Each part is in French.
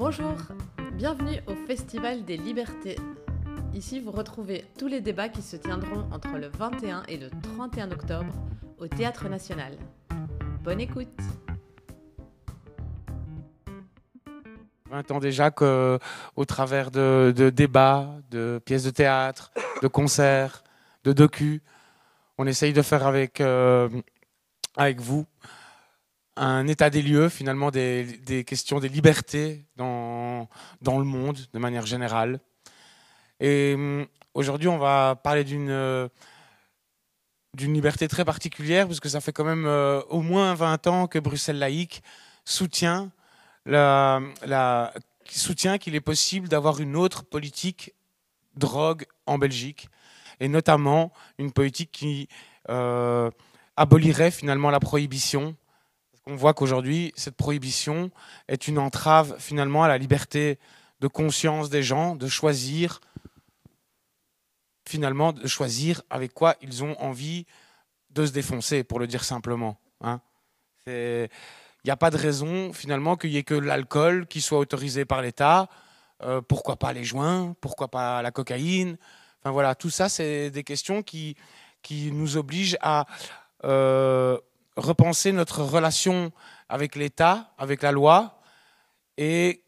Bonjour, bienvenue au Festival des Libertés. Ici, vous retrouvez tous les débats qui se tiendront entre le 21 et le 31 octobre au Théâtre National. Bonne écoute 20 ans déjà qu'au travers de, débats, de pièces de théâtre, de concerts, de docu, on essaye de faire avec, euh, avec vous un état des lieux finalement des, questions des libertés dans, le monde de manière générale. Et hum, aujourd'hui on va parler d'une d'une liberté très particulière parce que ça fait quand même euh, au moins 20 ans que Bruxelles laïque soutient la, la, soutient qu'il est possible d'avoir une autre politique drogue en Belgique, et notamment une politique qui euh, abolirait finalement la prohibition. On voit qu'aujourd'hui, cette prohibition est une entrave finalement à la liberté de conscience des gens, de choisir finalement de choisir avec quoi ils ont envie de se défoncer, pour le dire simplement. Hein. Il n'y a pas de raison finalement qu'il n'y ait que l'alcool qui soit autorisé par l'État. Euh, pourquoi pas les joints Pourquoi pas la cocaïne Enfin voilà, tout ça, c'est des questions qui, qui nous obligent à euh, repenser notre relation avec l'État, avec la loi, et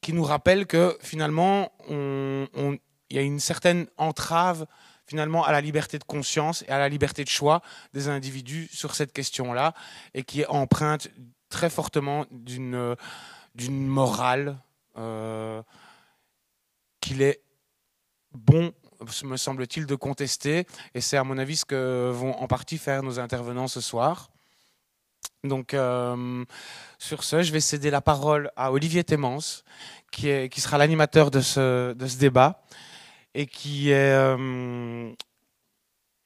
qui nous rappellent que finalement, il y a une certaine entrave finalement à la liberté de conscience et à la liberté de choix des individus sur cette question-là et qui est empreinte très fortement d'une morale euh, qu'il est bon, me semble-t-il, de contester. Et c'est à mon avis ce que vont en partie faire nos intervenants ce soir. Donc, euh, sur ce, je vais céder la parole à Olivier Témence, qui, est, qui sera l'animateur de ce, de ce débat et qui est euh,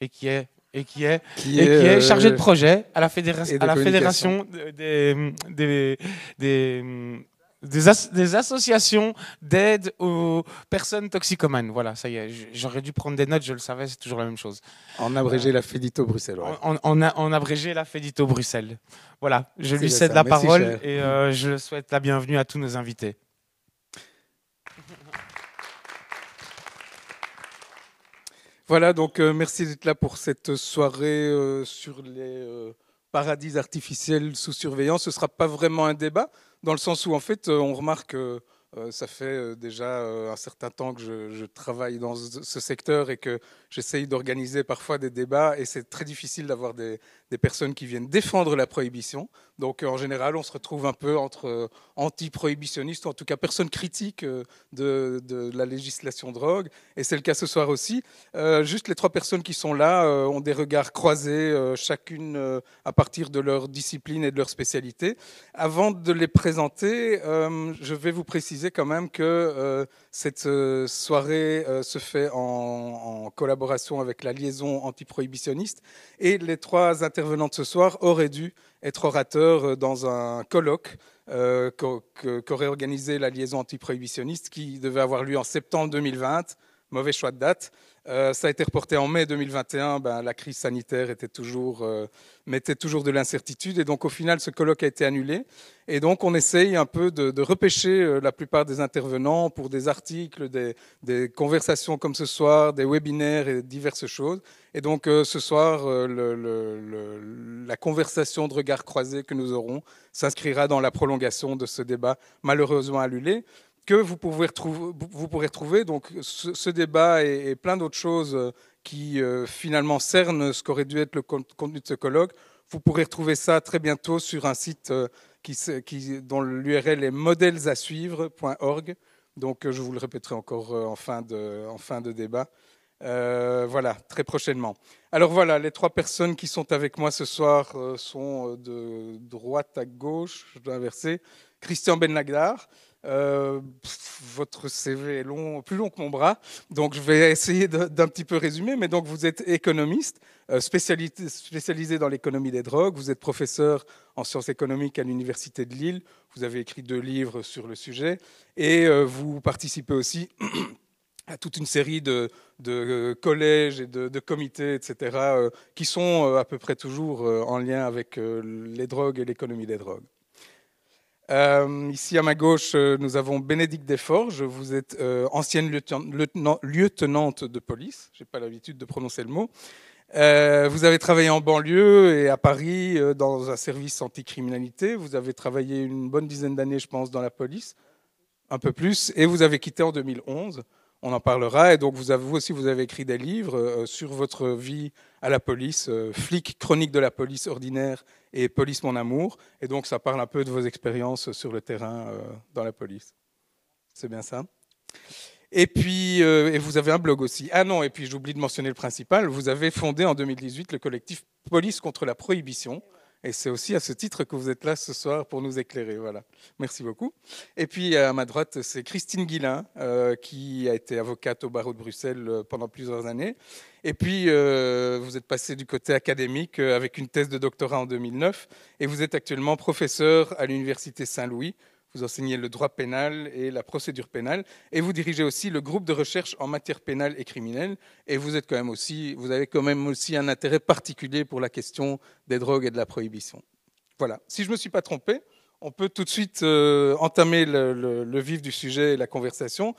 et qui est et qui est, qui est, qui est chargé de euh, projet à la, fédération, à la fédération des, des, des, des, associations d'aide aux personnes toxicomanes. Voilà, ça y est, j'aurais dû prendre des notes, je le savais, c'est toujours la même chose. En abrégé la Fédito Bruxelles. En, en, en, abrégé la Fédito Bruxelles. Voilà, je lui cède la parole et euh, je souhaite la bienvenue à tous nos invités. Voilà, donc euh, merci d'être là pour cette soirée euh, sur les euh, paradis artificiels sous surveillance. Ce ne sera pas vraiment un débat, dans le sens où en fait on remarque euh, ça fait euh, déjà euh, un certain temps que je, travaille dans ce secteur et que j'essaye d'organiser parfois des débats et c'est très difficile d'avoir des, personnes qui viennent défendre la prohibition. Donc en général, on se retrouve un peu entre anti-prohibitionnistes, ou en tout cas personnes critiques de, la législation drogue. Et c'est le cas ce soir aussi. juste les trois personnes qui sont là ont des regards croisés, chacune à partir de leur discipline et de leur spécialité. Avant de les présenter, je vais vous préciser quand même que euh, cette euh, soirée euh, se fait en, collaboration avec la liaison antiprohibitionniste et les trois intervenants de ce soir auraient dû être orateurs dans un colloque qu'aurait organisé la liaison antiprohibitionniste qui devait avoir lieu en septembre 2020 mauvais choix de date. Euh, ça a été reporté en mai 2021. Ben, la crise sanitaire euh, mettait toujours de l'incertitude. Et donc, au final, ce colloque a été annulé. Et donc, on essaye un peu de, repêcher euh, la plupart des intervenants pour des articles, des, conversations comme ce soir, des webinaires et diverses choses. Et donc, ce soir, la conversation de regard croisés que nous aurons s'inscrira dans la prolongation de ce débat malheureusement annulé que vous pourrez retrouver, pourrez retrouver donc ce, débat et, plein d'autres choses euh, qui euh, finalement cernent ce qu'aurait dû être le contenu de ce colloque. Vous pourrez retrouver ça très bientôt sur un site euh, dont l'URL est modèlesasuivre.org. Donc je vous le répéterai encore en fin de débat. voilà, très prochainement. Alors voilà, les trois personnes qui sont avec moi ce soir sont de droite à gauche, je dois inverser. Christian Benlagdar, euh, votre CV est long, plus long que mon bras, donc je vais essayer d'un petit peu résumer. Mais donc vous êtes économiste, euh, spécialisé, dans l'économie des drogues. Vous êtes professeur en sciences économiques à l'université de Lille. Vous avez écrit deux livres sur le sujet et euh, vous participez aussi à toute une série de, collèges et de, comités, etc., qui sont à peu près toujours en lien avec les drogues et l'économie des drogues. Euh, ici à ma gauche, euh, nous avons Bénédicte Desforges. Vous êtes euh, ancienne lieutenant, lieutenante de police. Je n'ai pas l'habitude de prononcer le mot. vous avez travaillé en banlieue et à Paris dans un service anticriminalité. Vous avez travaillé une bonne dizaine d'années, je pense, dans la police, un peu plus, et vous avez quitté en 2011 on en parlera. Et donc, vous, avez, aussi, vous avez écrit des livres euh, sur votre vie à la police, euh, flic chronique de la police ordinaire et police mon amour. Et donc, ça parle un peu de vos expériences sur le terrain euh, dans la police. C'est bien ça? Et puis, et vous avez un blog aussi. Ah non, et puis j'oublie de mentionner le principal. Vous avez fondé en 2018 le collectif Police contre la prohibition, et c'est aussi à ce titre que vous êtes là ce soir pour nous éclairer. Voilà. Merci beaucoup. Et puis à ma droite, c'est Christine Guillain, euh, qui a été avocate au barreau de Bruxelles euh, pendant plusieurs années. Et puis, euh, vous êtes passé du côté académique avec une thèse de doctorat en 2009. Et vous êtes actuellement professeur à l'Université Saint-Louis vous enseignez le droit pénal et la procédure pénale, et vous dirigez aussi le groupe de recherche en matière pénale et criminelle, et vous, avez quand même aussi un intérêt particulier pour la question des drogues et de la prohibition. Voilà, si je ne me suis pas trompé, on peut tout de suite euh, entamer le, vif du sujet et la conversation.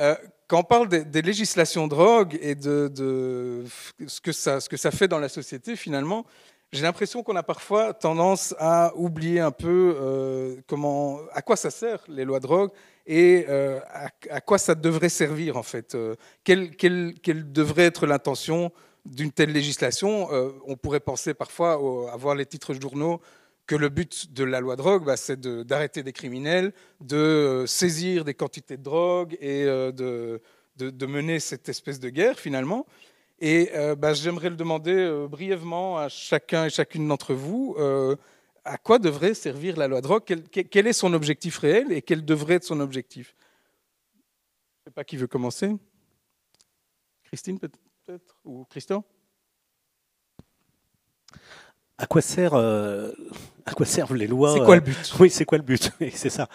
Euh, quand on parle des, législations drogue et de, ce que ça fait dans la société, finalement, j'ai l'impression qu'on a parfois tendance à oublier un peu euh, à quoi ça sert les lois de drogue et euh, à, quoi ça devrait servir en fait. Euh, quelle, devrait être l'intention d'une telle législation? On pourrait penser parfois à voir les titres journaux que le but de la loi drogue, bah, c'est d'arrêter des criminels, de saisir des quantités de drogue et de mener cette espèce de guerre finalement. Et euh, bah, j'aimerais le demander euh, brièvement à chacun et chacune d'entre vous. Euh, à quoi devrait servir la loi drogue quel, est son objectif réel et quel devrait être son objectif? Je ne sais pas qui veut commencer. Christine peut-être Ou Christian? À quoi, sert, à quoi servent les lois C'est quoi le but? Oui, c'est quoi le but? C'est ça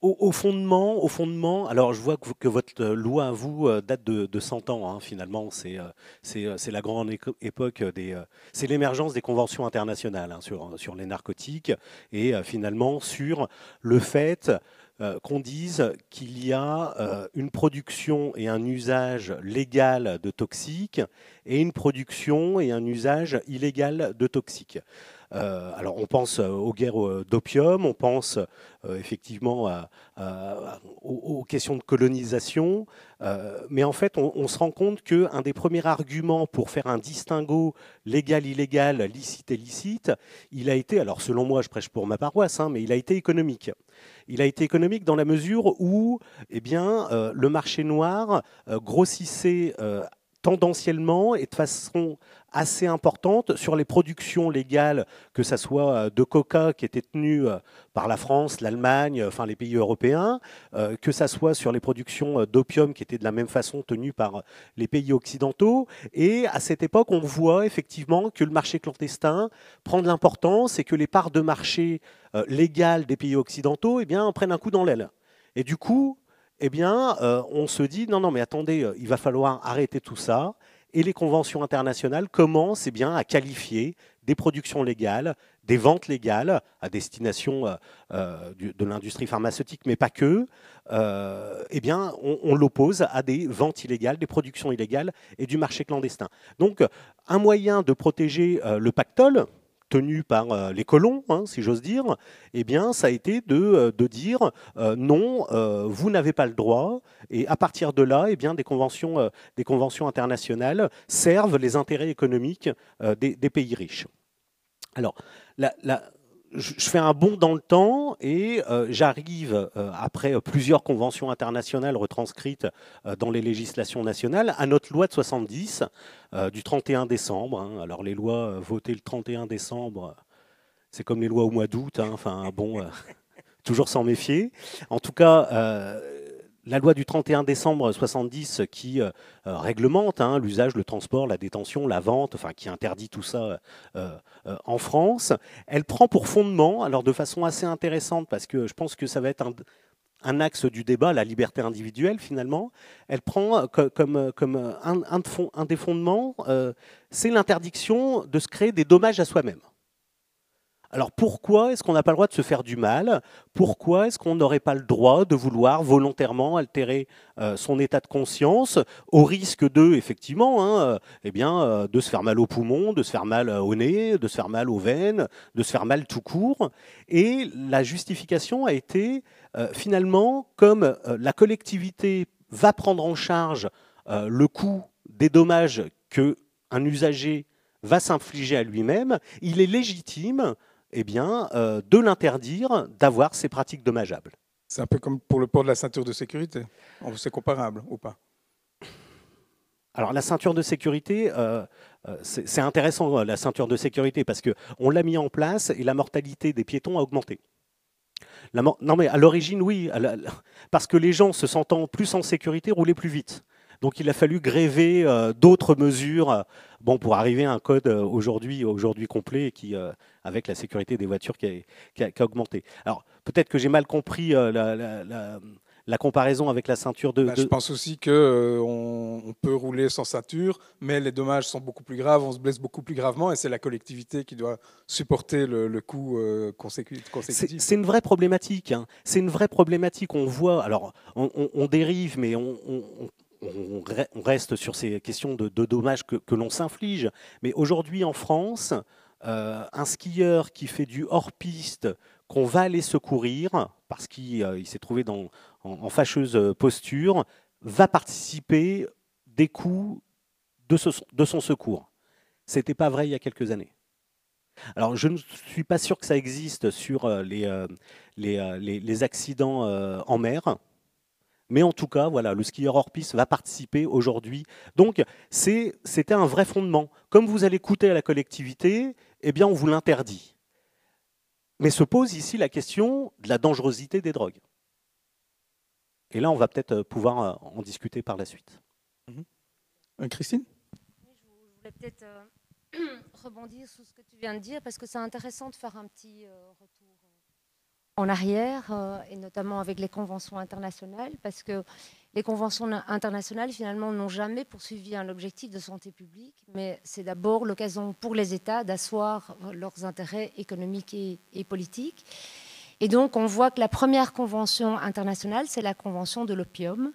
au, fondement, au fondement, alors je vois que, votre loi à vous euh, date de, 100 ans. Hein, finalement, c'est euh, euh, c'est la grande époque des, c'est l'émergence des conventions internationales hein, sur sur les narcotiques et finalement sur le fait qu'on dise qu'il y a une production et un usage légal de toxiques et une production et un usage illégal de toxiques. Euh, alors on pense euh, aux guerres euh, d'opium, on pense effectivement aux, questions de colonisation, mais en fait on, se rend compte qu'un des premiers arguments pour faire un distinguo légal-illégal, licite-illicite, il a été, alors selon moi je prêche pour ma paroisse, hein, mais il a été économique. Il a été économique dans la mesure où eh bien, le marché noir grossissait tendanciellement et de façon assez importante sur les productions légales, que ce soit euh, de coca qui était tenu euh, par la France, l'Allemagne, enfin les pays européens, euh, que ce soit sur les productions d'opium qui étaient de la même façon tenues par les pays occidentaux. Et à cette époque, on voit effectivement que le marché clandestin prend de l'importance et que les parts de marché légales des pays occidentaux eh bien, prennent un coup dans l'aile. Et du coup, eh bien, on se dit non, non, mais attendez, il va falloir arrêter tout ça et les conventions internationales commencent eh bien, à qualifier des productions légales, des ventes légales à destination euh, euh, de l'industrie pharmaceutique, mais pas que, euh, eh bien, on, l'oppose à des ventes illégales, des productions illégales et du marché clandestin. Donc, un moyen de protéger le pactole, tenu par euh, les colons, hein, si j'ose dire, eh bien, ça a été de, euh, de dire euh, non, vous n'avez pas le droit. Et à partir de là, eh bien, des, conventions, des conventions internationales servent les intérêts économiques des, pays riches. Alors, la, je fais un bond dans le temps et euh, j'arrive, euh, après plusieurs conventions internationales retranscrites euh, dans les législations nationales, à notre loi de 70 du 31 décembre. Hein. Alors les lois votées le 31 décembre, c'est comme les lois au mois d'août. Hein. Enfin bon, toujours s'en méfier. En tout cas la loi du 31 décembre 70 qui euh, euh, réglemente hein, l'usage, le transport, la détention, la vente, enfin qui interdit tout ça euh, en France, elle prend pour fondement, alors de façon assez intéressante parce que je pense que ça va être un, axe du débat, la liberté individuelle finalement, elle prend comme, un, des fondements, c'est l'interdiction de se créer des dommages à soi-même. Alors pourquoi est-ce qu'on n'a pas le droit de se faire du mal? Pourquoi est-ce qu'on n'aurait pas le droit de vouloir volontairement altérer euh, son état de conscience au risque de, effectivement, hein, euh, eh bien, euh, de se faire mal aux poumons, de se faire mal au nez, de se faire mal aux veines, de se faire mal tout court? Et la justification a été finalement comme la collectivité va prendre en charge le coût des dommages que un usager va s'infliger à lui-même, il est légitime eh bien, euh, de l'interdire d'avoir ces pratiques dommageables. C'est un peu comme pour le port de la ceinture de sécurité. C'est comparable ou pas? Alors la ceinture de sécurité, euh, euh, c'est intéressant la ceinture de sécurité parce que on l'a mis en place et la mortalité des piétons a augmenté. non mais à l'origine oui, parce que les gens se sentant plus en sécurité roulaient plus vite. Donc il a fallu gréver euh, d'autres mesures euh, bon, pour arriver à un code euh, aujourd'hui aujourd'hui complet qui, avec la sécurité des voitures qui a, augmenté. Alors peut-être que j'ai mal compris la, comparaison avec la ceinture de. Bah, je pense aussi qu'on on peut rouler sans ceinture, mais les dommages sont beaucoup plus graves, on se blesse beaucoup plus gravement, et c'est la collectivité qui doit supporter le, coût consécutif. C'est une vraie problématique. Hein. C'est une vraie problématique. On voit, alors on, dérive, mais on, on, reste sur ces questions de, dommages que, l'on s'inflige. Mais aujourd'hui en France, euh, un skieur qui fait du hors-piste, qu'on va aller secourir, parce qu'il euh, s'est trouvé en, fâcheuse posture, va participer des coûts de, son secours. Ce n'était pas vrai il y a quelques années. Alors, je ne suis pas sûr que ça existe sur euh, les accidents en mer. Mais en tout cas, voilà, le skieur hors piste va participer aujourd'hui. Donc, c'était un vrai fondement. Comme vous allez coûter à la collectivité, eh bien, on vous l'interdit. Mais se pose ici la question de la dangerosité des drogues. Et là, on va peut-être pouvoir euh, en discuter par la suite. Mhm. Euh, Christine? Je voulais peut-être euh, rebondir sur ce que tu viens de dire, parce que c'est intéressant de faire un petit retour en arrière, euh, et notamment avec les conventions internationales, parce que les conventions internationales, finalement, n'ont jamais poursuivi un objectif de santé publique, mais c'est d'abord l'occasion pour les États d'asseoir leurs intérêts économiques et, politiques. Et donc, on voit que la première convention internationale, c'est la convention de l'opium,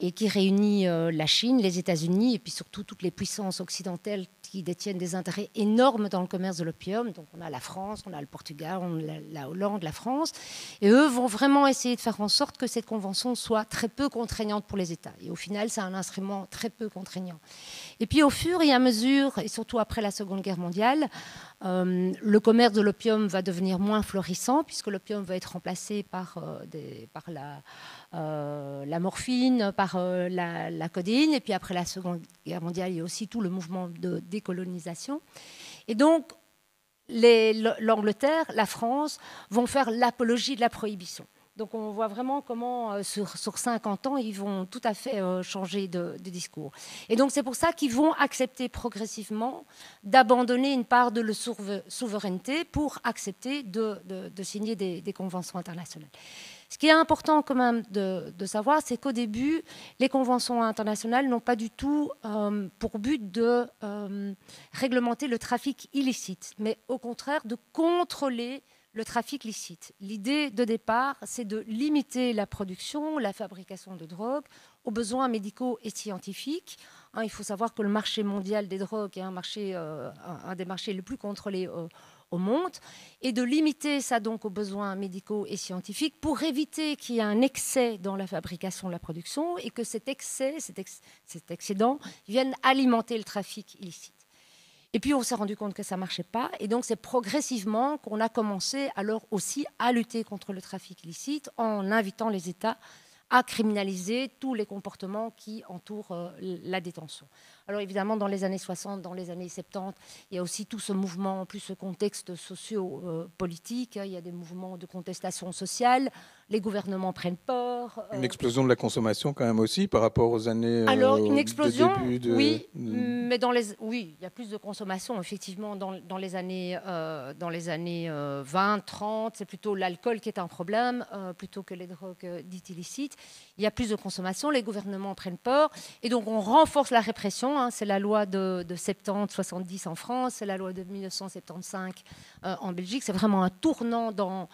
et qui réunit euh, la Chine, les États-Unis et puis surtout toutes les puissances occidentales qui détiennent des intérêts énormes dans le commerce de l'opium. Donc on a la France, on a le Portugal, on a la Hollande, la France. Et eux vont vraiment essayer de faire en sorte que cette convention soit très peu contraignante pour les États. Et au final, c'est un instrument très peu contraignant. Et puis au fur et à mesure, et surtout après la Seconde Guerre mondiale, euh, le commerce de l'opium va devenir moins florissant puisque l'opium va être remplacé par, euh, des, par la euh, la morphine, par euh, la, la, codéine. Et puis après la Seconde Guerre mondiale, il y a aussi tout le mouvement de décolonisation. Et donc, l'Angleterre, la France vont faire l'apologie de la prohibition. Donc on voit vraiment comment euh, sur, sur, 50 ans, ils vont tout à fait changer de, discours. Et donc c'est pour ça qu'ils vont accepter progressivement d'abandonner une part de leur souveraineté pour accepter de, signer des conventions internationales. Ce qui est important quand même de, savoir, c'est qu'au début, les conventions internationales n'ont pas du tout euh, pour but de euh, réglementer le trafic illicite, mais au contraire de contrôler le trafic licite. L'idée de départ, c'est de limiter la production, la fabrication de drogue aux besoins médicaux et scientifiques. Hein, il faut savoir que le marché mondial des drogues est un, marché, euh, un des marchés les plus contrôlés au monde et de limiter ça donc aux besoins médicaux et scientifiques pour éviter qu'il y ait un excès dans la fabrication, la production et que cet excès, cet, excédent vienne alimenter le trafic illicite. Et puis on s'est rendu compte que ça ne marchait pas et donc c'est progressivement qu'on a commencé alors aussi à lutter contre le trafic illicite en invitant les États à criminaliser tous les comportements qui entourent euh, la détention. Alors évidemment, dans les années 60, dans les années 70, il y a aussi tout ce mouvement, plus ce contexte socio-politique. Il y a des mouvements de contestation sociale. Les gouvernements prennent peur. Une explosion de la consommation quand même aussi par rapport aux années. Alors une explosion, oui, mais dans les, oui, il y a plus de consommation effectivement dans, dans les années, euh, dans les années 20, 30. C'est plutôt l'alcool qui est un problème euh, plutôt que les drogues dites illicites. Il y a plus de consommation, les gouvernements prennent peur et donc on renforce la répression hein. c'est la loi de, 70-70 en France, c'est la loi de 1975 euh, en Belgique. C'est vraiment un tournant dans,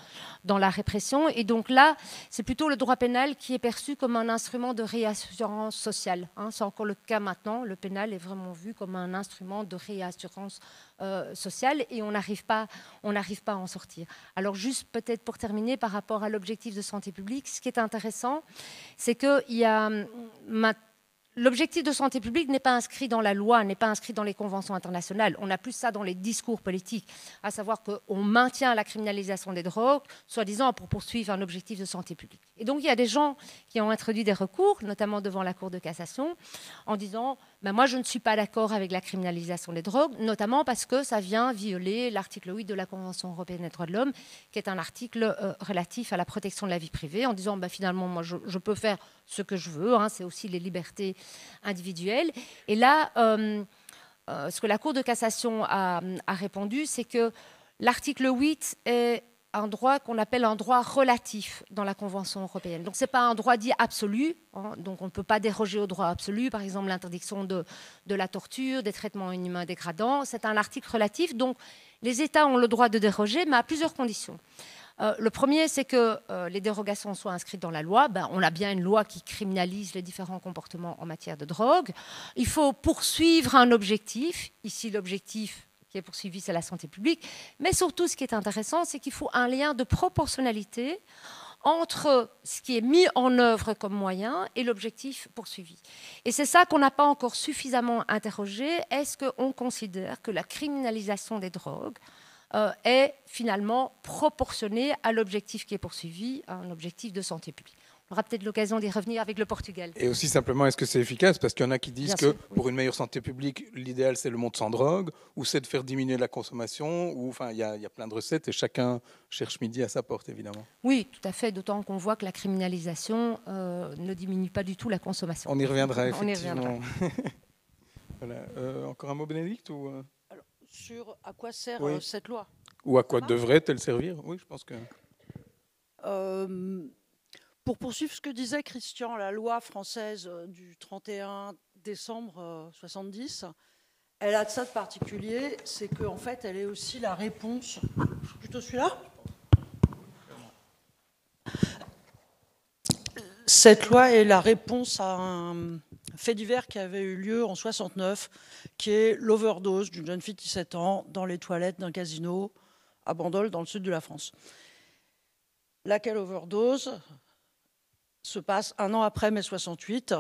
dans la répression. Et donc là, c'est plutôt le droit pénal qui est perçu comme un instrument de réassurance sociale. Hein. C'est encore le cas maintenant. Le pénal est vraiment vu comme un instrument de réassurance euh, sociale et on n'arrive pas, pas à en sortir. Alors juste peut-être pour terminer par rapport à l'objectif de santé publique, ce qui est intéressant, c'est qu'il y a maintenant L'objectif de santé publique n'est pas inscrit dans la loi, n'est pas inscrit dans les conventions internationales. On a plus ça dans les discours politiques, à savoir qu'on maintient la criminalisation des drogues, soi-disant pour poursuivre un objectif de santé publique. Et donc il y a des gens qui ont introduit des recours, notamment devant la Cour de cassation, en disant ben moi je ne suis pas d'accord avec la criminalisation des drogues, notamment parce que ça vient violer l'article 8 de la Convention européenne des droits de l'homme, qui est un article euh, relatif à la protection de la vie privée, en disant ben, finalement moi je, peux faire ce que je veux, hein, c'est aussi les libertés individuelles. Et là, euh, euh, ce que la Cour de cassation a, répondu, c'est que l'article 8 est un droit qu'on appelle un droit relatif dans la Convention européenne. Donc ce n'est pas un droit dit absolu, hein, donc on ne peut pas déroger au droit absolu, par exemple l'interdiction de, la torture, des traitements inhumains dégradants, c'est un article relatif, donc les États ont le droit de déroger, mais à plusieurs conditions. Euh, le premier, c'est que euh, les dérogations soient inscrites dans la loi. Ben, on a bien une loi qui criminalise les différents comportements en matière de drogue. Il faut poursuivre un objectif. Ici, l'objectif est poursuivi, c'est la santé publique. Mais surtout, ce qui est intéressant, c'est qu'il faut un lien de proportionnalité entre ce qui est mis en œuvre comme moyen et l'objectif poursuivi. Et c'est ça qu'on n'a pas encore suffisamment interrogé. Est-ce qu'on considère que la criminalisation des drogues euh, est finalement proportionné à l'objectif qui est poursuivi, un objectif de santé publique? On aura peut-être l'occasion d'y revenir avec le Portugal. Et aussi simplement, est-ce que c'est efficace? Parce qu'il y en a qui disent que pour une meilleure santé publique, l'idéal c'est le monde sans drogue, ou c'est de faire diminuer la consommation, ou enfin il y, a plein de recettes et chacun cherche midi à sa porte évidemment. Oui, tout à fait, d'autant qu'on voit que la criminalisation euh, ne diminue pas du tout la consommation. On y reviendra effectivement. On y reviendra. voilà. Euh, encore un mot Bénédicte ou sur à quoi sert euh, cette loi? Ou à quoi devrait-elle servir? Oui, je pense que. Euh, pour poursuivre ce que disait Christian, la loi française euh, du 31 décembre 70, elle a de ça de particulier, c'est qu'en fait, elle est aussi la réponse. Plutôt celui-là Cette loi est la réponse à un fait divers qui avait eu lieu en 69, qui est l'overdose d'une jeune fille de 17 ans dans les toilettes d'un casino à Bandol, dans le sud de la France. Laquelle overdose? Se passe un an après mai 68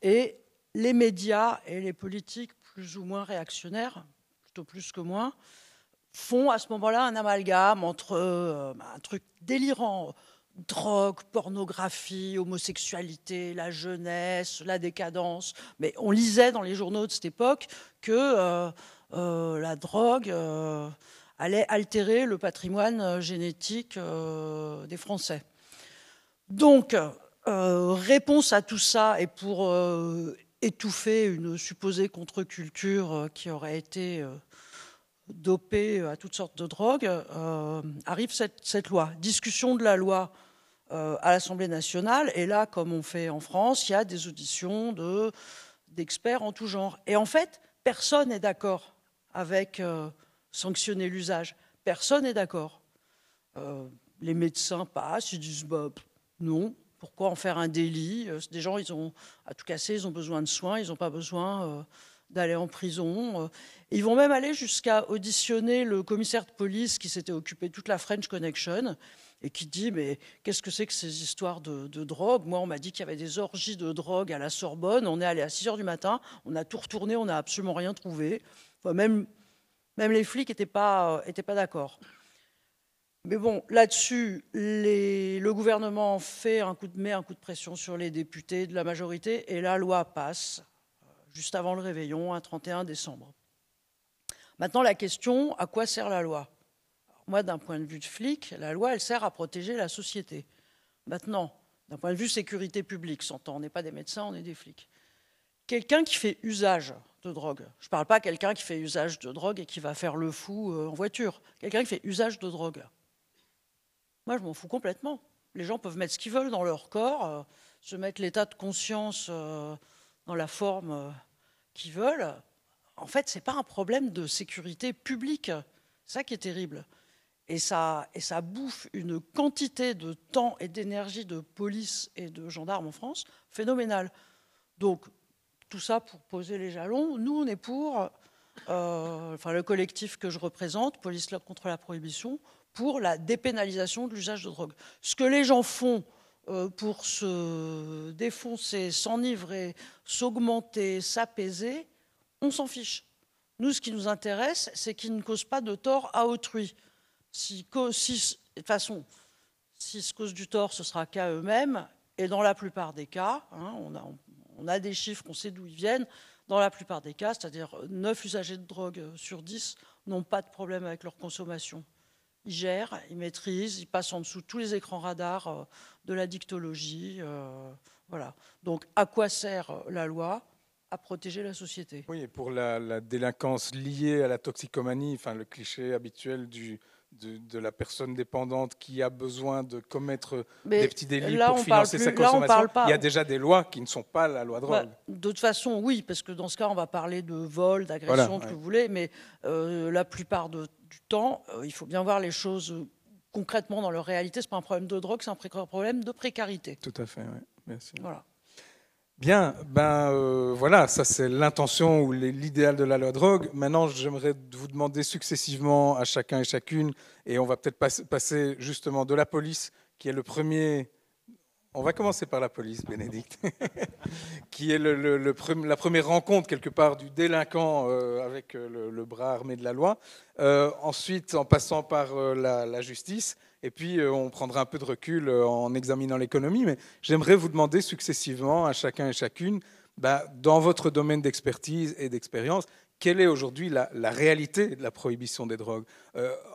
et les médias et les politiques plus ou moins réactionnaires, plutôt plus que moins, font à ce moment-là un amalgame entre euh, un truc délirant, drogue, pornographie, homosexualité, la jeunesse, la décadence. Mais on lisait dans les journaux de cette époque que euh, euh, la drogue allait altérer le patrimoine génétique des Français. Donc, réponse à tout ça et pour étouffer une supposée contre-culture qui aurait été dopée à toutes sortes de drogues, arrive cette, loi. Discussion de la loi euh, à l'Assemblée nationale. Et là, comme on fait en France, il y a des auditions de, d'experts en tout genre. Et en fait, personne n'est d'accord avec euh, sanctionner l'usage. Personne n'est d'accord. Euh, les médecins passent, ils disent bah, non, pourquoi en faire un délit Des gens, ils ont à tout casser, ils ont besoin de soins, ils n'ont pas besoin d'aller en prison. Ils vont même aller jusqu'à auditionner le commissaire de police qui s'était occupé de toute la French Connection et qui dit mais qu'est-ce que c'est que ces histoires de, drogue? Moi, on m'a dit qu'il y avait des orgies de drogue à la Sorbonne. On est allé à 6 heures du matin, on a tout retourné, on n'a absolument rien trouvé. même, les flics n'étaient pas, étaient pas d'accord. Mais bon, là-dessus, le gouvernement fait un coup de met un coup de pression sur les députés de la majorité, et la loi passe euh, juste avant le réveillon, un 31 décembre. Maintenant, la question, à quoi sert la loi? Moi, d'un point de vue de flic, la loi, elle sert à protéger la société. Maintenant, d'un point de vue sécurité publique, s'entend, on n'est pas des médecins, on est des flics. Quelqu'un qui fait usage de drogue, je ne parle pas quelqu'un qui fait usage de drogue et qui va faire le fou euh, en voiture, quelqu'un qui fait usage de drogue. Moi, je m'en fous complètement. Les gens peuvent mettre ce qu'ils veulent dans leur corps, euh, se mettre l'état de conscience euh, dans la forme qui veulent, en fait, ce n'est pas un problème de sécurité publique. C'est ça qui est terrible. Et ça, et ça bouffe une quantité de temps et d'énergie de police et de gendarmes en France phénoménale. Donc, tout ça pour poser les jalons. Nous, on est pour, euh, enfin, le collectif que je représente, Police contre la prohibition, pour la dépénalisation de l'usage de drogue. Ce que les gens font euh, pour se défoncer, s'enivrer, s'augmenter, s'apaiser, on s'en fiche. Nous, ce qui nous intéresse, c'est qu'ils ne causent pas de tort à autrui. De toute façon, s'ils se causent du tort, ce sera qu'à eux-mêmes. Et dans la plupart des cas, hein, on, a, on, a, des chiffres, on sait d'où ils viennent. Dans la plupart des cas, c'est-à-dire 9 usagers de drogue sur 10 n'ont pas de problème avec leur consommation. Ils gèrent, ils maîtrisent, ils passent en dessous tous les écrans radars euh, de la dictologie. Euh, voilà. Donc, à quoi sert euh, la loi? À protéger la société. Oui, et pour la, la, délinquance liée à la toxicomanie, enfin le cliché habituel du, de, de, la personne dépendante qui a besoin de commettre Mais des petits délits pour financer sa consommation, il y a déjà des lois qui ne sont pas la loi drogue. Bah, de toute façon, oui, parce que dans ce cas, on va parler de vol, d'agression, voilà, ce que vous voulez, mais euh, la plupart de, du temps, euh, il faut bien voir les choses concrètement dans leur réalité. Ce n'est pas un problème de drogue, c'est un problème de précarité. Tout à fait, oui. Merci. Voilà. Bien, ben euh, voilà, ça c'est l'intention ou l'idéal de la loi drogue. Maintenant, j'aimerais vous demander successivement à chacun et chacune, et on va peut-être passer justement de la police, qui est le premier on va commencer par la police, Bénédicte, qui est la première rencontre quelque part du délinquant euh, avec euh, le, bras armé de la loi. Euh, ensuite, en passant par la, justice, et puis on prendra un peu de recul en examinant l'économie. Mais j'aimerais vous demander successivement à chacun et chacune, bah, dans votre domaine d'expertise et d'expérience, quelle est aujourd'hui la, la, réalité de la prohibition des drogues?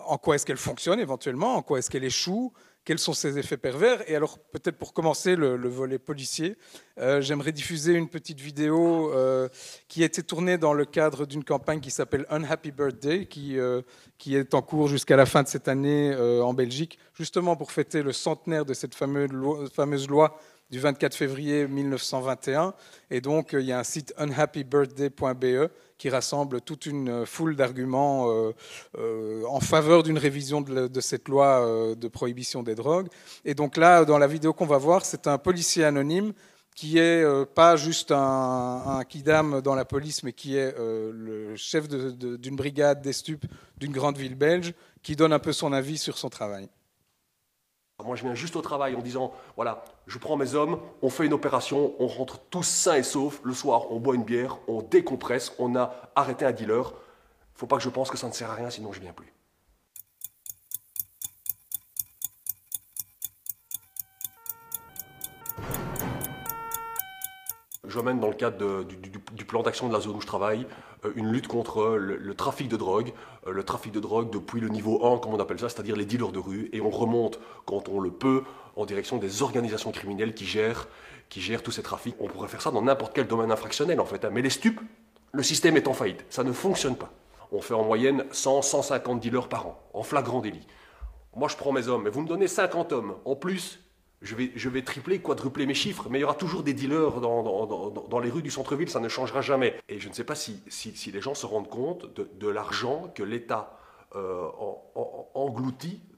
En quoi est-ce qu'elle fonctionne éventuellement? En quoi est-ce qu'elle échoue? Quels sont ses effets pervers. Et alors, peut-être pour commencer le, le volet policier, euh, j'aimerais diffuser une petite vidéo euh, qui a été tournée dans le cadre d'une campagne qui s'appelle Unhappy Birthday, qui, euh, qui est en cours jusqu'à la fin de cette année en Belgique, justement pour fêter le centenaire de cette fameuse loi du 24 février 1921. Et donc, il y a un site unhappybirthday.be qui rassemble toute une foule d'arguments euh, euh, en faveur d'une révision de, cette loi euh, de prohibition des drogues. Et donc là, dans la vidéo qu'on va voir, c'est un policier anonyme qui est euh, pas juste un, un kidam dans la police, mais qui est euh, le chef d'une de, de, brigade des stupes d'une grande ville belge, qui donne un peu son avis sur son travail. Moi, je viens juste au travail en disant, voilà, je prends mes hommes, on fait une opération, on rentre tous sains et saufs. Le soir, on boit une bière, on décompresse, on a arrêté un dealer. Faut pas que je pense que ça ne sert à rien, sinon je viens plus. Je mène dans le cadre du, plan d'action de la zone où je travaille une lutte contre le, le trafic de drogue, euh, le trafic de drogue depuis le niveau 1, comme on appelle ça, c'est-à-dire les dealers de rue, et on remonte quand on le peut en direction des organisations criminelles qui gèrent, qui gèrent tous ces trafics. On pourrait faire ça dans n'importe quel domaine infractionnel en fait, hein. mais les stupes, le système est en faillite, ça ne fonctionne pas. On fait en moyenne 100, 150 dealers par an, en flagrant délit. Moi je prends mes hommes, mais vous me donnez 50 hommes, en plus je vais, tripler, quadrupler mes chiffres, mais il y aura toujours des dealers dans, les rues du centre-ville, ça ne changera jamais. Et je ne sais pas si, les gens se rendent compte de, l'argent que l'État euh,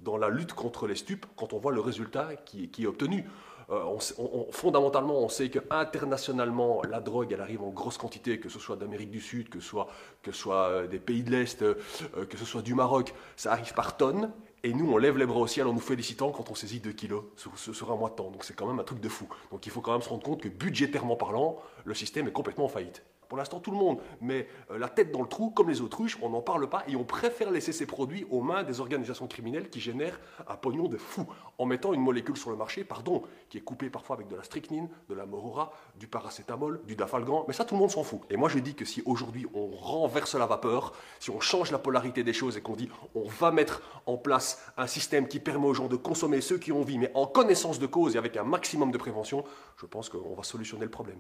dans la lutte contre les stupes quand on voit le résultat qui, est obtenu. Euh, on, on, fondamentalement, on sait qu'internationalement, la drogue, elle arrive en grosse quantité, que ce soit d'Amérique du Sud, que ce soit, que ce soit euh, des pays de l'Est, euh, que ce soit du Maroc, ça arrive par tonnes. Et nous, on lève les bras au ciel en nous félicitant quand on saisit 2 kilos sur, sur, un mois de temps. Donc c'est quand même un truc de fou. Donc il faut quand même se rendre compte que budgétairement parlant, le système est complètement en faillite. Pour l'instant, tout le monde met euh, la tête dans le trou, comme les autruches, on n'en parle pas et on préfère laisser ces produits aux mains des organisations criminelles qui génèrent un pognon de fou en mettant une molécule sur le marché, pardon, qui est coupée parfois avec de la strychnine, de la morora, du paracétamol, du dafalgan, mais ça tout le monde s'en fout. Et moi je dis que si aujourd'hui on renverse la vapeur, si on change la polarité des choses et qu'on dit on va mettre en place un système qui permet aux gens de consommer ceux qui ont envie, mais en connaissance de cause et avec un maximum de prévention, je pense qu'on va solutionner le problème.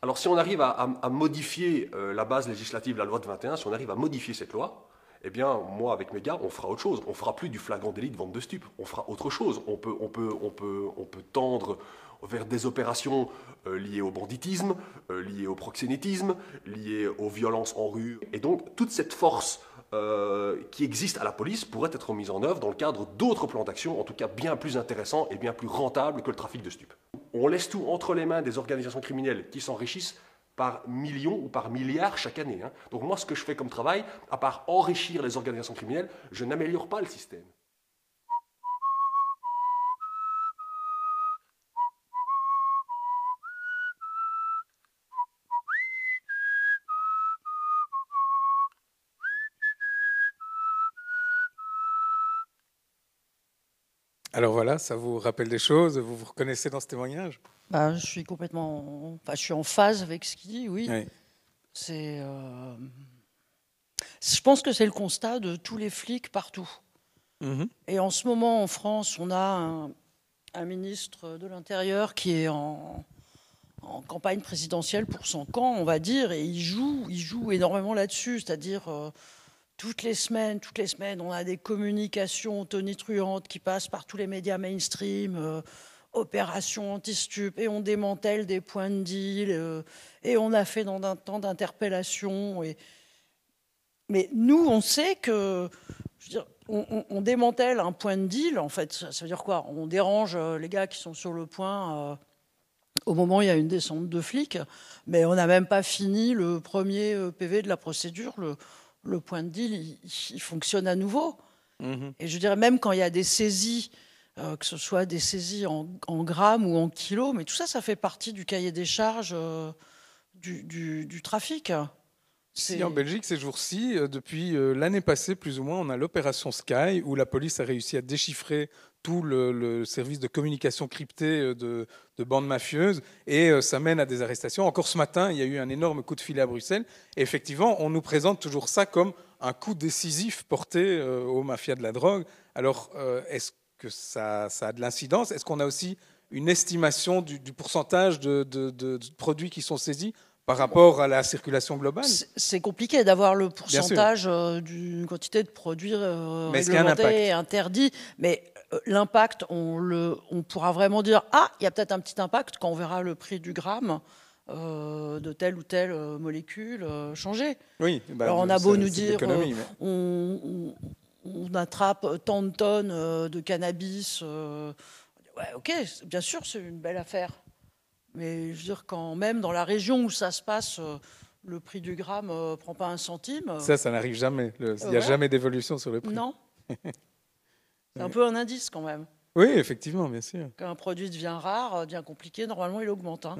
Alors si on arrive à, modifier euh, la base législative, la loi de 21, si on arrive à modifier cette loi, eh bien, moi, avec mes gars, on fera autre chose. On fera plus du flagrant délit de vente de stupes. On fera autre chose. On peut, on peut, on peut, on peut tendre vers des opérations euh, liées au banditisme, euh, liées au proxénétisme, liées aux violences en rue. Et donc, toute cette force euh, qui existe à la police pourrait être mise en œuvre dans le cadre d'autres plans d'action, en tout cas bien plus intéressants et bien plus rentables que le trafic de stupes. On laisse tout entre les mains des organisations criminelles qui s'enrichissent par millions ou par milliards chaque année. Hein. Donc moi, ce que je fais comme travail, à part enrichir les organisations criminelles, je n'améliore pas le système. Alors voilà, ça vous rappelle des choses, vous vous reconnaissez dans ce témoignage? Bah, je suis complètement, enfin, je suis en phase avec ce qu'il dit, oui. C'est, euh, je pense que c'est le constat de tous les flics partout. Mhm. Et en ce moment, en France, on a un, ministre de l'Intérieur qui est en, campagne présidentielle pour son camp, on va dire, et il joue, il joue énormément là-dessus, c'est-à-dire euh, toutes les semaines, toutes les semaines, on a des communications tonitruantes qui passent par tous les médias mainstream. Euh, opération anti-stup, et on démantèle des points de deal, euh, et on a fait dans un temps d'interpellation. Mais nous, on sait que, on, démantèle un point de deal, en fait, ça, veut dire quoi? On dérange euh, les gars qui sont sur le point euh, au moment où il y a une descente de flics, mais on n'a même pas fini le premier PV de la procédure. Le point de deal, il, fonctionne à nouveau. Mmh et je dirais même quand il y a des saisies euh, que ce soit des saisies en, grammes ou en kilos, mais tout ça, ça fait partie du cahier des charges euh, du, trafic. Si en Belgique, ces jours-ci, euh, depuis l'année passée, plus ou moins, on a l'opération Sky, où la police a réussi à déchiffrer tout le, service de communication crypté de, bandes mafieuses, et ça mène à des arrestations. Encore ce matin, il y a eu un énorme coup de filet à Bruxelles, et effectivement, on nous présente toujours ça comme un coup décisif porté aux mafias de la drogue. Alors, est-ce que ça, a de l'incidence? Est-ce qu'on a aussi une estimation du, pourcentage de, produits qui sont saisis par rapport à la circulation globale? C'est compliqué d'avoir le pourcentage euh, d'une quantité de produits euh, réglementés interdits, mais euh, l'impact, on, le, on pourra vraiment dire ah, il y a peut-être un petit impact quand on verra le prix du gramme. de telle ou telle molécule changer. Oui, bah, Alors on a beau nous dire, on, on attrape tant de tonnes euh, de cannabis. Euh, ouais, ok, bien sûr, c'est une belle affaire. Mais je veux dire, quand même dans la région où ça se passe, euh, le prix du gramme ne prend pas un centime. Ça, ça n'arrive jamais. Il n'y a jamais d'évolution sur le prix. Non. c'est un peu un indice quand même. Oui, effectivement, bien sûr. Quand un produit devient rare, devient compliqué, normalement il augmente. Hein.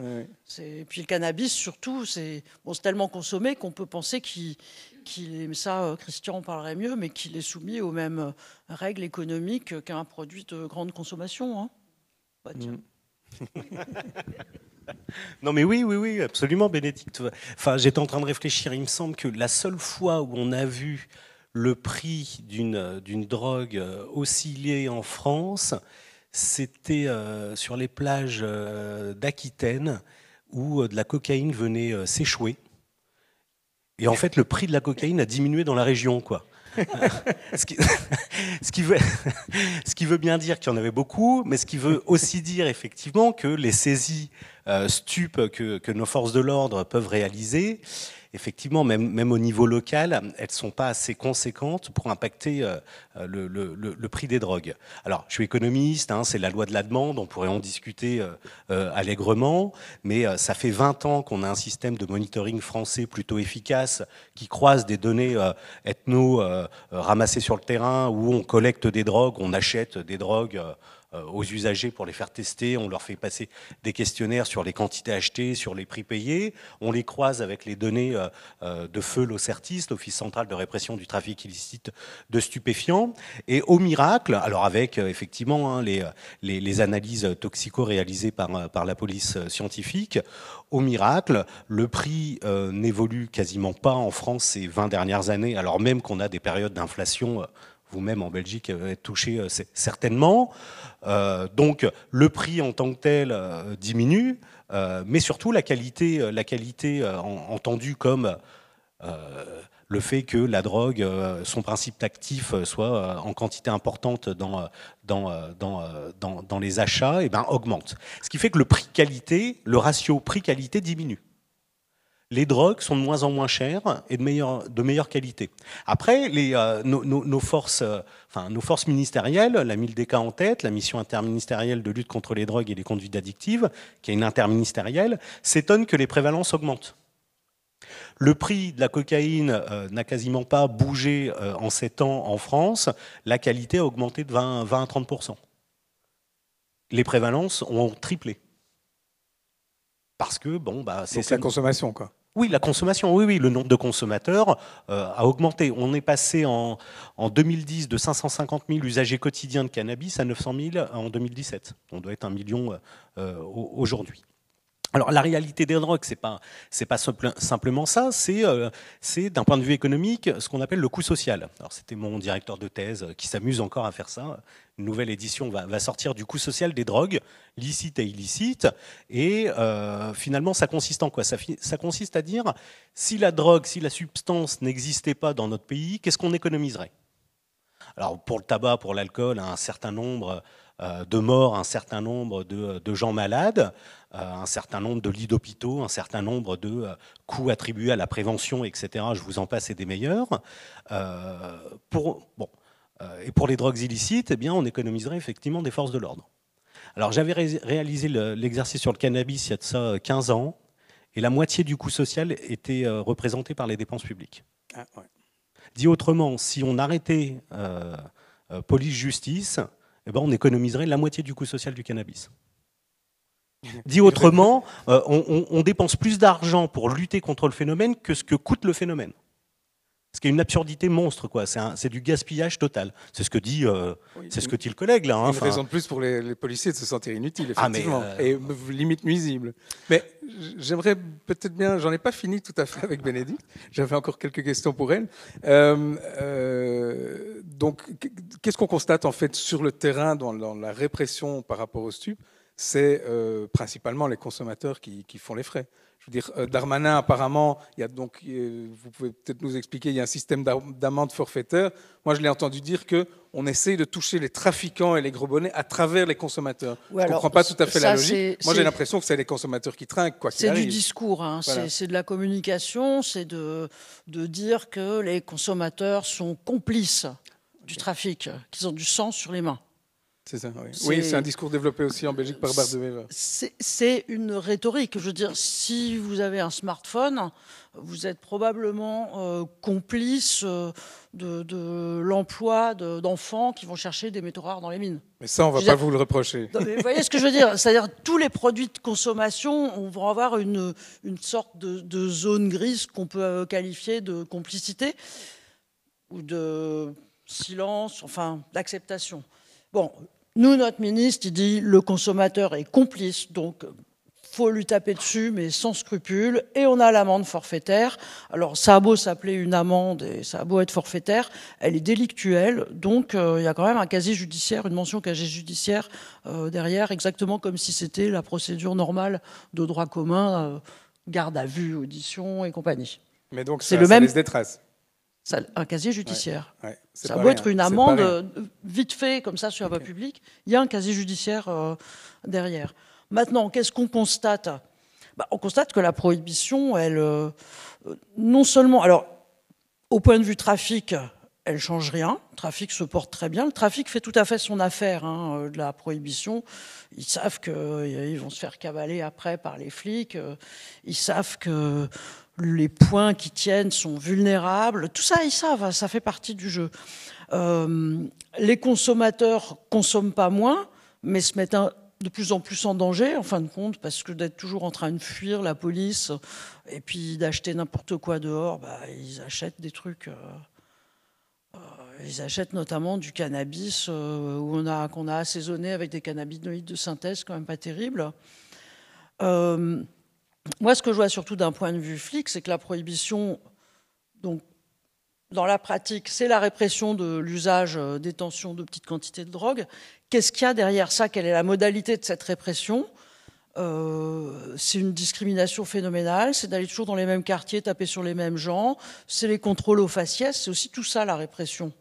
Puis le cannabis, surtout, c'est bon, tellement consommé qu'on peut penser qu'il qu'il ça, euh, Christian en parlerait mieux, mais qu'il est soumis aux mêmes euh, règles économiques qu'un produit de grande consommation. Hein. Bah, mm. non mais oui, oui, oui, absolument, Bénédicte. Enfin, j'étais en train de réfléchir. Il me semble que la seule fois où on a vu le prix d'une drogue euh, osciller en France, c'était sur les plages d'Aquitaine où de la cocaïne venait s'échouer et en fait, le prix de la cocaïne a diminué dans la région, quoi. ce, qui, ce, qui veut, ce, qui, veut, bien dire qu'il y en avait beaucoup, mais ce qui veut aussi dire effectivement que les saisies euh, stupes que, que, nos forces de l'ordre peuvent réaliser, effectivement, même, au niveau local, elles ne sont pas assez conséquentes pour impacter euh, le, le, prix des drogues. Alors, je suis économiste, hein, c'est la loi de la demande, on pourrait en discuter euh, euh allègrement, mais euh, ça fait 20 ans qu'on a un système de monitoring français plutôt efficace qui croise des données ethno ramassées sur le terrain où on collecte des drogues, on achète des drogues euh, aux usagers pour les faire tester. On leur fait passer des questionnaires sur les quantités achetées, sur les prix payés. On les croise avec les données euh, euh, de feu l'OCERTIS, l'Office central de répression du trafic illicite de stupéfiants. Et au miracle, alors avec effectivement hein, les, les, analyses toxico réalisées par, par la police scientifique, au miracle, le prix n'évolue quasiment pas en France ces 20 dernières années, alors même qu'on a des périodes d'inflation vous-même en Belgique êtes touché euh, certainement. Euh, donc le prix en tant que tel euh, diminue, mais surtout la qualité, la qualité entendue comme le fait que la drogue, son principe actif soit en quantité importante dans, dans, dans, dans, les achats, et eh ben, augmente. Ce qui fait que le prix-qualité, le ratio prix-qualité diminue les drogues sont de moins en moins chères et de meilleure, de meilleure qualité. Après, les, euh, nos, forces, euh, enfin, nos forces ministérielles, la MILDK en tête, la mission interministérielle de lutte contre les drogues et les conduites addictives, qui est une interministérielle, s'étonnent que les prévalences augmentent. Le prix de la cocaïne euh, n'a quasiment pas bougé en 7 ans en France. La qualité a augmenté de 20, 20 à 30% Les prévalences ont triplé. Parce que, bon, bah, c'est. la consommation, quoi. Oui, la consommation, oui, oui, le nombre de consommateurs euh, a augmenté. On est passé en, 2010 de 550 000 usagers quotidiens de cannabis à 900 000 en 2017. On doit être un million euh, aujourd'hui. Alors la réalité des drogues, c'est pas pas simplement ça, euh, c'est d'un point de vue économique ce qu'on appelle le coût social. Alors c'était mon directeur de thèse qui s'amuse encore à faire ça. Une nouvelle édition va, sortir du coût social des drogues, licites et illicites, et euh, finalement ça consiste en quoi? Ça, consiste à dire si la drogue, si la substance n'existait pas dans notre pays, qu'est-ce qu'on économiserait? Alors pour le tabac, pour l'alcool, un certain nombre euh, de morts, un certain nombre de, gens malades, euh, un certain nombre de lits d'hôpitaux, un certain nombre de euh, coûts attribués à la prévention, etc. Je vous en passe et des meilleurs. pour, bon, et pour les drogues illicites, eh bien, on économiserait effectivement des forces de l'ordre. Alors j'avais réalisé l'exercice sur le cannabis il y a de ça 15 ans, et la moitié du coût social était représenté par les dépenses publiques. Ah, Dit autrement, si on arrêtait police-justice, eh ben, on économiserait la moitié du coût social du cannabis. Dit autrement, euh, on, dépense plus d'argent pour lutter contre le phénomène que ce que coûte le phénomène. Ce qui est une absurdité monstre, quoi. C'est du gaspillage total. C'est ce que dit, euh, c'est ce que dit le collègue là. Hein, une raison de plus pour les, policiers de se sentir inutiles, ah, effectivement, euh, et limite nuisible. Mais j'aimerais peut-être bien, j'en ai pas fini tout à fait avec Bénédicte. J'avais encore quelques questions pour elle. Donc, qu'est-ce qu'on constate en fait sur le terrain dans, la répression par rapport aux stupes C'est principalement les consommateurs qui font les frais dire, euh, Darmanin, apparemment, il y a donc, euh, vous pouvez peut-être nous expliquer, il y a un système d'amende forfaitaire. Moi, je l'ai entendu dire que on essaye de toucher les trafiquants et les gros bonnets à travers les consommateurs. je ne comprends pas tout à fait la logique. Moi, j'ai l'impression que c'est les consommateurs qui trinquent, quoi C'est du discours, hein. c'est de la communication, c'est de, de dire que les consommateurs sont complices du trafic, qu'ils ont du sang sur les mains. C'est ça, oui. c'est un discours développé aussi en Belgique par Weber. C'est une rhétorique. Je veux dire, si vous avez un smartphone, vous êtes probablement euh, complice euh, de, l'emploi d'enfants qui vont chercher des métaux rares dans les mines. Mais ça, on ne va pas vous le reprocher. vous voyez ce que je veux dire? C'est-à-dire tous les produits de consommation, on va avoir une, une sorte de, de zone grise qu'on peut euh, qualifier de complicité ou de silence, enfin d'acceptation. Bon, nous, notre ministre, il dit le consommateur est complice, donc faut lui taper dessus, mais sans scrupule. Et on a l'amende forfaitaire. Alors, ça a beau s'appeler une amende et ça a beau être forfaitaire, elle est délictuelle. Donc, euh, il y a quand même un casier judiciaire, une mention casier judiciaire euh, derrière, exactement comme si c'était la procédure normale de droit commun, euh, garde à vue, audition et compagnie. Mais donc, c'est le même. Un casier judiciaire. ça doit être une amende euh, vite fait, comme ça, sur la voie publique. Il y a un casier judiciaire euh, derrière. Maintenant, qu'est-ce qu'on constate? Bah, On constate que la prohibition, elle, euh, non seulement. Alors, au point de vue trafic, elle change rien. Le trafic se porte très bien. Le trafic fait tout à fait son affaire hein, de la prohibition. Ils savent qu'ils vont se faire cavaler après par les flics. Ils savent que les points qui tiennent sont vulnérables. Tout ça, ils savent, ça fait partie du jeu. Euh, les consommateurs consomment pas moins, mais se mettent de plus en plus en danger, en fin de compte, parce que d'être toujours en train de fuir la police et puis d'acheter n'importe quoi dehors, bah, ils achètent des trucs. Euh, euh, ils achètent notamment du cannabis qu'on a assaisonné avec des cannabinoïdes de synthèse, quand même pas terrible. Moi, ce que je vois surtout d'un point de vue flic, c'est que la prohibition, donc, dans la pratique, c'est la répression de l'usage, euh, détention de petites quantités de drogue. Qu'est-ce qu'il y a derrière ça? Quelle est la modalité de cette répression? Euh, c'est une discrimination phénoménale, c'est d'aller toujours dans les mêmes quartiers, taper sur les mêmes gens, c'est les contrôles aux faciès, c'est aussi tout ça la répression.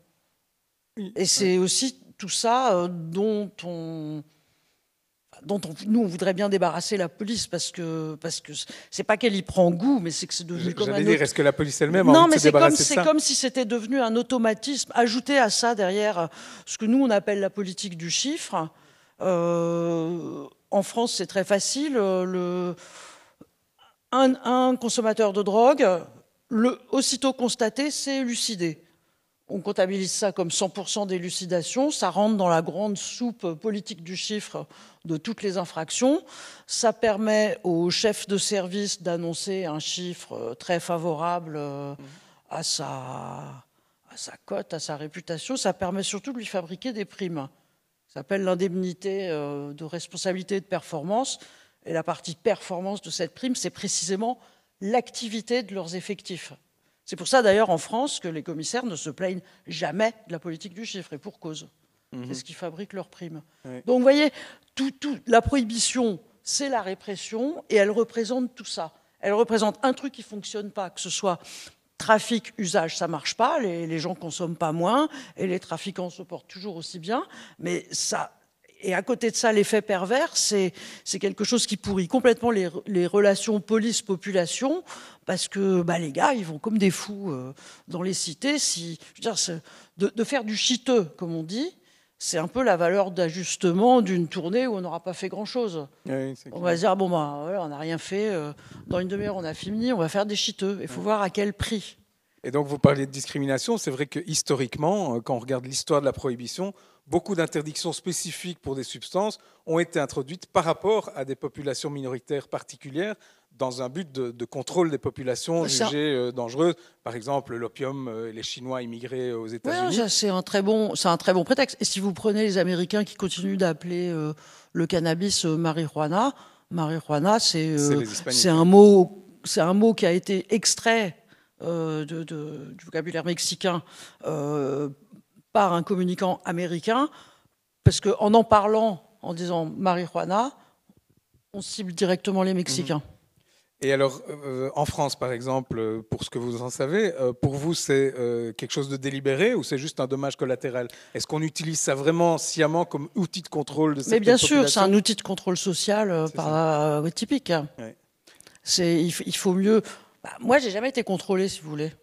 Et c'est aussi tout ça euh, dont on dont nous on voudrait bien débarrasser la police parce que parce que c'est pas qu'elle y prend goût mais c'est que c'est devenu comme un dire est-ce que la police elle-même non mais c'est comme si c'était devenu un automatisme. Ajouté à ça derrière euh, ce que nous on appelle la politique du chiffre. Euh, en France c'est très facile le un, un consommateur de drogue le aussitôt constaté c'est élucidé. On comptabilise ça comme 100% d'élucidation, ça rentre dans la grande soupe politique du chiffre de toutes les infractions. Ça permet au chef de service d'annoncer un chiffre très favorable euh, à sa, à sa cote, à sa réputation. Ça permet surtout de lui fabriquer des primes. Ça s'appelle l'indemnité euh, de responsabilité et de performance. Et la partie performance de cette prime, c'est précisément l'activité de leurs effectifs. C'est pour ça d'ailleurs en France que les commissaires ne se plaignent jamais de la politique du chiffre, et pour cause. C'est Mhm. ce qui fabrique leurs primes. Oui. Donc vous voyez, tout, tout- la prohibition, c'est la répression, et elle représente tout ça. Elle représente un truc qui ne fonctionne pas, que ce soit trafic, usage, ça marche pas, les, les gens consomment pas moins, et les trafiquants se portent toujours aussi bien, mais ça... Et à côté de ça, l'effet pervers, c'est c'est quelque chose qui pourrit complètement les, les relations police-population, parce que bah, les gars, ils vont comme des fous euh, dans les cités. Si, je veux dire, de, de faire du chiteux, comme on dit, c'est un peu la valeur d'ajustement d'une tournée où on n'aura pas fait grand-chose. Oui, On va se dire, bon, voilà, on n'a rien fait, euh, dans une demi-heure, on a fini, on va faire des chiteux. Il faut voir à quel prix. Et donc, vous parlez de discrimination. C'est vrai que historiquement, euh, quand on regarde l'histoire de la prohibition, beaucoup d'interdictions spécifiques pour des substances ont été introduites par rapport à des populations minoritaires particulières dans un but de, de contrôle des populations jugées euh, dangereuses. Par exemple, l'opium euh, et les Chinois immigrés aux États-Unis. c'est un très bon, c'est un très bon prétexte. Et si vous prenez les Américains qui continuent d'appeler euh, le cannabis euh, marijuana, marijuana, c'est un mot, c'est un mot qui a été extrait de- de- du vocabulaire mexicain par un communicant américain, parce qu'en en parlant, en disant marijuana, on cible directement les Mexicains. Et alors, euh, en France, par exemple, pour ce que vous en savez, euh, pour vous, c'est euh, quelque chose de délibéré ou c'est juste un dommage collatéral? Est-ce qu'on utilise ça vraiment sciemment comme outil de contrôle de Mais bien sûr, c'est un outil de contrôle social par, typique. Ouais. C'est, il, f- il faut mieux. bah, moi, j'ai jamais été contrôlée, si vous voulez.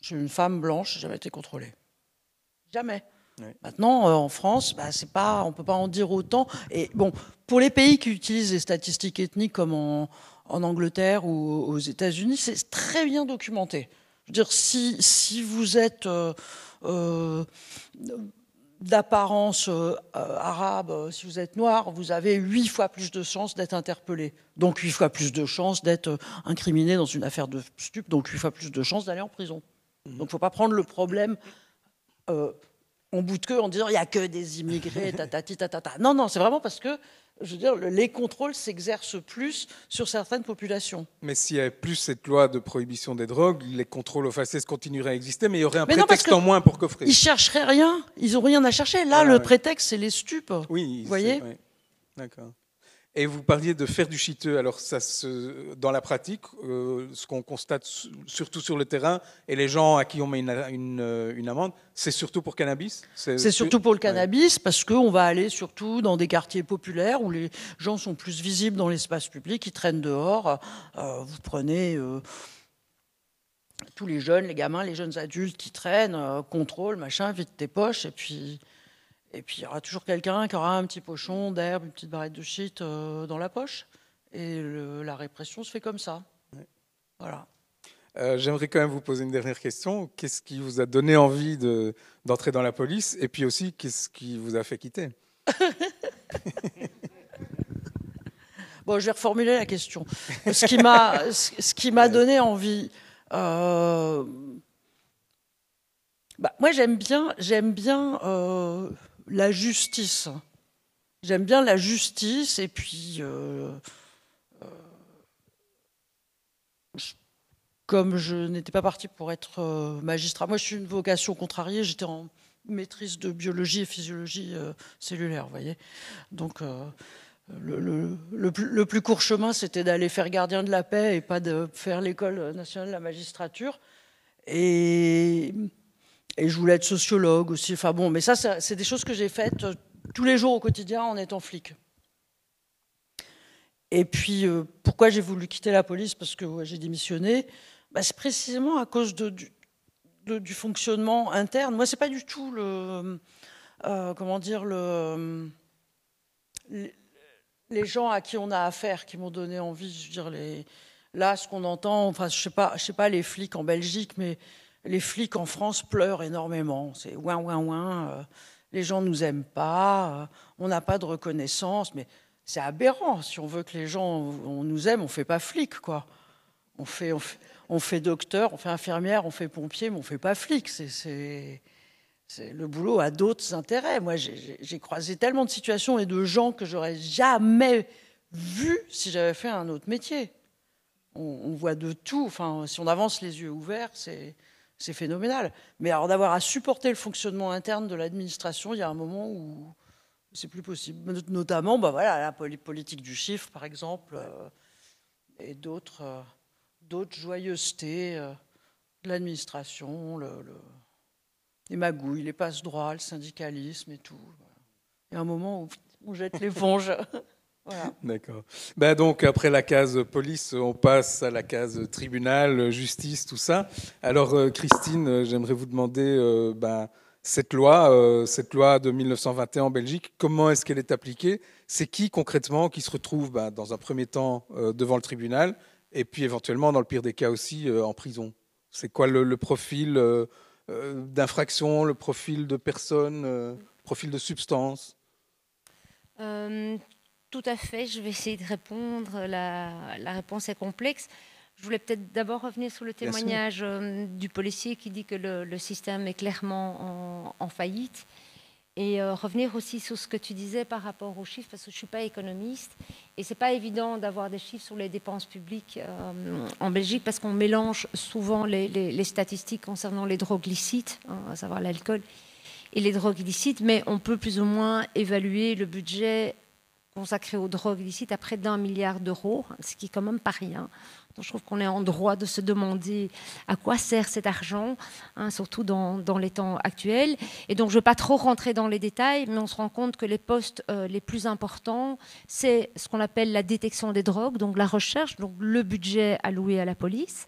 Je suis une femme blanche, j'ai jamais été contrôlée. Jamais. Maintenant, euh, en France, bah, c'est pas, on peut pas en dire autant. Et bon, pour les pays qui utilisent les statistiques ethniques comme en, en Angleterre ou aux États-Unis, c'est très bien documenté. Je veux dire, si, si vous êtes euh, euh, d'apparence arabe, si vous êtes noir, vous avez huit fois plus de chances d'être interpellé. Donc huit fois plus de chances d'être incriminé dans une affaire de stup, donc huit fois plus de chances d'aller en prison. Donc il ne faut pas prendre le problème euh, en bout de queue en disant il n'y a que des immigrés, tatati, tatata. Non, non, c'est vraiment parce que, je veux dire, le- les contrôles s'exercent plus sur certaines populations. Mais s'il y avait plus cette loi de prohibition des drogues, les contrôles aux faciès continueraient à exister, mais il y aurait un Mais prétexte que en moins pour coffrer. Ils chercheraient rien, ils n'ont rien à chercher. Là, Ah, le prétexte, c'est les stupes. Oui, Vous voyez ouais. D'accord. Et vous parliez de faire du chiteux. Alors, ça se, dans la pratique, euh, ce qu'on constate su- surtout sur le terrain, et les gens à qui on met une, une, une amende, c'est surtout pour cannabis? C'est surtout pour le cannabis, parce qu'on va aller surtout dans des quartiers populaires où les gens sont plus visibles dans l'espace public, ils traînent dehors. Euh, vous prenez euh, tous les jeunes, les gamins, les jeunes adultes qui traînent, contrôle, machin, vide tes poches, et puis et puis il y aura toujours quelqu'un qui aura un petit pochon d'herbe, une petite barrette de shit euh, dans la poche. Et le- la répression se fait comme ça. Voilà. Euh, J'aimerais quand même vous poser une dernière question. Qu'est-ce qui vous a donné envie de- d'entrer dans la police? Et puis aussi, qu'est-ce qui vous a fait quitter? Bon, je vais reformuler la question. Ce qui m'a, ce ce qui m'a donné envie. euh, bah, moi, j'aime bien, j'aime bien euh, la justice. J'aime bien la justice et puis, euh, euh, comme je n'étais pas partie pour être euh, magistrat, moi, je suis une vocation contrariée. J'étais en maîtrise de biologie et physiologie cellulaire, vous voyez. Donc, le, plus, le, plus, court chemin, c'était d'aller faire gardien de la paix et pas de faire l'école nationale de la magistrature. Et, et, je voulais être sociologue aussi. Enfin bon, mais ça, c'est des choses que j'ai faites euh, tous les jours au quotidien en étant flic. Et puis, euh, pourquoi j'ai voulu quitter la police? Parce que j'ai démissionné. Bah, c'est précisément à cause du, fonctionnement interne. Moi, c'est pas du tout le, euh, comment dire, le, les gens à qui on a affaire qui m'ont donné envie. Là, ce qu'on entend, enfin, je sais sais pas les flics en Belgique, mais les flics en France pleurent énormément. C'est ouin ouin ouin. Euh, les gens nous aiment pas. Euh, on n'a pas de reconnaissance, mais c'est aberrant. Si on veut que les gens on nous aime, on fait pas flic, quoi. On fait, on fait, on fait docteur, on fait infirmière, on fait pompier, mais on fait pas flic. C'est le boulot a d'autres intérêts. Moi, j'ai croisé tellement de situations et de gens que j'aurais jamais vu si j'avais fait un autre métier. On, voit de tout. Enfin, si on avance les yeux ouverts, c'est phénoménal. Mais alors d'avoir à supporter le fonctionnement interne de l'administration, il y a un moment où c'est plus possible. Notamment, bah voilà, la politique du chiffre, par exemple, euh, et d'autres euh, d'autres joyeusetés euh, de l'administration. le les magouilles, les passe-droits, le syndicalisme et tout. Il y a un moment où on jette l'éponge. voilà. D'accord. Ben donc, après la case police, on passe à la case tribunal, justice, tout ça. Alors, euh, Christine, euh, j'aimerais vous demander, euh, ben, cette loi, cette loi de 1921 en Belgique, comment est-ce qu'elle est appliquée? C'est qui concrètement qui se retrouve ben, dans un premier temps devant le tribunal et puis éventuellement, dans le pire des cas aussi, en prison? C'est quoi le, le profil d'infraction, le profil de personne, le profil de substance? Euh, Tout à fait, je vais essayer de répondre. La, réponse est complexe. Je voulais peut-être d'abord revenir sur le témoignage du policier qui dit que le, système est clairement en faillite. Et euh, revenir aussi sur ce que tu disais par rapport aux chiffres, parce que je ne suis pas économiste, et ce n'est pas évident d'avoir des chiffres sur les dépenses publiques euh, en Belgique, parce qu'on mélange souvent les, statistiques concernant les drogues licites, hein, à savoir l'alcool, et les drogues illicites, mais on peut plus ou moins évaluer le budget consacré aux drogues illicites à près d'un milliard d'euros, ce qui est quand même pas rien je trouve qu'on est en droit de se demander à quoi sert cet argent, hein, surtout dans, les temps actuels. Et donc, je ne veux pas trop rentrer dans les détails, mais on se rend compte que les postes euh, les plus importants, c'est ce qu'on appelle la détection des drogues, donc la recherche, donc le budget alloué à la police.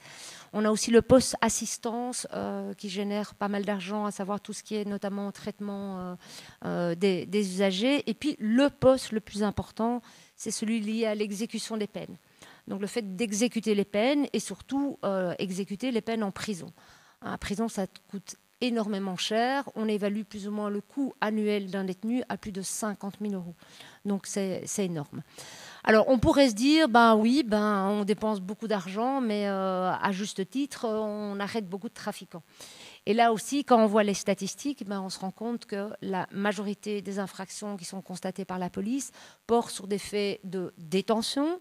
On a aussi le poste assistance euh, qui génère pas mal d'argent, à savoir tout ce qui est notamment traitement euh, des, des usagers. Et puis le poste le plus important, c'est celui lié à l'exécution des peines. Donc le fait d'exécuter les peines et surtout euh, exécuter les peines en prison. En prison, ça coûte énormément cher. On évalue plus ou moins le coût annuel d'un détenu à plus de 50 000 euros. Donc c'est énorme. Alors on pourrait se dire, ben oui, ben on dépense beaucoup d'argent, mais euh, à juste titre, on arrête beaucoup de trafiquants. Et là aussi, quand on voit les statistiques, ben, on se rend compte que la majorité des infractions qui sont constatées par la police portent sur des faits de détention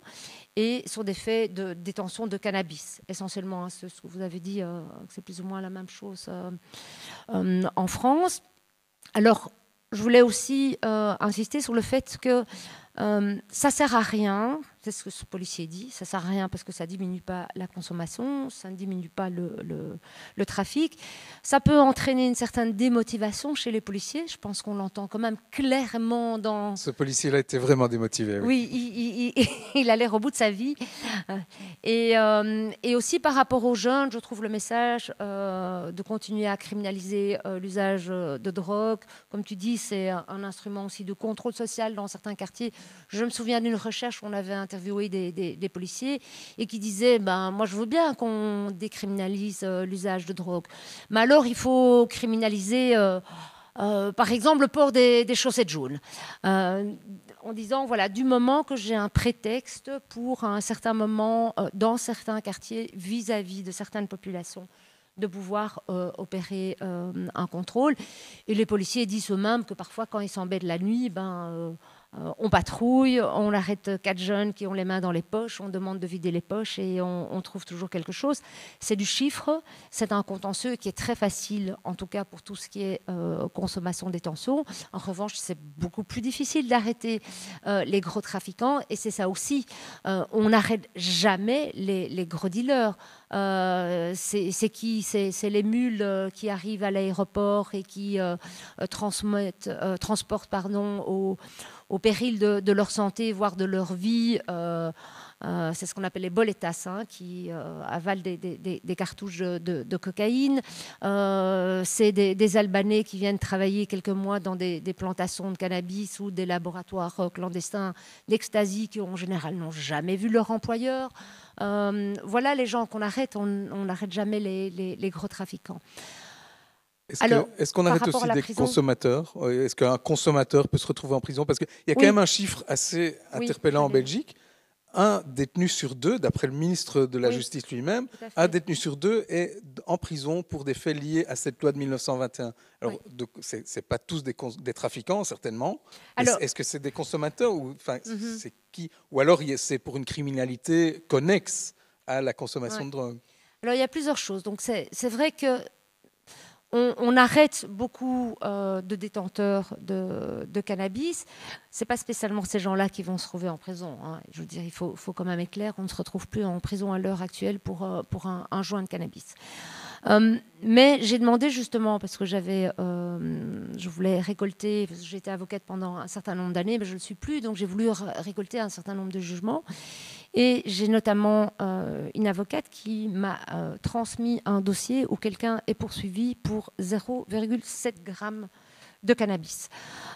et sur des faits de détention de cannabis, essentiellement. Hein, ce que vous avez dit, euh, c'est plus ou moins la même chose euh, en France. Alors, je voulais aussi insister sur le fait que ça sert à rien c'est ce que ce policier dit, ça ne sert à rien parce que ça ne diminue pas la consommation, ça ne diminue pas le, le, trafic. Ça peut entraîner une certaine démotivation chez les policiers, je pense qu'on l'entend quand même clairement dans... Ce policier-là était vraiment démotivé. Oui, il, il, a l'air au bout de sa vie. Et, euh, et, aussi par rapport aux jeunes, je trouve le message euh, de continuer à criminaliser euh, l'usage de drogue. Comme tu dis, c'est un instrument aussi de contrôle social dans certains quartiers. Je me souviens d'une recherche qu'on avait interviewée des, policiers et qui disaient ben, Moi, je veux bien qu'on décriminalise euh, l'usage de drogue. Mais alors, il faut criminaliser, euh, euh, par exemple, le port des, chaussettes jaunes. en disant Voilà, du moment que j'ai un prétexte pour, un certain moment, dans certains quartiers, vis-à-vis de certaines populations, de pouvoir opérer un contrôle. Et les policiers disent eux-mêmes que parfois, quand ils s'embêtent la nuit, ben, on patrouille, on arrête quatre jeunes qui ont les mains dans les poches, on demande de vider les poches et on, trouve toujours quelque chose. C'est du chiffre, c'est un contentieux qui est très facile, en tout cas pour tout ce qui est euh, consommation détention. En revanche, c'est beaucoup plus difficile d'arrêter euh, les gros trafiquants et c'est ça aussi. on n'arrête jamais les, gros dealers. c'est qui? C'est les mules qui arrivent à l'aéroport et qui transportent pardon, au au péril de, leur santé, voire de leur vie. Euh, euh, c'est ce qu'on appelle les boletas, hein, qui euh, avalent des, cartouches de, cocaïne. c'est des, Albanais qui viennent travailler quelques mois dans des, plantations de cannabis ou des laboratoires clandestins d'ecstasy qui, en général, n'ont jamais vu leur employeur. voilà les gens qu'on arrête. On n'arrête jamais les gros trafiquants. Est-ce qu'on arrête aussi des consommateurs Est-ce qu'un consommateur peut se retrouver en prison? Parce qu'il y a quand même un chiffre assez interpellant en Belgique. Un détenu sur deux, d'après le ministre de la Justice lui-même, un détenu sur deux est en prison pour des faits liés à cette loi de 1921. Alors, ce n'est pas tous des, des, trafiquants, certainement. Est-ce que c'est des consommateurs ou, mhm. c'est qui? Ou alors c'est pour une criminalité connexe à la consommation de drogue? Alors il y a plusieurs choses. Donc c'est vrai que on, arrête beaucoup euh, de détenteurs de, cannabis. Ce n'est pas spécialement ces gens-là qui vont se trouver en prison. Hein. Je veux dire, il faut, quand même être clair, on ne se retrouve plus en prison à l'heure actuelle pour, euh, un, joint de cannabis. Euh, mais j'ai demandé justement, parce que j'avais, je voulais récolter, j'étais avocate pendant un certain nombre d'années, mais je ne le suis plus, donc j'ai voulu récolter un certain nombre de jugements. Et j'ai notamment euh, une avocate qui m'a euh, transmis un dossier où quelqu'un est poursuivi pour 0,7 g de cannabis.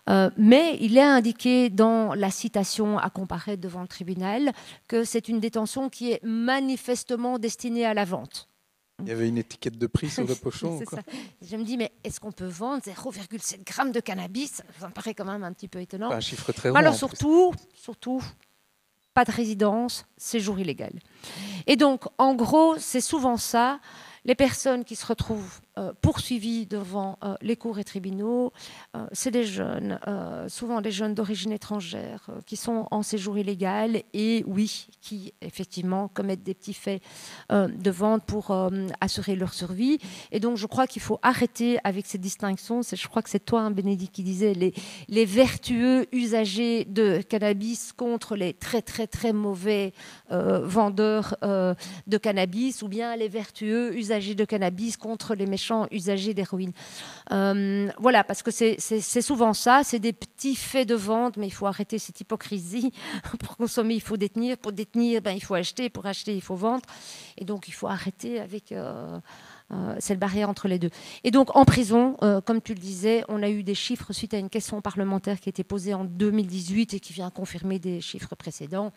Euh, mais il est indiqué dans la citation à comparer devant le tribunal que c'est une détention qui est manifestement destinée à la vente. Il y avait une étiquette de prix sur le pochon Je me dis, mais est-ce qu'on peut vendre 0,7 g de cannabis? Ça me paraît quand même un petit peu étonnant. un chiffre très Alors surtout, surtout, de résidence, séjour illégal. Et donc, en gros, c'est souvent ça. Les personnes qui se retrouvent poursuivis devant euh, les cours et tribunaux. Euh, c'est des jeunes, souvent des jeunes d'origine étrangère, qui sont en séjour illégal et oui, qui effectivement commettent des petits faits de vente pour assurer leur survie. Et donc je crois qu'il faut arrêter avec ces distinctions. Je crois que c'est toi, hein, Bénédicte, qui disait les, les vertueux usagers de cannabis contre les très très très mauvais vendeurs de cannabis ou bien les vertueux usagers de cannabis contre les méchants usagers d'héroïne. Euh, voilà, parce que c'est souvent ça, c'est des petits faits de vente, mais il faut arrêter cette hypocrisie. Pour consommer, il faut détenir. Pour détenir, ben, il faut acheter. Pour acheter, il faut vendre. Et donc, il faut arrêter avec... Euh, euh, cette barrière entre les deux. Et donc en prison, euh, comme tu le disais, on a eu des chiffres suite à une question parlementaire qui a été posée en 2018 et qui vient confirmer des chiffres précédents,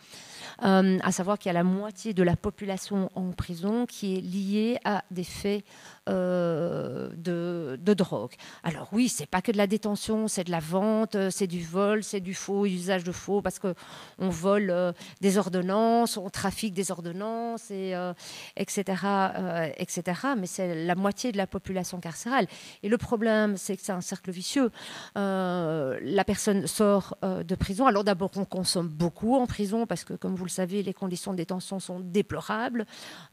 à savoir qu'il y a la moitié de la population en prison qui est liée à des faits de, drogue. Alors oui, c'est pas que de la détention, c'est de la vente, c'est du vol, c'est du faux, usage de faux, parce que on vole des ordonnances, on trafique des ordonnances, et, etc., etc. Mais c'est la moitié de la population carcérale. Et le problème, c'est que c'est un cercle vicieux. Euh, la personne sort euh, de prison. Alors d'abord, on consomme beaucoup en prison parce que, comme vous le savez, les conditions de détention sont déplorables.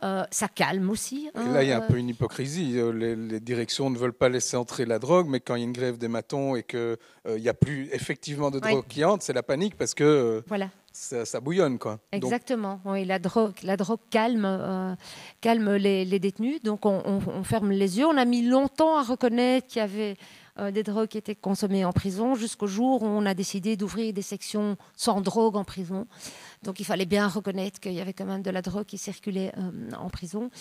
Euh, ça calme aussi. Hein, là, il y a un peu une hypocrisie. Les, directions ne veulent pas laisser entrer la drogue, mais quand il y a une grève des matons et qu'il n'y a plus effectivement de drogue qui entre, c'est la panique parce que voilà ça, bouillonne. Quoi. Exactement. Oui, la drogue, la drogue calme, euh, calme les, détenus. Donc on, ferme les yeux. On a mis longtemps à reconnaître qu'il y avait euh, des drogues qui étaient consommées en prison, jusqu'au jour où on a décidé d'ouvrir des sections sans drogue en prison. Donc il fallait bien reconnaître qu'il y avait quand même de la drogue qui circulait euh, en prison.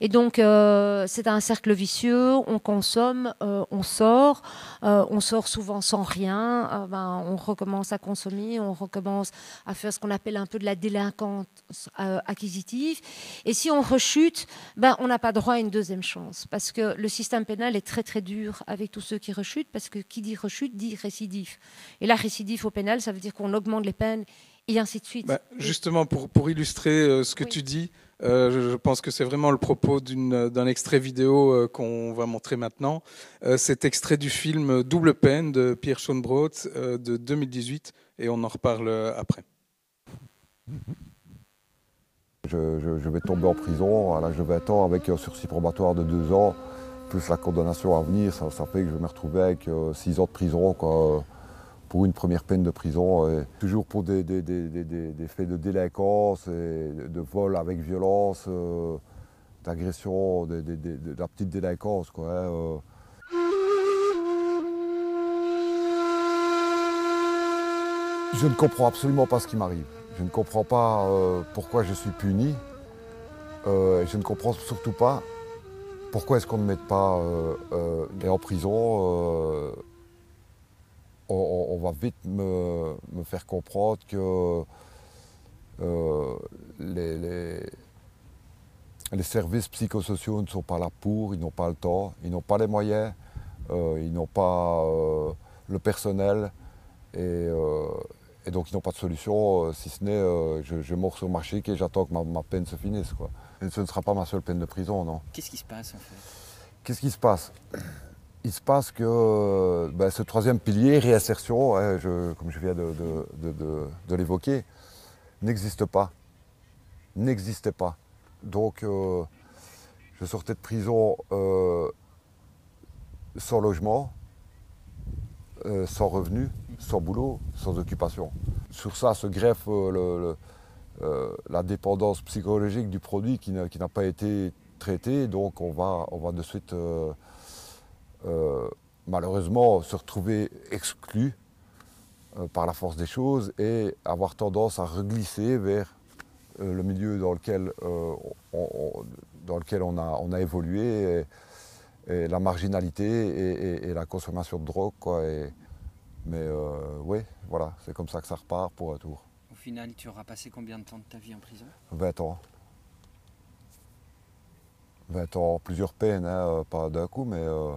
Et donc euh, c'est un cercle vicieux, on consomme, euh, on sort, on sort souvent sans rien, ben, on recommence à consommer, on recommence à faire ce qu'on appelle un peu de la délinquance acquisitive. Et si on rechute, ben, on n'a pas droit à une deuxième chance, parce que le système pénal est très très dur avec tous ceux qui rechutent, parce que qui dit rechute dit récidive. Et la récidive au pénal, ça veut dire qu'on augmente les peines et ainsi de suite. Bah, justement, pour, pour illustrer ce que tu dis, je, pense que c'est vraiment le propos d'un extrait vidéo qu'on va montrer maintenant. cet extrait du film Double peine de Pierre Schoenbrot de 2018 et on en reparle après. Je, vais tomber en prison à l'âge de 20 ans avec un sursis probatoire de 2 ans, plus la condamnation à venir. Ça, fait que je vais me retrouver avec 6 euh, ans de prison pour une première peine de prison. toujours pour des, faits de délinquance, de vol avec violence, euh, d'agression, de, la petite délinquance. Quoi, hein, euh. Je ne comprends absolument pas ce qui m'arrive. Je ne comprends pas euh, pourquoi je suis puni. Euh, je ne comprends surtout pas pourquoi est-ce qu'on ne met pas euh, en prison. On, va vite me, faire comprendre que les, les, services psychosociaux ne sont pas là pour, ils n'ont pas le temps, ils n'ont pas les moyens, ils n'ont pas le personnel. Et, et donc ils n'ont pas de solution, euh, si ce n'est euh, je, je mords sur ma chic et j'attends que ma, peine se finisse. Quoi. Et ce ne sera pas ma seule peine de prison, non. Qu'est-ce qui se passe en fait? Qu'est-ce qui se passe? Il se passe que euh, ben, ce troisième pilier, réinsertion, hein, comme je viens de, l'évoquer, n'existe pas. N'existait pas. Donc je sortais de prison sans logement, sans revenu, sans boulot, sans occupation. Sur ça se greffe euh, euh, la dépendance psychologique du produit qui n'a pas été traité, donc on va, on va de suite euh, malheureusement se retrouver exclu par la force des choses et avoir tendance à reglisser vers le milieu dans lequel, on, dans lequel on, a, on a évolué, et, la marginalité et, la consommation de drogue. Quoi, mais euh, oui, voilà, c'est comme ça que ça repart pour un tour. Au final, tu auras passé combien de temps de ta vie en prison? 20 ans. 20 ans, plusieurs peines, hein, euh, pas d'un coup, mais euh,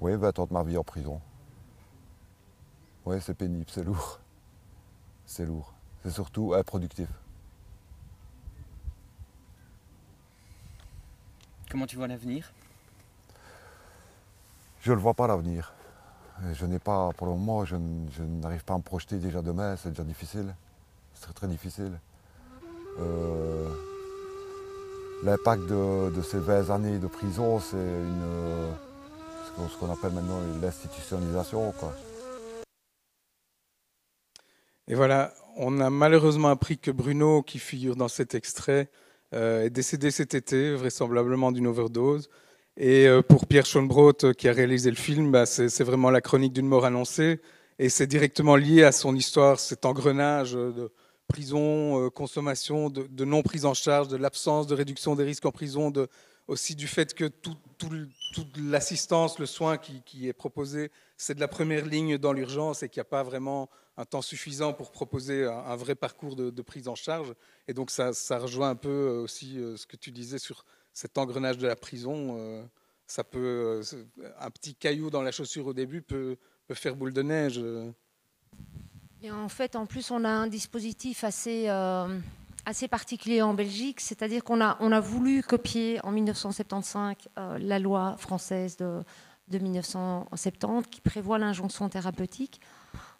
oui, 20 ans de ma vie en prison. Oui, c'est pénible, c'est lourd. C'est lourd. C'est surtout improductif. Comment tu vois l'avenir? Je ne le vois pas l'avenir. Je n'ai pas, pour le moment, je, n'arrive pas à me projeter déjà demain, c'est déjà difficile. C'est très très difficile. Euh, l'impact de, ces 20 années de prison, c'est une, ce qu'on appelle maintenant l'institutionnalisation. Et voilà, on a malheureusement appris que Bruno, qui figure dans cet extrait, euh, est décédé cet été, vraisemblablement d'une overdose. Et euh, pour Pierre Schoenbrot, euh, qui a réalisé le film, bah, c'est vraiment la chronique d'une mort annoncée. Et c'est directement lié à son histoire, cet engrenage de prison, consommation, de, non prise en charge, de l'absence de réduction des risques en prison, aussi du fait que toute l'assistance, le soin qui, est proposé, c'est de la première ligne dans l'urgence et qu'il n'y a pas vraiment un temps suffisant pour proposer un, vrai parcours de, prise en charge. Et donc ça, rejoint un peu aussi ce que tu disais sur cet engrenage de la prison, euh, ça peut, euh, un petit caillou dans la chaussure au début peut, faire boule de neige. Et en fait, en plus, on a un dispositif assez, euh, assez particulier en Belgique, c'est-à-dire qu'on a, on a voulu copier en 1975 la loi française de, de 1970 qui prévoit l'injonction thérapeutique.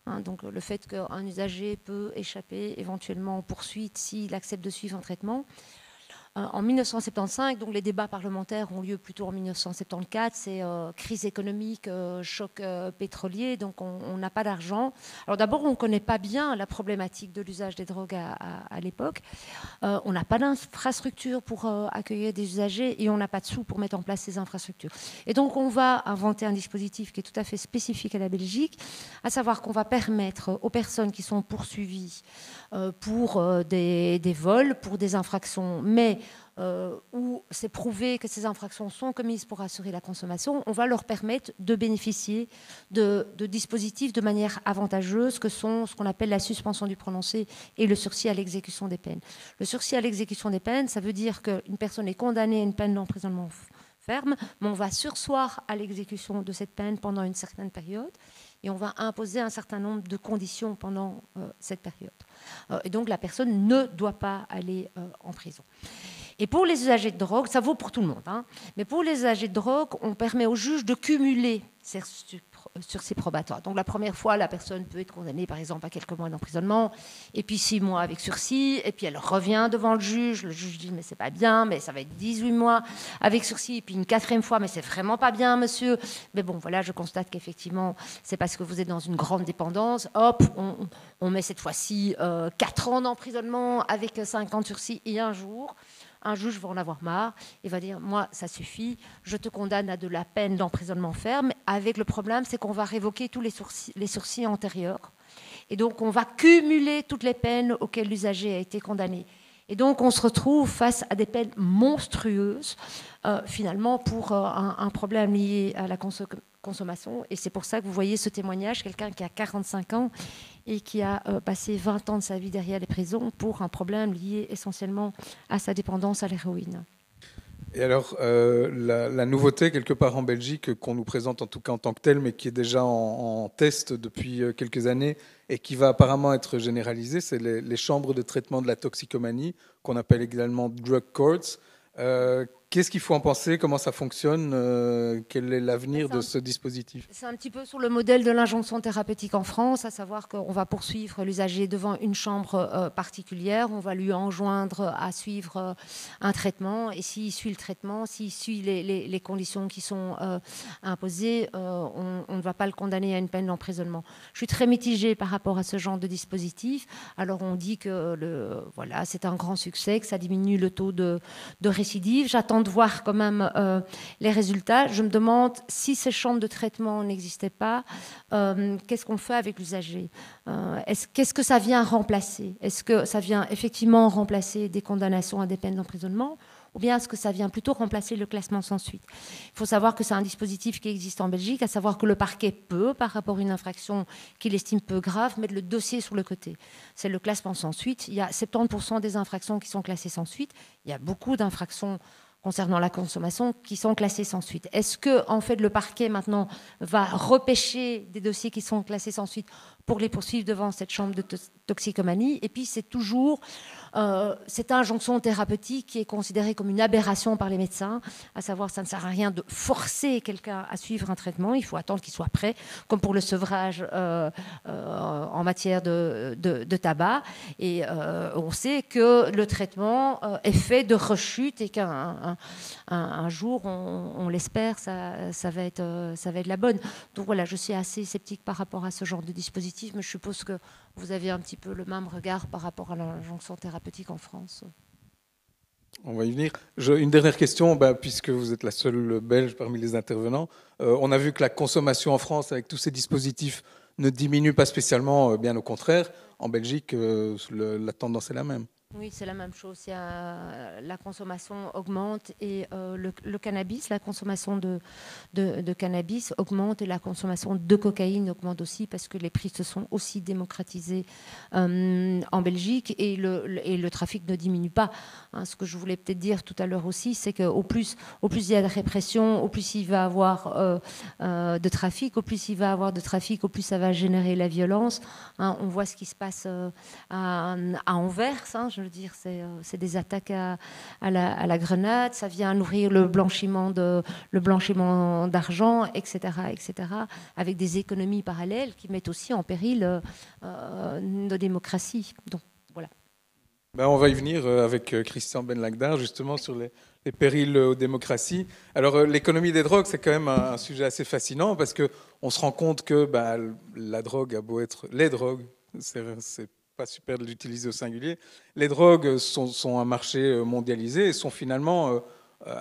Hein, donc le fait qu'un usager peut échapper éventuellement aux poursuites s'il accepte de suivre un traitement. Euh, en 1975, donc les débats parlementaires ont lieu plutôt en 1974. C'est euh, crise économique, euh, choc pétrolier, donc on n'a pas d'argent. Alors d'abord, on ne connaît pas bien la problématique de l'usage des drogues à, l'époque. on n'a pas d'infrastructure pour accueillir des usagers et on n'a pas de sous pour mettre en place ces infrastructures. Et donc on va inventer un dispositif qui est tout à fait spécifique à la Belgique, à savoir qu'on va permettre aux personnes qui sont poursuivies pour des, des vols, pour des infractions, mais euh, où c'est prouvé que ces infractions sont commises pour assurer la consommation, on va leur permettre de bénéficier de, dispositifs de manière avantageuse que sont ce qu'on appelle la suspension du prononcé et le sursis à l'exécution des peines. Le sursis à l'exécution des peines, ça veut dire qu'une personne est condamnée à une peine d'emprisonnement ferme, mais on va sursoir à l'exécution de cette peine pendant une certaine période. et on va imposer un certain nombre de conditions pendant cette période. et donc la personne ne doit pas aller en prison. Et pour les usagers de drogue, ça vaut pour tout le monde, hein, mais pour les usagers de drogue, on permet au juge de cumuler ces sursis probatoires. Donc la première fois, la personne peut être condamnée par exemple à quelques mois d'emprisonnement, et puis six mois avec sursis, et puis elle revient devant le juge, le juge dit mais c'est pas bien, mais ça va être 18 mois avec sursis, et puis une quatrième fois, mais c'est vraiment pas bien monsieur. Mais bon voilà, je constate qu'effectivement c'est parce que vous êtes dans une grande dépendance, hop, on, met cette fois-ci euh, 4 ans d'emprisonnement avec 5 ans de sursis et un jour un juge va en avoir marre et va dire Moi, ça suffit, je te condamne à de la peine d'emprisonnement ferme. Avec le problème, c'est qu'on va révoquer tous les sourcils, antérieurs. Et donc, on va cumuler toutes les peines auxquelles l'usager a été condamné. Et donc, on se retrouve face à des peines monstrueuses, euh, finalement, pour euh, un, problème lié à la consommation. Et c'est pour ça que vous voyez ce témoignage, quelqu'un qui a 45 ans et qui a euh, passé 20 ans de sa vie derrière les prisons pour un problème lié essentiellement à sa dépendance à l'héroïne. Et alors, euh, la, nouveauté quelque part en Belgique qu'on nous présente en tout cas en tant que telle, mais qui est déjà en, test depuis euh, quelques années et qui va apparemment être généralisée, c'est les, les, chambres de traitement de la toxicomanie, qu'on appelle également drug courts. Qu'est-ce qu'il faut en penser? Comment ça fonctionne? Euh, Quel est l'avenir de ce dispositif? C'est un petit peu sur le modèle de l'injonction thérapeutique en France, à savoir qu'on va poursuivre l'usager devant une chambre euh, particulière, on va lui enjoindre à suivre euh, un traitement, et s'il suit le traitement, s'il suit les, conditions qui sont imposées, on, on, ne va pas le condamner à une peine d'emprisonnement. Je suis très mitigée par rapport à ce genre de dispositif. Alors on dit que le, voilà, c'est un grand succès, que ça diminue le taux de, de récidive. J'attends de voir quand même euh, les résultats. Je me demande si ces chambres de traitement n'existaient pas, euh, qu'est-ce qu'on fait avec l'usager euh, Qu'est-ce que ça vient remplacer? Est-ce que ça vient effectivement remplacer des condamnations à des peines d'emprisonnement ou bien est-ce que ça vient plutôt remplacer le classement sans suite? Il faut savoir que c'est un dispositif qui existe en Belgique, à savoir que le parquet peut, par rapport à une infraction qu'il estime peu grave, mettre le dossier sur le côté. C'est le classement sans suite. Il y a 70% des infractions qui sont classées sans suite. Il y a beaucoup d'infractions concernant la consommation qui sont classés sans suite. Est-ce que en fait le parquet maintenant va repêcher des dossiers qui sont classés sans suite pour les poursuivre devant cette chambre de toxicomanie Et puis c'est toujours euh, cette injonction thérapeutique qui est considérée comme une aberration par les médecins, à savoir ça ne sert à rien de forcer quelqu'un à suivre un traitement, il faut attendre qu'il soit prêt, comme pour le sevrage euh, euh, en matière de, de, tabac. Et on sait que le traitement est fait de rechute et qu'un un, jour, on, l'espère, ça, ça, ça va être la bonne. Donc voilà, je suis assez sceptique par rapport à ce genre de dispositif, mais je suppose que vous avez un petit peu le même regard par rapport à l'injonction thérapeutique en France. On va y venir. une dernière question, bah, puisque vous êtes la seule Belge parmi les intervenants. Euh, on a vu que la consommation en France, avec tous ces dispositifs, ne diminue pas spécialement, euh, bien au contraire. En Belgique, euh, la tendance est la même. Oui, c'est la même chose. la consommation augmente et euh, le, cannabis, la consommation de, cannabis augmente et la consommation de cocaïne augmente aussi parce que les prix se sont aussi démocratisés euh, en Belgique et le, le trafic ne diminue pas. Hein, ce que je voulais peut-être dire tout à l'heure aussi, c'est qu'au plus, au plus il y a de répression, au plus il va y avoir euh, de trafic, au plus il va y avoir de trafic, au plus ça va générer la violence. Hein, on voit ce qui se passe à, à Anvers. Hein, veux dire, c'est euh, des attaques à, la, grenade, ça vient nourrir le blanchiment d'argent, etc., etc., avec des économies parallèles qui mettent aussi en péril euh, euh, nos démocraties. Donc voilà. Ben, on va y venir avec Christian Benlagdar, justement, sur les, périls aux démocraties. Alors, l'économie des drogues, c'est quand même un, sujet assez fascinant parce qu'on se rend compte que bah, la drogue a beau être. Les drogues, c'est pas super de l'utiliser au singulier. Les drogues sont, un marché euh, mondialisé et sont finalement, euh,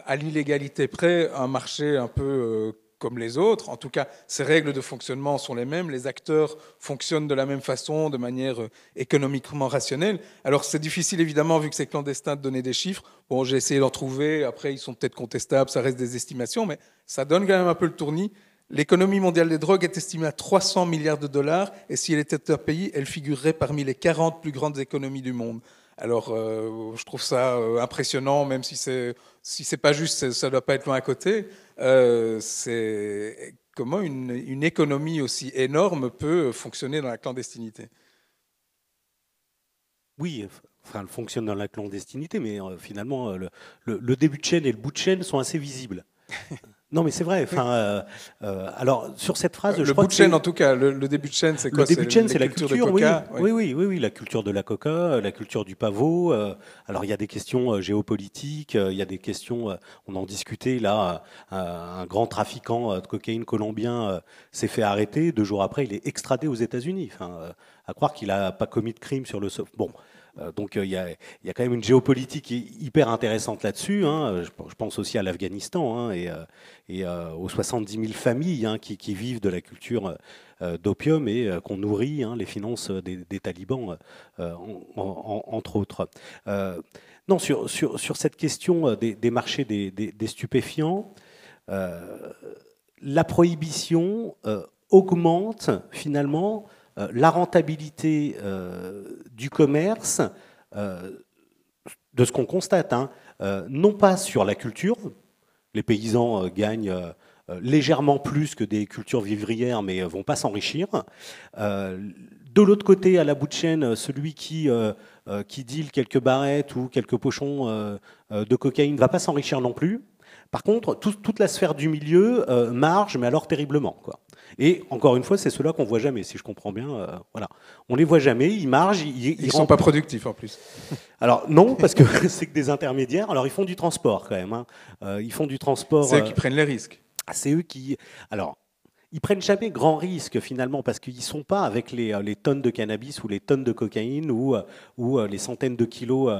à l'illégalité près, un marché un peu euh, comme les autres. En tout cas, ces règles de fonctionnement sont les mêmes. Les acteurs fonctionnent de la même façon, de manière économiquement rationnelle. Alors, c'est difficile, évidemment, vu que c'est clandestin, de donner des chiffres. Bon, j'ai essayé d'en trouver. Après, ils sont peut-être contestables. Ça reste des estimations, mais ça donne quand même un peu le tournis. L'économie mondiale des drogues est estimée à 300 milliards de dollars et si elle était un pays, elle figurerait parmi les 40 plus grandes économies du monde. Alors, euh, je trouve ça euh, impressionnant, même si c'est si c'est pas juste, ça ne doit pas être loin à côté. Euh, comment une, une économie aussi énorme peut fonctionner dans la clandestinité? Oui, enfin, elle fonctionne dans la clandestinité, mais finalement, le, le- le début de chaîne et le bout de chaîne sont assez visibles. non, mais c'est vrai. Enfin, euh, euh, alors sur cette phrase, le je crois bout de chaîne, en tout cas, le, le début de chaîne, c'est quoi le début de chaîne, c'est la culture, de oui, coca oui, oui, oui, oui, la culture de la coca, euh, la culture du pavot. euh, alors il y a des questions euh, géopolitiques, euh, il y a des questions. euh, on en discutait là. euh, un grand trafiquant euh, de cocaïne colombien euh, s'est fait arrêter. Deux jours après, il est extradé aux États-Unis. Enfin, euh, à croire qu'il n'a pas commis de crime sur le sol. Bon. Euh, Donc euh, il y, a, quand même une géopolitique hy- hyper intéressante là-dessus. hein. Je, pense aussi à l'Afghanistan hein, et, euh, aux 70 000 familles hein, qui, vivent de la culture d'opium et qu'on nourrit les finances des, talibans, en- en- en- entre autres. Non, sur, cette question des, marchés des, stupéfiants, la prohibition augmente finalement la rentabilité euh, du commerce euh, de ce qu'on constate, hein, euh, non pas sur la culture, les paysans euh, gagnent euh, euh, légèrement plus que des cultures vivrières, mais vont pas s'enrichir. Euh, de l'autre côté, à la bout de chaîne, euh, celui qui, euh, euh, qui deal quelques barrettes ou quelques pochons euh, euh, de cocaïne ne va pas s'enrichir non plus. Par contre, tout- toute la sphère du milieu euh, marge, mais alors terriblement. Et encore une fois, c'est ceux-là qu'on voit jamais, si je comprends bien. euh, voilà. On les voit jamais, ils margent, ils, Ils sont pas productifs en plus. alors non, parce que c'est que des intermédiaires. Alors ils font du transport quand même. hein. Euh, ils font du transport. C'est eux euh, qui prennent les risques. ah, C'est eux qui. Alors, ils prennent jamais grand risque finalement parce qu'ils sont pas avec les, euh, les tonnes de cannabis ou les tonnes de cocaïne ou, euh, euh, les centaines de kilos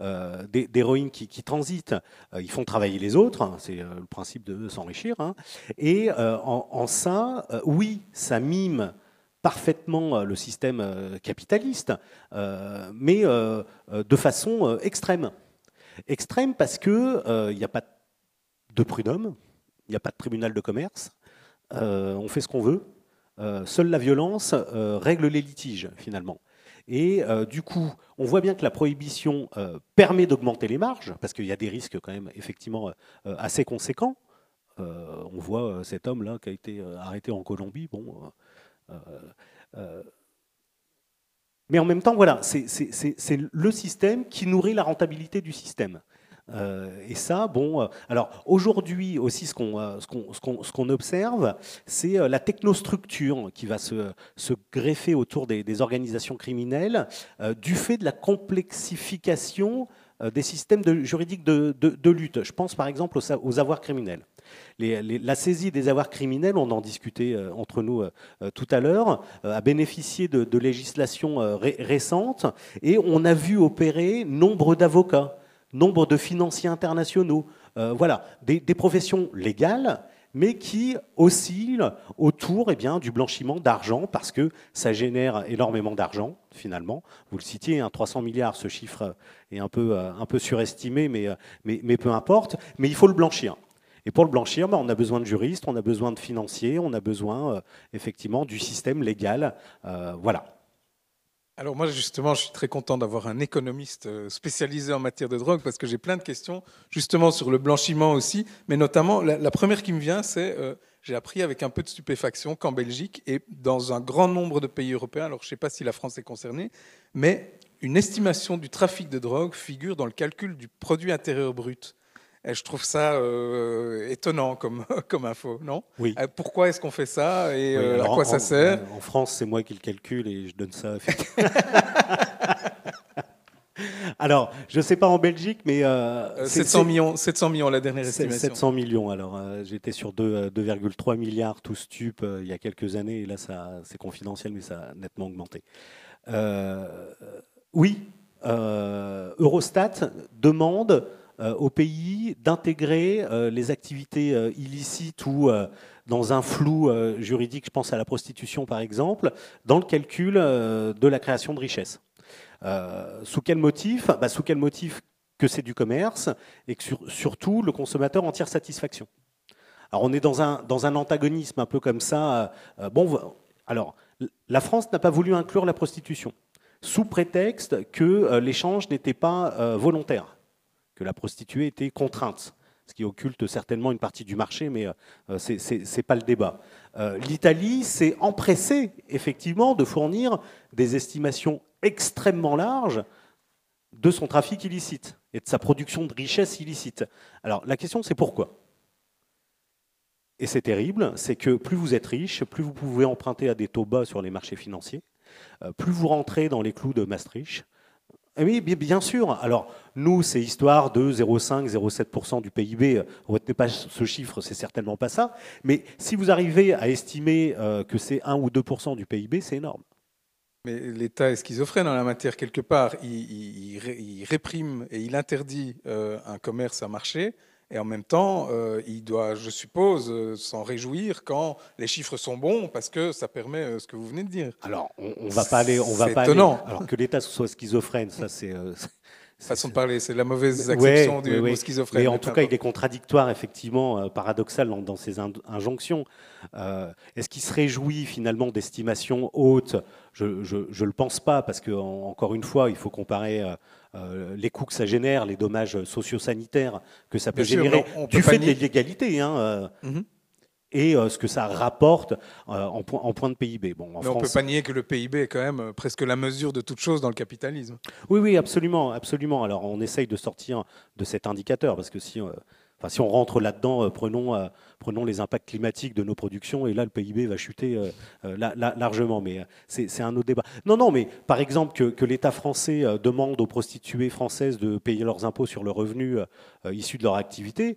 d'hé- d'héroïne qui, transitent. Ils font travailler les autres. hein, C'est le principe de s'enrichir. hein. Et en, ça, oui, ça mime parfaitement le système capitaliste, mais de façon extrême. Extrême parce que euh, il n'y a pas de prud'homme, il n'y a pas de tribunal de commerce, euh, on fait ce qu'on veut. Euh, seule la violence euh, règle les litiges, finalement. Et du coup, on voit bien que la prohibition permet d'augmenter les marges, parce qu'il y a des risques quand même effectivement assez conséquents. On voit cet homme-là qui a été arrêté en Colombie. Bon, mais en même temps, voilà, c'est le système qui nourrit la rentabilité du système. Euh, et ça, bon, euh, alors aujourd'hui aussi, ce qu'on euh, observe, c'est la technostructure qui va se, greffer autour des, organisations criminelles du fait de la complexification des systèmes juridiques de, lutte. Je pense par exemple aux, avoirs criminels. La saisie des avoirs criminels, on en discutait entre nous tout à l'heure, a bénéficié de, de législations ré- récentes et on a vu opérer nombre d'avocats, nombre de financiers internationaux, euh, voilà, des, professions légales mais qui oscillent autour eh bien, du blanchiment d'argent parce que ça génère énormément d'argent finalement. Vous le citiez, hein, 300 milliards, ce chiffre est un peu, euh, surestimé, mais, euh, mais, peu importe. Mais il faut le blanchir. Et pour le blanchir, bah, on a besoin de juristes, on a besoin de financiers, on a besoin effectivement du système légal. Voilà. Alors moi justement, je suis très content d'avoir un économiste euh, spécialisé en matière de drogue parce que j'ai plein de questions justement sur le blanchiment aussi, mais notamment la, première qui me vient, c'est euh, j'ai appris avec un peu de stupéfaction qu'en Belgique et dans un grand nombre de pays européens, alors je ne sais pas si la France est concernée, mais une estimation du trafic de drogue figure dans le calcul du produit intérieur brut. Et je trouve ça euh, étonnant comme, comme info, non? Oui. Euh, Pourquoi est-ce qu'on fait ça et Oui, euh, à quoi en- ça sert En France, c'est moi qui le calcule et je donne ça. alors, je ne sais pas en Belgique, mais euh, Euh, c'est- 700 c'est- millions, 700 millions la dernière estimation. 700 millions. Alors, euh, j'étais sur deux, euh, 2,3 milliards tout stup euh, il y a quelques années, et là, c'est confidentiel, mais ça a nettement augmenté. Euh, oui, euh, Eurostat demande euh, aux pays d'intégrer euh, les activités euh, illicites ou dans un flou juridique, je pense à la prostitution par exemple, dans le calcul de la création de richesses. Euh, sous quel motif? Bah, Sous quel motif que c'est du commerce et que sur- surtout le consommateur en tire satisfaction? Alors on est dans un, dans un antagonisme un peu comme ça. Bon, alors la France n'a pas voulu inclure la prostitution sous prétexte que l'échange n'était pas volontaire, que la prostituée était contrainte. ce qui occulte certainement une partie du marché, mais ce n'est pas le débat. L'Italie s'est empressée, effectivement, de fournir des estimations extrêmement larges de son trafic illicite et de sa production de richesses illicite. Alors la question c'est pourquoi? Et c'est terrible, c'est que plus vous êtes riche, plus vous pouvez emprunter à des taux bas sur les marchés financiers, euh, plus vous rentrez dans les clous de Maastricht. Et oui, bien sûr. Alors, nous, c'est histoire de 0,5-0,7% du PIB. Retenez pas ce chiffre, c'est certainement pas ça. Mais si vous arrivez à estimer euh, que c'est 1 ou 2% du PIB, c'est énorme. Mais l'État est schizophrène en la matière quelque part. Il, réprime et il interdit euh, un commerce à marché. Et en même temps, euh, il doit, je suppose, euh, s'en réjouir quand les chiffres sont bons, parce que ça permet ce que vous venez de dire. Alors, on, on va pas aller, on va pas étonnant. alors que l'État soit schizophrène, ça c'est Façon de parler, c'est la mauvaise acception du mot schizophrène. Mais en tout cas, il est contradictoire, effectivement, euh, paradoxal dans, ses injonctions. Euh, est-ce qu'il se réjouit finalement d'estimations hautes? Je ne le pense pas, parce que encore une fois, il faut comparer euh, les coûts que ça génère, les dommages sociosanitaires que ça peut générer du fait de l'illégalité. Hein, mhm et euh, ce que ça rapporte euh, en, point, de PIB. Bon, Mais on ne peut pas nier que le PIB est quand même euh, presque la mesure de toute chose dans le capitalisme. Oui, oui, absolument, absolument. Alors on essaye de sortir de cet indicateur parce que si, enfin, si on rentre là-dedans, prenons, prenons les impacts climatiques de nos productions et là le PIB va chuter largement. Mais c'est un autre débat. Non, non, mais par exemple que, que l'État français demande aux prostituées françaises de payer leurs impôts sur le revenu issu de leur activité,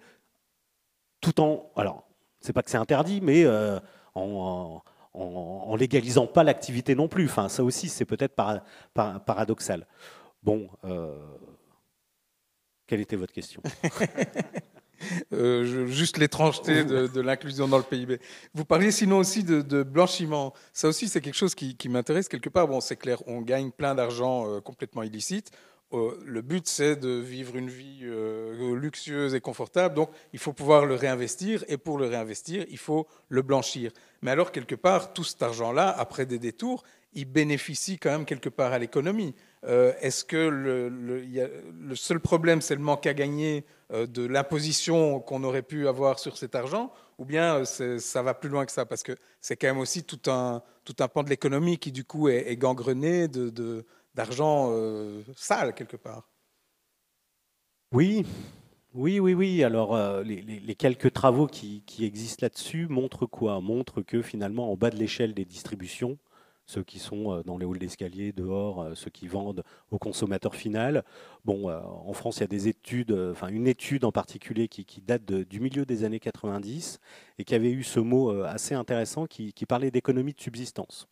tout en alors c'est pas que c'est interdit, mais euh, en, en, légalisant pas l'activité non plus. Enfin, ça aussi, c'est peut-être paradoxal. Bon, euh, quelle était votre question? Euh, Juste l'étrangeté de, l'inclusion dans le PIB. Vous parliez sinon aussi de, blanchiment. Ça aussi, c'est quelque chose qui, qui m'intéresse quelque part. Bon, c'est clair, on gagne plein d'argent complètement illicite. Euh, le but, c'est de vivre une vie euh, luxueuse et confortable. Donc, il faut pouvoir le réinvestir. Et pour le réinvestir, il faut le blanchir. Mais alors, quelque part, tout cet argent-là, après des détours, il bénéficie quand même quelque part à l'économie. Euh, est-ce que le, seul problème, c'est le manque à gagner de l'imposition qu'on aurait pu avoir sur cet argent? Ou bien ça va plus loin que ça? Parce que c'est quand même aussi tout un, tout un pan de l'économie qui, du coup, est, gangrené de d'argent euh, sale quelque part. Oui, oui, oui, oui. Alors, euh, les, quelques travaux qui, existent là-dessus montrent quoi? Montrent que finalement, en bas de l'échelle des distributions, ceux qui sont euh, dans les halls d'escalier, dehors, ceux qui vendent au consommateur final. Bon, en France, il y a des études, enfin une étude en particulier qui, date du milieu des années 90 et qui avait eu ce mot assez intéressant qui parlait d'économie de subsistance.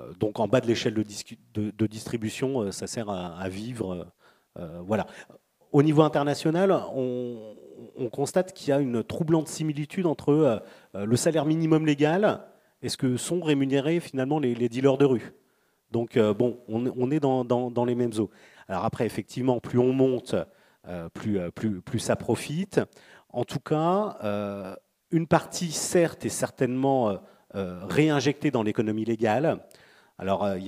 Euh, donc en bas de l'échelle de, distribution, euh, ça sert à, vivre. Euh, voilà. Au niveau international, on, constate qu'il y a une troublante similitude entre le salaire minimum légal et ce que sont rémunérés finalement les, dealers de rue. Donc bon, on, est dans, les mêmes eaux. Alors après, effectivement, plus on monte, plus, plus, ça profite. En tout cas, une partie, certes, est certainement réinjectée dans l'économie légale. Alors, euh,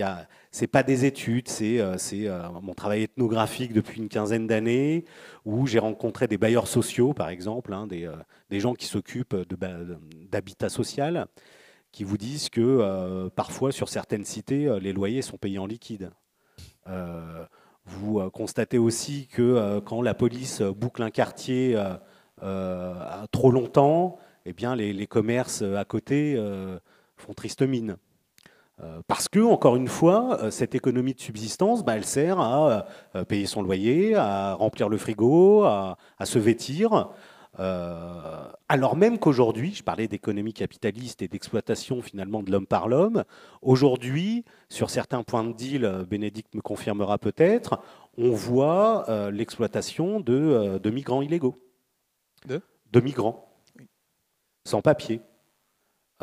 ce n'est pas des études, c'est euh, euh, mon travail ethnographique depuis une quinzaine d'années, où j'ai rencontré des bailleurs sociaux, par exemple, hein, des, gens qui s'occupent d'habitat social, qui vous disent que parfois, sur certaines cités, les loyers sont payés en liquide. vous constatez aussi que quand la police boucle un quartier trop longtemps, eh bien, les commerces à côté font triste mine. Euh, parce que, encore une fois, euh, cette économie de subsistance, bah, elle sert à euh, payer son loyer, à remplir le frigo, à, se vêtir. alors même qu'aujourd'hui, je parlais d'économie capitaliste et d'exploitation finalement de l'homme par l'homme, aujourd'hui, sur certains points de deal, Bénédicte me confirmera peut-être, on voit l'exploitation de, migrants illégaux. De? Migrants, sans papier.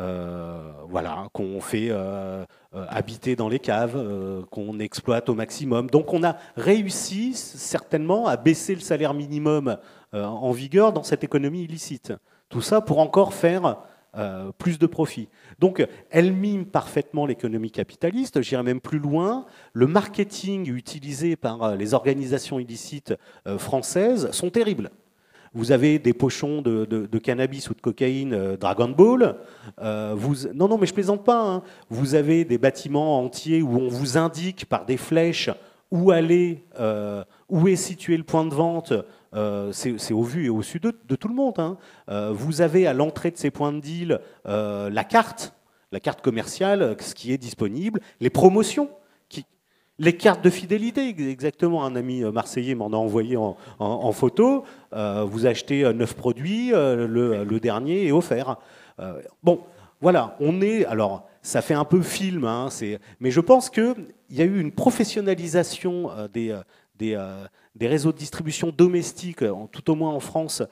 Euh, voilà, qu'on fait euh, euh, habiter dans les caves, qu'on exploite au maximum. Donc on a réussi certainement à baisser le salaire minimum en vigueur dans cette économie illicite. Tout ça pour encore faire plus de profit. Donc, elle mime parfaitement l'économie capitaliste. J'irai même plus loin. Le marketing utilisé par les organisations illicites françaises sont terribles. Vous avez des pochons de, de- cannabis ou de cocaïne euh, Dragon Ball. Euh, non, non, mais je plaisante pas. hein. Vous avez des bâtiments entiers où on vous indique par des flèches où aller, euh, où est situé le point de vente. C'est au vu et au su de, tout le monde. hein. Vous avez à l'entrée de ces points de deal la carte, la carte commerciale, ce qui est disponible, les promotions. Les cartes de fidélité, exactement. Un ami euh, marseillais m'en a envoyé en, photo. Euh, vous achetez euh, neuf produits, le, dernier est offert. Bon, voilà, on est. Alors, ça fait un peu film, hein, mais je pense qu'il y a eu une professionnalisation des, réseaux de distribution domestiques, tout au moins en France,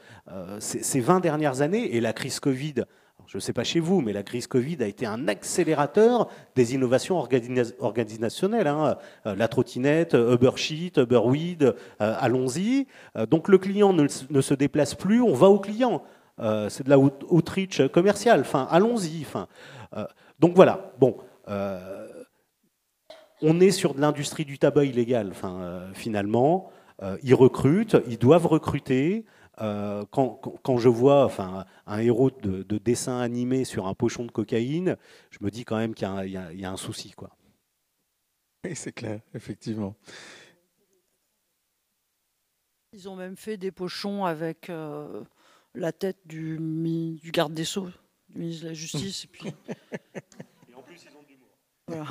ces 20 dernières années, et la crise Covid. Je ne sais pas chez vous, mais la crise Covid a été un accélérateur des innovations organisa- organisationnelles. hein. Euh, La trottinette, Uber Sheet, Uber Weed, euh, allons-y. Euh, Donc le client ne, ne se déplace plus, on va au client. Euh, c'est de la out- outreach commerciale. Enfin, allons-y. Enfin, euh, donc voilà. Bon, euh, on est sur de l'industrie du tabac illégal. Enfin, euh, finalement, Euh, ils recrutent, ils doivent recruter. Euh, quand, quand- quand je vois enfin, un héros de, de dessin animé sur un pochon de cocaïne, je me dis quand même qu'il y a un- il y, a- il y a un souci. Quoi. Oui, c'est clair, effectivement. Ils ont même fait des pochons avec euh, la tête du, garde des Sceaux, du ministre de la Justice. et puis... Voilà.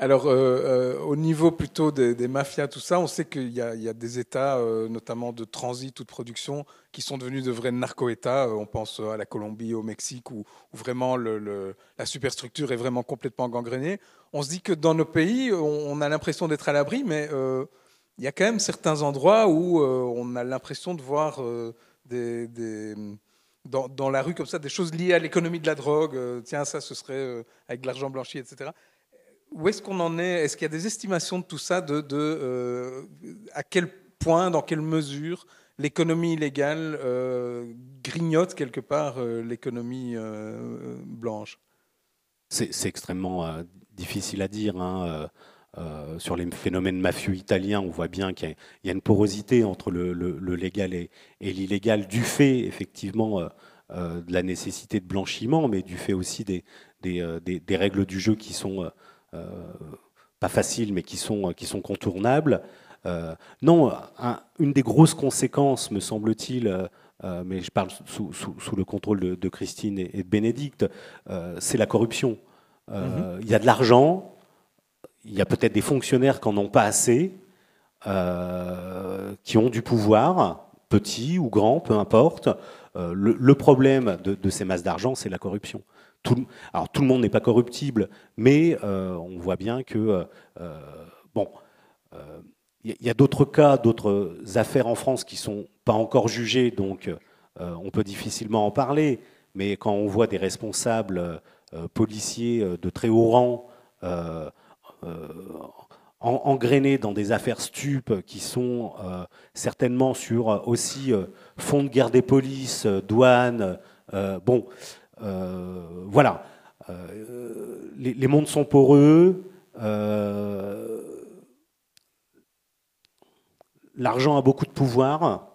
Alors, euh, euh, au niveau plutôt des, mafias, tout ça, on sait qu'il y, a- des États, euh, notamment de transit ou de production, qui sont devenus de vrais narco-États. On pense à la Colombie, au Mexique, où, vraiment la superstructure est vraiment complètement gangrénée. On se dit que dans nos pays, on, a l'impression d'être à l'abri, mais il y a quand même certains endroits où on a l'impression de voir dans, dans la rue comme ça des choses liées à l'économie de la drogue. Tiens, ça, ce serait avec de l'argent blanchi, etc. Où est-ce qu'on en est? Est-ce qu'il y a des estimations de tout ça de, euh, à quel point, dans quelle mesure l'économie illégale euh, grignote quelque part euh, l'économie blanche? C'est extrêmement difficile à dire. hein, sur les phénomènes mafieux italiens, on voit bien qu'il y, a- une porosité entre le, légal et, l'illégal, du fait effectivement de la nécessité de blanchiment, mais du fait aussi des, règles du jeu qui sont pas faciles, mais qui sont, qui sont contournables. Euh, non, un- une des grosses conséquences, me semble-t-il, euh, euh, mais je parle sous, sous- sous le contrôle de, de Christine et, de Bénédicte, euh, c'est la corruption. Euh, Il y a de l'argent, il y a peut-être des fonctionnaires qui n'en ont pas assez, euh, qui ont du pouvoir, petit ou grand, peu importe. Euh, le, le problème de, de ces masses d'argent, c'est la corruption. Tout, alors tout le monde n'est pas corruptible, mais euh, on voit bien que euh, bon, euh, il y a- il y a d'autres cas, d'autres affaires en France qui sont pas encore jugées, donc on peut difficilement en parler. Mais quand on voit des responsables policiers de très haut rang en- engrainés dans des affaires stupes qui sont certainement sur aussi fonds de guerre des polices, douane, euh, bon, voilà. Euh, les, mondes sont poreux. euh, L'argent a beaucoup de pouvoir.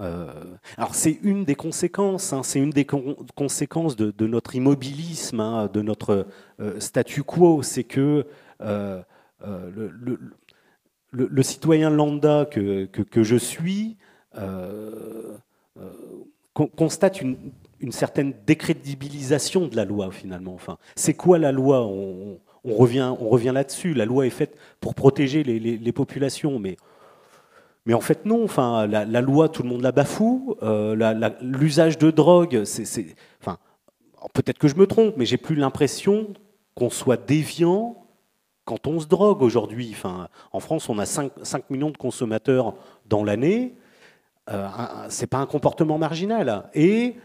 Euh, alors c'est une des conséquences, hein, c'est une des con- conséquences de, notre immobilisme, hein, de notre euh, statu quo, c'est que euh, euh, le, citoyen lambda que je suis con- constate une, certaine décrédibilisation de la loi finalement. Enfin, c'est quoi la loi? On, revient, on revient là-dessus. La loi est faite pour protéger les, populations, mais en fait, non. Enfin, la, loi, tout le monde la bafoue. Euh, L'usage de drogue, c'est, enfin, peut-être que je me trompe, mais j'ai plus l'impression qu'on soit déviant quand on se drogue aujourd'hui. En France, on a 5, 5 millions de consommateurs dans l'année. Euh, c'est pas un comportement marginal. Et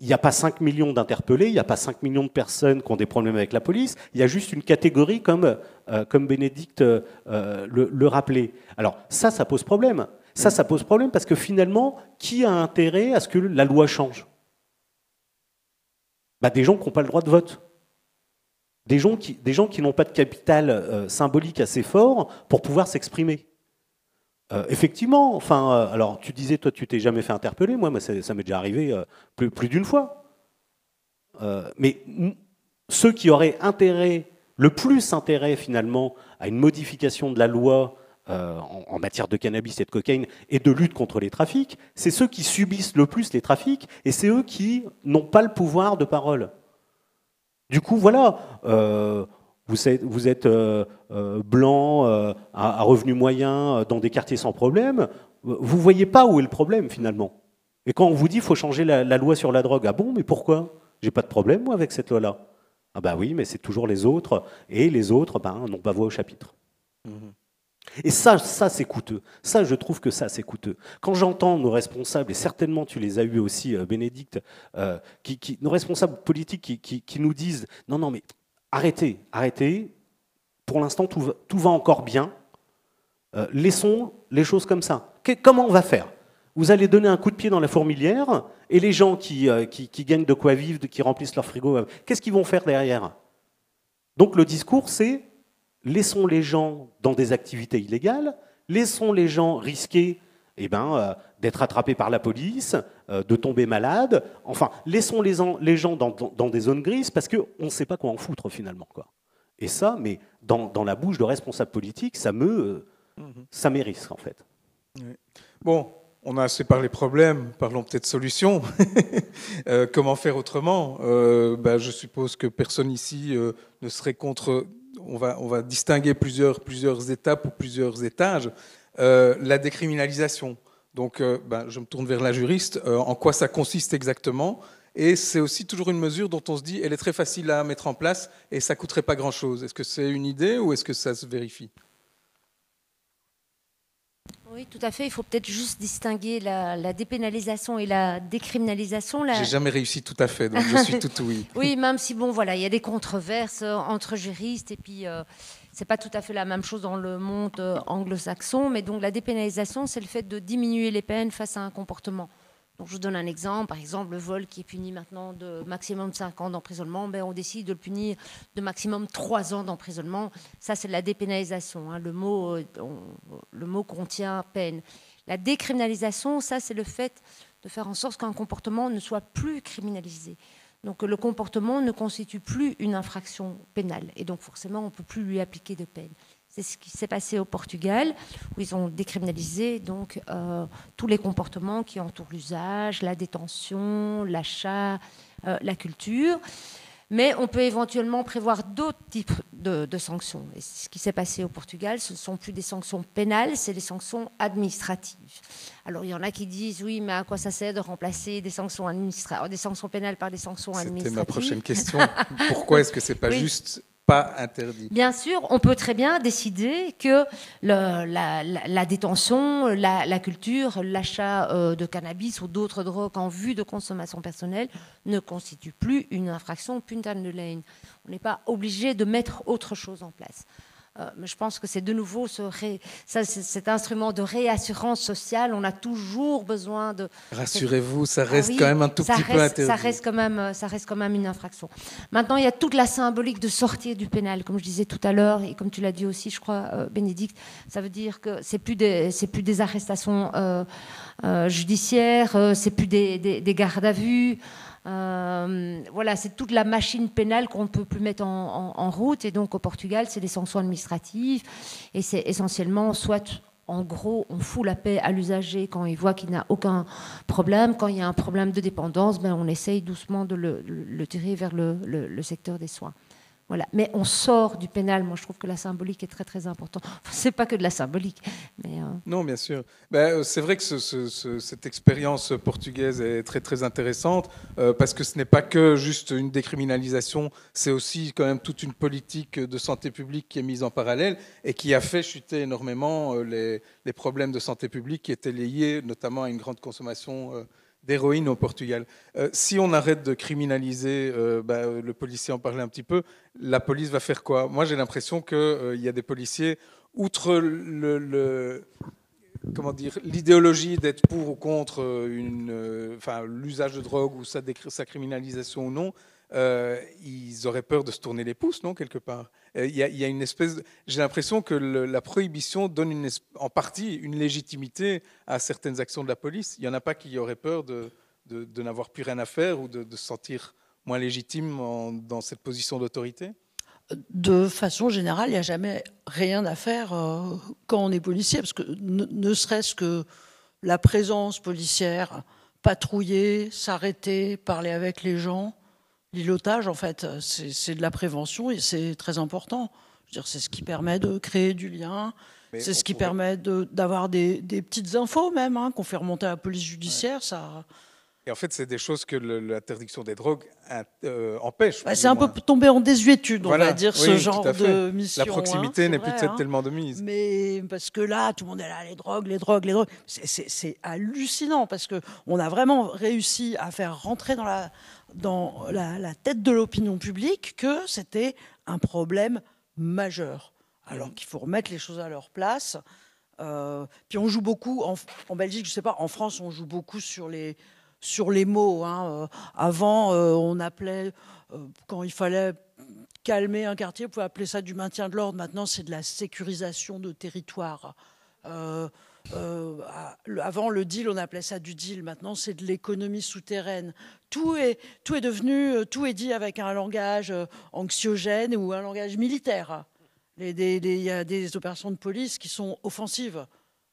il n'y a pas 5 millions d'interpellés, il n'y a pas 5 millions de personnes qui ont des problèmes avec la police, il y a juste une catégorie comme, euh, comme Bénédicte euh, le, rappelait. Alors ça, ça pose problème. Ça, ça pose problème parce que finalement, qui a intérêt à ce que la loi change? Bah, Des gens qui n'ont pas le droit de vote. Des gens qui, qui n'ont pas de capital euh, symbolique assez fort pour pouvoir s'exprimer. Euh, effectivement, enfin, euh, alors tu disais, toi, tu t'es jamais fait interpeller. Moi, ça, m'est déjà arrivé euh, plus, d'une fois. Mais ceux qui auraient intérêt, le plus intérêt finalement, à une modification de la loi en matière de cannabis et de cocaïne et de lutte contre les trafics, c'est ceux qui subissent le plus les trafics et c'est eux qui n'ont pas le pouvoir de parole. Du coup, voilà. Vous êtes, vous êtes euh, euh, blanc, euh, à, à revenu moyen, dans des quartiers sans problème. Vous voyez pas où est le problème finalement. Et quand on vous dit qu'il faut changer la, la loi sur la drogue, ah bon, mais pourquoi? J'ai pas de problème moi avec cette loi-là. Ah bah oui, mais c'est toujours les autres, et les autres ben, n'ont pas voix au chapitre. Et ça, ça c'est coûteux. Ça, je trouve que ça, c'est coûteux. Quand j'entends nos responsables, et certainement tu les as eus aussi, Bénédicte, euh, qui, qui- nos responsables politiques qui nous disent non, non, mais arrêtez, arrêtez. Pour l'instant, tout, va- encore bien. Euh, laissons les choses comme ça. Comment on va faire? Vous allez donner un coup de pied dans la fourmilière, et les gens qui, euh, gagnent de quoi vivre, qui remplissent leur frigo, euh, qu'est-ce qu'ils vont faire derrière? Donc le discours, c'est laissons les gens dans des activités illégales, laissons les gens risquer eh ben, d'être attrapés par la police, de tomber malades. Enfin, laissons les, en- les gens dans, dans- dans des zones grises parce qu'on ne sait pas quoi en foutre finalement. Quoi. Et ça, mais dans, dans la bouche de responsables politiques, ça me, euh, ça m'érisse en fait. Bon, on a assez parlé problèmes, parlons peut-être solutions. Euh, comment faire autrement? Euh, ben, Je suppose que personne ici euh, ne serait contre. On va, on va distinguer plusieurs, plusieurs étapes ou plusieurs étages. Euh, la décriminalisation. Donc, euh, ben, je me tourne vers la juriste. Euh, en quoi ça consiste exactement Et c'est aussi toujours une mesure dont on se dit, elle est très facile à mettre en place et ça coûterait pas grand-chose. Est-ce que c'est une idée ou est-ce que ça se vérifie? Oui, tout à fait. Il faut peut-être juste distinguer la, la dépénalisation et la décriminalisation. La- J'ai jamais réussi tout à fait, donc je suis tout oui. Oui, même si bon, voilà, il y a des controverses entre juristes et puis euh, c'est pas tout à fait la même chose dans le monde euh, anglo-saxon, mais donc la dépénalisation, c'est le fait de diminuer les peines face à un comportement. Donc je vous donne un exemple, par exemple le vol qui est puni maintenant de maximum 5 ans d'emprisonnement, ben, on décide de le punir de maximum 3 ans d'emprisonnement. Ça c'est la dépénalisation. hein. Le, mot, euh, le mot contient peine. La décriminalisation, ça c'est le fait de faire en sorte qu'un comportement ne soit plus criminalisé. Donc le comportement ne constitue plus une infraction pénale et donc forcément on ne peut plus lui appliquer de peine. C'est ce qui s'est passé au Portugal où ils ont décriminalisé donc euh, tous les comportements qui entourent l'usage, la détention, l'achat, euh, la culture. Mais on peut éventuellement prévoir d'autres types de, de sanctions. Et ce qui s'est passé au Portugal, ce ne sont plus des sanctions pénales, c'est des sanctions administratives. Alors il y en a qui disent oui, mais à quoi ça sert de remplacer des sanctions, administra- des sanctions pénales par des sanctions C'était administratives? ma prochaine question. Pourquoi est-ce que c'est pas Oui. juste Bien sûr, on peut très bien décider que la, détention, la, la culture, l'achat euh, de cannabis ou d'autres drogues en vue de consommation personnelle ne constitue plus une infraction punta de lane. On n'est pas obligé de mettre autre chose en place. Euh, je pense que c'est de nouveau ce ré- ça, cet instrument de réassurance sociale. On a toujours besoin de. Rassurez-vous, ça Ah reste oui, quand même un tout petit peu interdit. Ça reste, quand même, euh, ça reste quand même une infraction. Maintenant, il y a toute la symbolique de sortir du pénal, comme je disais tout à l'heure, et comme tu l'as dit aussi, je crois, euh, Bénédicte. Ça veut dire que c'est plus des, c'est plus des arrestations euh, judiciaires, c'est plus des, des- des gardes à vue. Euh, voilà, c'est toute la machine pénale qu'on ne peut plus mettre en, route. Et donc, au Portugal, c'est des sanctions administratives. Et c'est essentiellement soit en gros, on fout la paix à l'usager quand il voit qu'il n'a aucun problème. Quand il y a un problème de dépendance, ben, on essaye doucement de le, tirer vers le secteur des soins. Voilà. Mais on sort du pénal. Moi, je trouve que la symbolique est très, très importante. Enfin, c'est pas que de la symbolique. Mais, euh, Non, bien sûr. Ben, euh, c'est vrai que ce- ce- ce- cette expérience portugaise est très très intéressante euh, parce que ce n'est pas que juste une décriminalisation, c'est aussi quand même toute une politique de santé publique qui est mise en parallèle et qui a fait chuter énormément les, problèmes de santé publique qui étaient liés notamment à une grande consommation d'héroïne au Portugal. Euh, si on arrête de criminaliser, euh, euh, le policier en parlait un petit peu, la police va faire quoi? Moi j'ai l'impression qu'il y a des policiers, outre le- comment dire, l'idéologie d'être pour ou contre euh, une, euh, enfin, l'usage de drogue ou sa, sa criminalisation ou non, euh, ils auraient peur de se tourner les pouces, non, quelque part? Euh, Il y, a- une espèce. J'ai l'impression que la prohibition donne en partie une légitimité à certaines actions de la police. Il n'y en a pas qui auraient peur de, n'avoir plus rien à faire ou de, se sentir moins légitime dans cette position d'autorité? De façon générale, il n'y a jamais rien à faire euh, quand on est policier, parce que ne, ne serait-ce que la présence policière, patrouiller, s'arrêter, parler avec les gens, l'îlotage, en fait, c'est de la prévention et c'est très important. C'est ce qui permet de créer du lien, c'est ce qui pourrait- permet de- d'avoir des, des petites infos même, hein, qu'on fait remonter à la police judiciaire. Ça, Et en fait, c'est des choses que l'interdiction des drogues euh, empêche. Bah, c'est un peu tombé en désuétude, on va dire, oui, ce genre de mission. La proximité hein, n'est c'est plus vrai, hein. tellement de mise. Mais parce que là, tout le monde est là, les drogues, les drogues, les drogues. C'est- hallucinant parce que on a vraiment réussi à faire rentrer dans la, dans la, tête de l'opinion publique que c'était un problème majeur. Alors qu'il faut remettre les choses à leur place. Euh, puis on joue beaucoup en, Belgique, je sais pas, en France, on joue beaucoup sur les sur les mots. hein. Euh, avant, euh, on appelait quand il fallait calmer un quartier, on pouvait appeler ça du maintien de l'ordre. Maintenant, c'est de la sécurisation de territoire. Euh, le- avant, le deal, on appelait ça du deal. Maintenant, c'est de l'économie souterraine. Tout est, tout est devenu, euh, tout est dit avec un langage euh, anxiogène ou un langage militaire. Il y a des opérations de police qui sont offensives.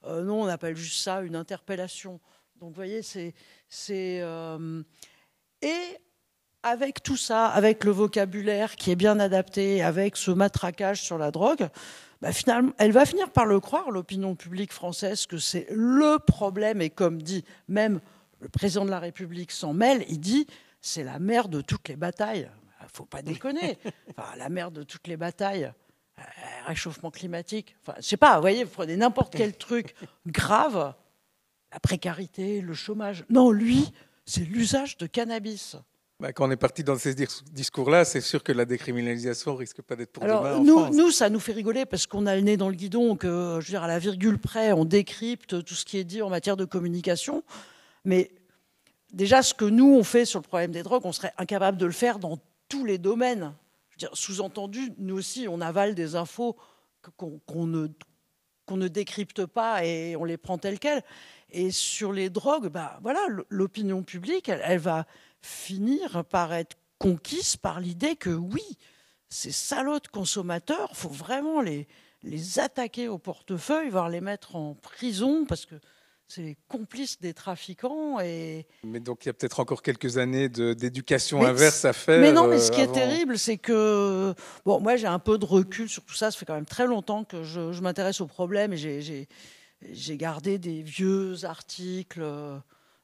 Euh, non, on appelle juste ça une interpellation. Donc, vous voyez, c'est. c'est, Et avec tout ça, avec le vocabulaire qui est bien adapté, avec ce matraquage sur la drogue, bah, finalement, elle va finir par le croire, l'opinion publique française, que c'est le problème. Et comme dit même le président de la République s'en mêle, il dit c'est la mère de toutes les batailles. Il faut pas déconner. Enfin, la mère de toutes les batailles. Euh, réchauffement climatique. Enfin, je sais pas, vous voyez, vous prenez n'importe quel truc grave, la précarité, le chômage. Non, lui, c'est l'usage de cannabis. Bah, quand on est parti dans ces dis- discours-là, c'est sûr que la décriminalisation risque pas d'être pour demain en nous, France. nous, ça nous fait rigoler parce qu'on a le nez dans le guidon, que, je veux dire, à la virgule près, on décrypte tout ce qui est dit en matière de communication. Mais déjà, ce que nous, on fait sur le problème des drogues, on serait incapable de le faire dans tous les domaines. Je veux dire, Sous-entendu, nous aussi, on avale des infos qu'on qu'on ne, qu'on ne décrypte pas et on les prend telles quelles. Et sur les drogues, bah, voilà, l'opinion publique, elle, elle va finir par être conquise par l'idée que oui, ces salauds de consommateurs, faut vraiment les, les attaquer au portefeuille, voire les mettre en prison parce que c'est les complices des trafiquants. Et... Mais donc il y a peut-être encore quelques années d'éducation inverse à faire. Mais non, mais euh, ce qui est terrible, c'est que bon, moi j'ai un peu de recul sur tout ça. Ça fait quand même très longtemps que je, je m'intéresse au problème et j'ai gardé des vieux articles euh,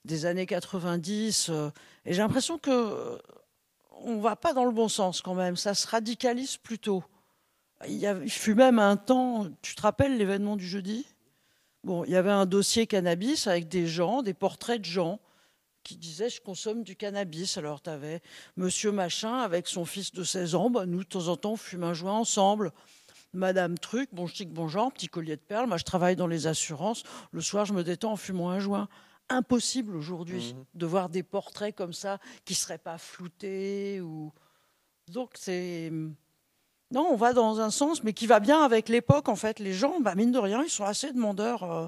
des années 90 euh, et j'ai l'impression que euh, on va pas dans le bon sens quand même. Ça se radicalise plutôt. Il, y a, il fut même un temps. Tu te rappelles l'événement du jeudi? Bon, il y avait un dossier cannabis avec des gens, des portraits de gens qui disaient je consomme du cannabis. Alors tu avais monsieur machin avec son fils de 16 ans, bah, nous de temps en temps on fume un joint ensemble. Madame Truc, bon chic, bon genre, petit collier de perles, moi je travaille dans les assurances, le soir je me détends en fumant un joint. Impossible aujourd'hui de voir des portraits comme ça qui ne seraient pas floutés. Ou... Donc c'est... Non, on va dans un sens, mais qui va bien avec l'époque en fait. Les gens, bah, mine de rien, ils sont assez demandeurs, euh,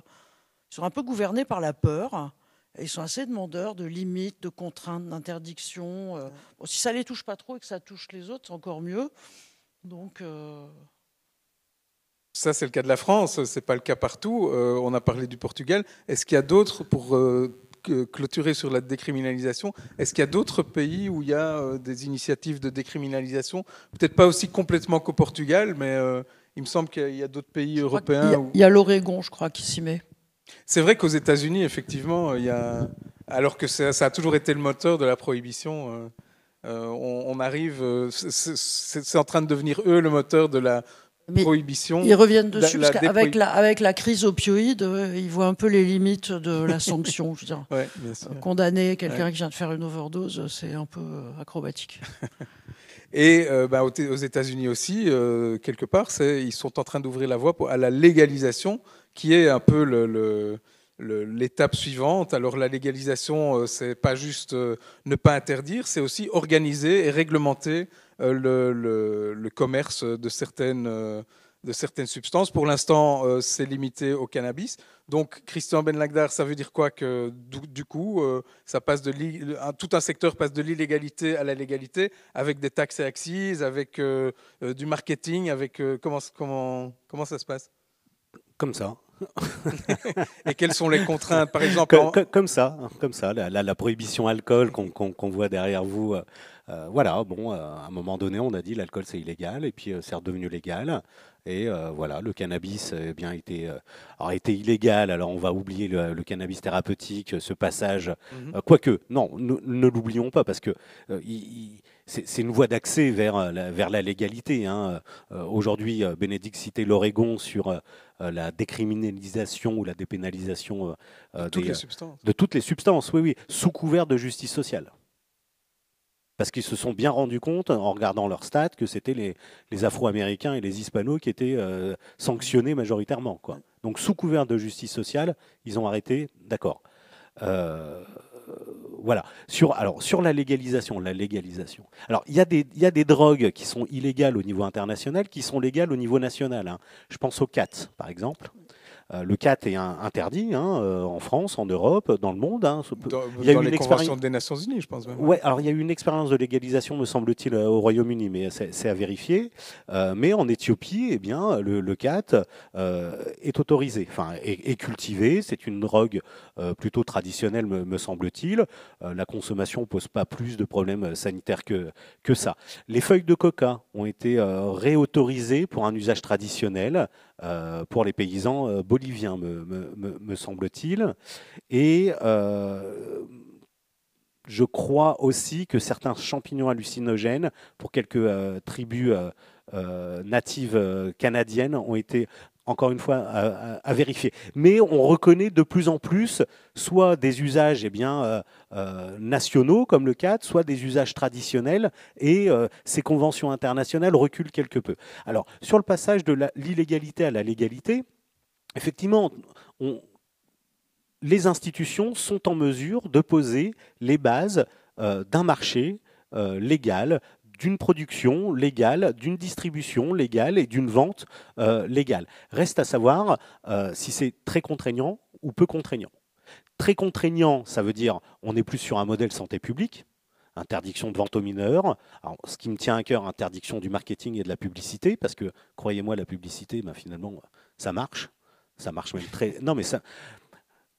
ils sont un peu gouvernés par la peur. Et ils sont assez demandeurs de limites, de contraintes, d'interdictions. euh. Bon, si ça les touche pas trop et que ça touche les autres, c'est encore mieux. Donc, euh, Ça, c'est le cas de la France, c'est pas le cas partout. Euh, on a parlé du Portugal. Est-ce qu'il y a d'autres, pour euh, clôturer sur la décriminalisation, est-ce qu'il y a d'autres pays où il y a euh, des initiatives de décriminalisation? Peut-être pas aussi complètement qu'au Portugal, mais il me semble qu'il y a d'autres pays il y européens. a- où- il y a l'Oregon, je crois, qui s'y met. C'est vrai qu'aux États-Unis, effectivement, il y a, alors que ça, ça a toujours été le moteur de la prohibition, euh, on, on arrive, c'est en train de devenir eux le moteur de la Mais prohibition. Ils reviennent dessus la parce qu'avec la, avec la crise opioïde, euh, ils voient un peu les limites de la sanction. Je veux dire. Ouais, bien sûr. Condamner quelqu'un Ouais. qui vient de faire une overdose, c'est un peu euh, acrobatique. Et euh, bah, aux, aux États-Unis aussi, euh, quelque part, ils sont en train d'ouvrir la voie pour- à la légalisation, qui est un peu le, le- le- l'étape suivante. Alors la légalisation, euh, c'est pas juste euh, ne pas interdire, c'est aussi organiser et réglementer euh, le, le- le commerce de certaines, euh, de certaines substances. Pour l'instant, euh, c'est limité au cannabis. Donc Christian Ben Lagdar, ça veut dire quoi que du, du coup, euh, ça passe de tout un secteur passe de l'illégalité à la légalité avec des taxes et axes, avec euh, euh, du marketing, avec euh, comment comment comment ça se passe? Comme ça. Et quelles sont les contraintes? Par exemple, Comme, en- comme- comme ça, comme ça, la, la- la prohibition alcool qu'on voit derrière vous. Euh, voilà, bon, euh, à un moment donné, on a dit l'alcool c'est illégal, et puis euh, c'est redevenu légal. Et euh, voilà, le cannabis eh bien était, euh, alors, était illégal. Alors on va oublier le, le cannabis thérapeutique, ce passage. Mhm. Euh, Quoique, non, ne, l'oublions pas parce que c'est une voie d'accès vers, la, vers la légalité. hein. Aujourd'hui, Bénédicte citait l'Oregon sur la décriminalisation ou la dépénalisation euh, toutes des, les substances. de toutes les substances, oui, oui, sous couvert de justice sociale. Parce qu'ils se sont bien rendus compte, en regardant leurs stats, que c'était les, Afro-Américains et les Hispanos qui étaient euh, sanctionnés majoritairement. Quoi. Donc, sous couvert de justice sociale, ils ont arrêté, d'accord. Euh, voilà. Sur, alors, sur la légalisation, la légalisation. Alors, il y, a des- drogues qui sont illégales au niveau international, qui sont légales au niveau national. hein. Je pense au CAT, par exemple. Euh, le CAT est un- interdit hein, euh, en France, en Europe, dans le monde. hein. Dans, il y a dans eu les une conventions expéri- des Nations Unies, je pense même. Ouais, alors il y a eu une expérience de légalisation, me semble-t-il, euh, au Royaume-Uni, mais c'est à vérifier. Euh, mais en Éthiopie, eh bien, le, le cat euh, est autorisé, enfin, est, est cultivé. C'est une drogue euh, plutôt traditionnelle, me, me semble-t-il. La consommation pose pas plus de problèmes sanitaires que, que ça. Les feuilles de coca ont été réautorisées pour un usage traditionnel euh, pour les paysans euh, boliviens, me, semble-t-il. Et euh, je crois aussi que certains champignons hallucinogènes, pour quelques tribus natives canadiennes, ont été encore une fois à, vérifier. Mais on reconnaît de plus en plus soit des usages eh bien, euh, euh, nationaux comme le CAT, soit des usages traditionnels, et euh, ces conventions internationales reculent quelque peu. Alors, sur le passage de l'illégalité à la légalité, effectivement, les institutions sont en mesure de poser les bases d'un marché légal, d'une production légale, d'une distribution légale et d'une vente euh, légale. Reste à savoir euh, si c'est très contraignant ou peu contraignant. Très contraignant, ça veut dire on est plus sur un modèle santé publique, interdiction de vente aux mineurs. Ce qui me tient à cœur, interdiction du marketing et de la publicité, parce que croyez-moi, la publicité, ben, finalement, ça marche. Ça marche même très. Non, mais ça.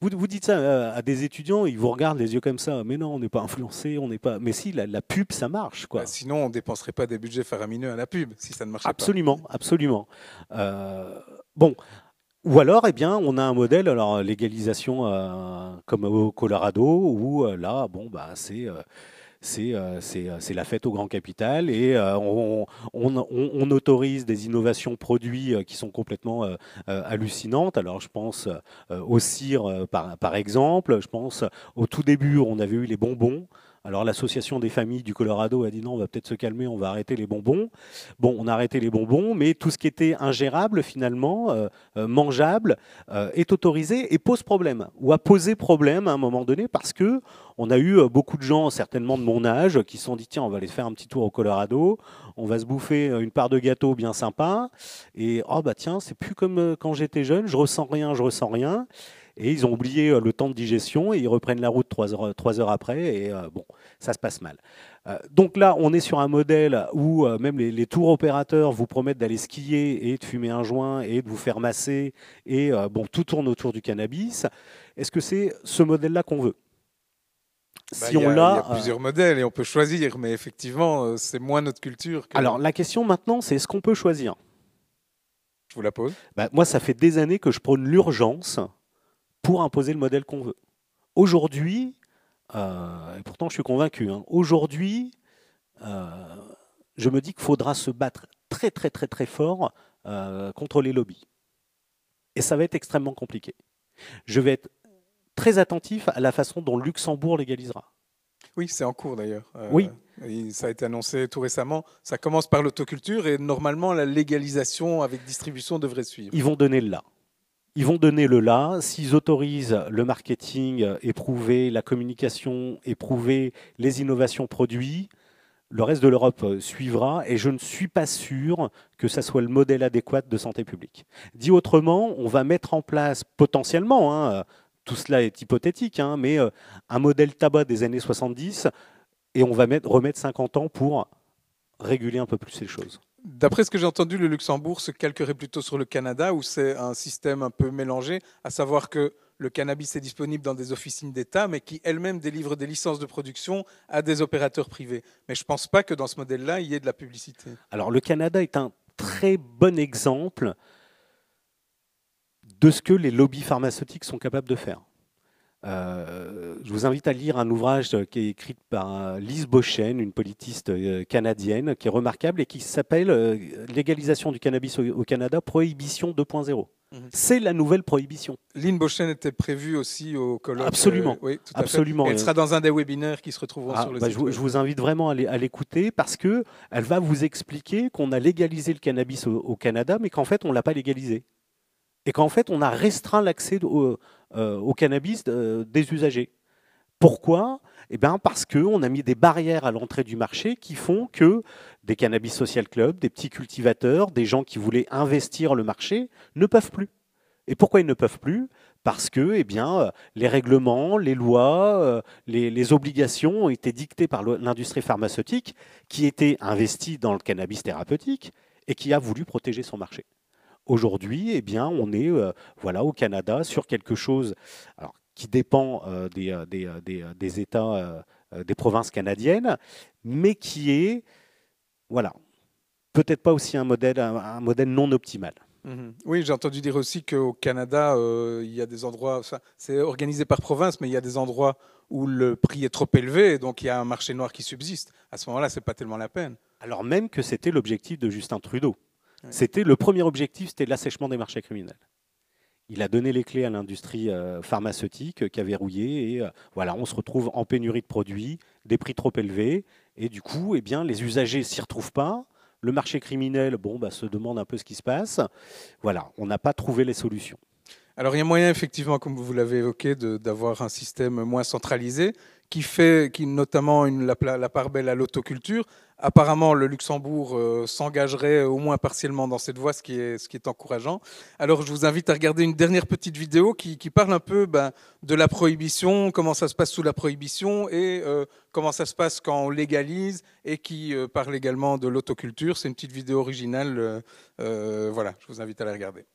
Vous, vous dites ça euh, à des étudiants, ils vous regardent les yeux comme ça. Mais non, on n'est pas influencé, on n'est pas. Mais si, la, la pub, ça marche, quoi. Bah, sinon, on ne dépenserait pas des budgets faramineux à la pub si ça ne marchait Absolument, absolument. Euh, bon. Ou alors, eh bien, on a un modèle, alors légalisation euh, comme au Colorado, où là, bon, bah, c'est euh, c'est euh, euh, c'est la fête au grand capital et euh, on, autorise des innovations produits qui sont complètement hallucinantes. Alors, je pense au cire, par, par exemple. Je pense au tout début, on avait eu les bonbons. Alors l'association des familles du Colorado a dit non, on va peut-être se calmer, on va arrêter les bonbons. Bon, on a arrêté les bonbons, mais tout ce qui était ingérable finalement, euh, euh, mangeable, euh, est autorisé et pose problème, ou a posé problème à un moment donné parce que on a eu beaucoup de gens, certainement de mon âge, qui se sont dit tiens, on va aller faire un petit tour au Colorado, on va se bouffer une part de gâteau bien sympa, et oh bah tiens, c'est plus comme quand j'étais jeune, je ressens rien, je ressens rien. Et ils ont oublié euh, le temps de digestion et ils reprennent la route trois heures, trois heures après et euh, bon, ça se passe mal. Euh, donc là, on est sur un modèle où euh, même les, les tours opérateurs vous promettent d'aller skier et de fumer un joint et de vous faire masser et euh, bon, tout tourne autour du cannabis. Est-ce que c'est ce modèle-là qu'on veut? Bah, Si il y a- on il y l'a, a plusieurs modèles et on peut choisir, mais effectivement, euh, c'est moins notre culture. Que... Alors la question maintenant, c'est est-ce qu'on peut choisir? Je vous la pose. Bah, Moi, ça fait des années que je prône l'urgence pour imposer le modèle qu'on veut. Aujourd'hui, euh, et pourtant je suis convaincu, hein, aujourd'hui, euh, je me dis qu'il faudra se battre très très très très fort euh, contre les lobbies. Et ça va être extrêmement compliqué. Je vais être très attentif à la façon dont Luxembourg légalisera. Oui, c'est en cours d'ailleurs. Euh, Oui. ça a été annoncé tout récemment. Ça commence par l'autoculture et normalement la légalisation avec distribution devrait suivre. Ils vont donner le là. Ils vont donner le là. S'ils autorisent le marketing éprouvé, la communication éprouvée, les innovations produits, le reste de l'Europe euh, suivra et je ne suis pas sûr que ça soit le modèle adéquat de santé publique. Dit autrement, on va mettre en place potentiellement, hein, tout cela est hypothétique, hein, mais euh, un modèle tabac des années 70 et on va mettre, remettre 50 ans pour réguler un peu plus ces choses. D'après ce que j'ai entendu, le Luxembourg se calquerait plutôt sur le Canada, où c'est un système un peu mélangé, à savoir que le cannabis est disponible dans des officines d'État, mais qui elles-mêmes délivrent des licences de production à des opérateurs privés. Mais je ne pense pas que dans ce modèle-là, il y ait de la publicité. Alors le Canada est un très bon exemple de ce que les lobbies pharmaceutiques sont capables de faire. Euh, je vous invite à lire un ouvrage qui est écrit par Lise Beauchesne, une politiste euh, canadienne, qui est remarquable et qui s'appelle euh, Légalisation du cannabis au, Canada, Prohibition 2.0. Mhm. C'est la nouvelle prohibition. Lynn Beauchesne était prévue aussi au colloque. Absolument. oui, tout Absolument. Elle sera dans un des webinaires qui se retrouveront ah, sur le bah, site. Je, je, vous invite vraiment à l'écouter parce que elle va vous expliquer qu'on a légalisé le cannabis au, au Canada, mais qu'en fait on l'a pas légalisé et qu'en fait on a restreint l'accès au, euh, au cannabis euh, des usagers. Pourquoi? Eh bien parce qu'on a mis des barrières à l'entrée du marché qui font que des cannabis social clubs, des petits cultivateurs, des gens qui voulaient investir le marché ne peuvent plus. Et pourquoi ils ne peuvent plus? Parce que eh euh, les règlements, les lois, les obligations ont été dictées par l'industrie pharmaceutique qui était investie dans le cannabis thérapeutique et qui a voulu protéger son marché. Aujourd'hui, eh bien, on est euh, voilà, au Canada sur quelque chose alors, qui dépend euh, des, euh, des, des, des, États, des provinces canadiennes, mais qui est, voilà, peut-être pas aussi un modèle, un, modèle non optimal. Mhm. Oui, j'ai entendu dire aussi qu'au Canada, il y a des endroits, c'est organisé par province, mais il y a des endroits où le prix est trop élevé, donc il y a un marché noir qui subsiste. À ce moment-là, c'est pas tellement la peine. Alors même que c'était l'objectif de Justin Trudeau. C'était le premier objectif, c'était l'assèchement des marchés criminels. Il a donné les clés à l'industrie euh, pharmaceutique qui a verrouillé et euh, voilà, on se retrouve en pénurie de produits, des prix trop élevés et du coup, eh bien, les usagers s'y retrouvent pas. Le marché criminel, bon, bah, se demande un peu ce qui se passe. Voilà, on n'a pas trouvé les solutions. Alors il y a moyen effectivement, comme vous l'avez évoqué, d'avoir un système moins centralisé qui fait qui, notamment la, part belle à l'autoculture. Apparemment, le Luxembourg euh, s'engagerait au moins partiellement dans cette voie, ce qui, est, encourageant. Alors, je vous invite à regarder une dernière petite vidéo qui, qui parle un peu ben, de la prohibition, comment ça se passe sous la prohibition et euh, comment ça se passe quand on légalise et qui euh, parle également de l'autoculture. C'est une petite vidéo originale. voilà, je vous invite à la regarder.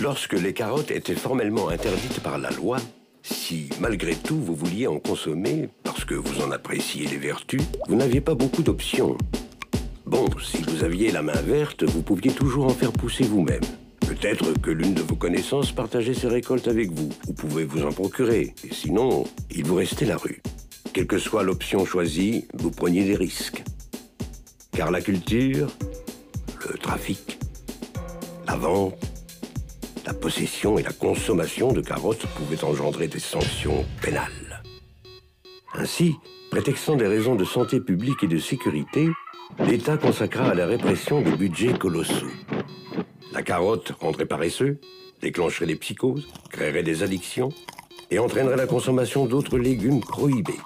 Lorsque les carottes étaient formellement interdites par la loi, si malgré tout vous vouliez en consommer, parce que vous en appréciez les vertus, vous n'aviez pas beaucoup d'options. Bon, si vous aviez la main verte, vous pouviez toujours en faire pousser vous-même. Peut-être que l'une de vos connaissances partageait ses récoltes avec vous. Vous pouvez vous en procurer. Et sinon, il vous restait la rue. Quelle que soit l'option choisie, vous preniez des risques. Car la culture, le trafic, la vente, la possession et la consommation de carottes pouvaient engendrer des sanctions pénales. Ainsi, prétextant des raisons de santé publique et de sécurité, l'État consacra à la répression des budgets colossaux. La carotte rendrait paresseux, déclencherait des psychoses, créerait des addictions et entraînerait la consommation d'autres légumes prohibés.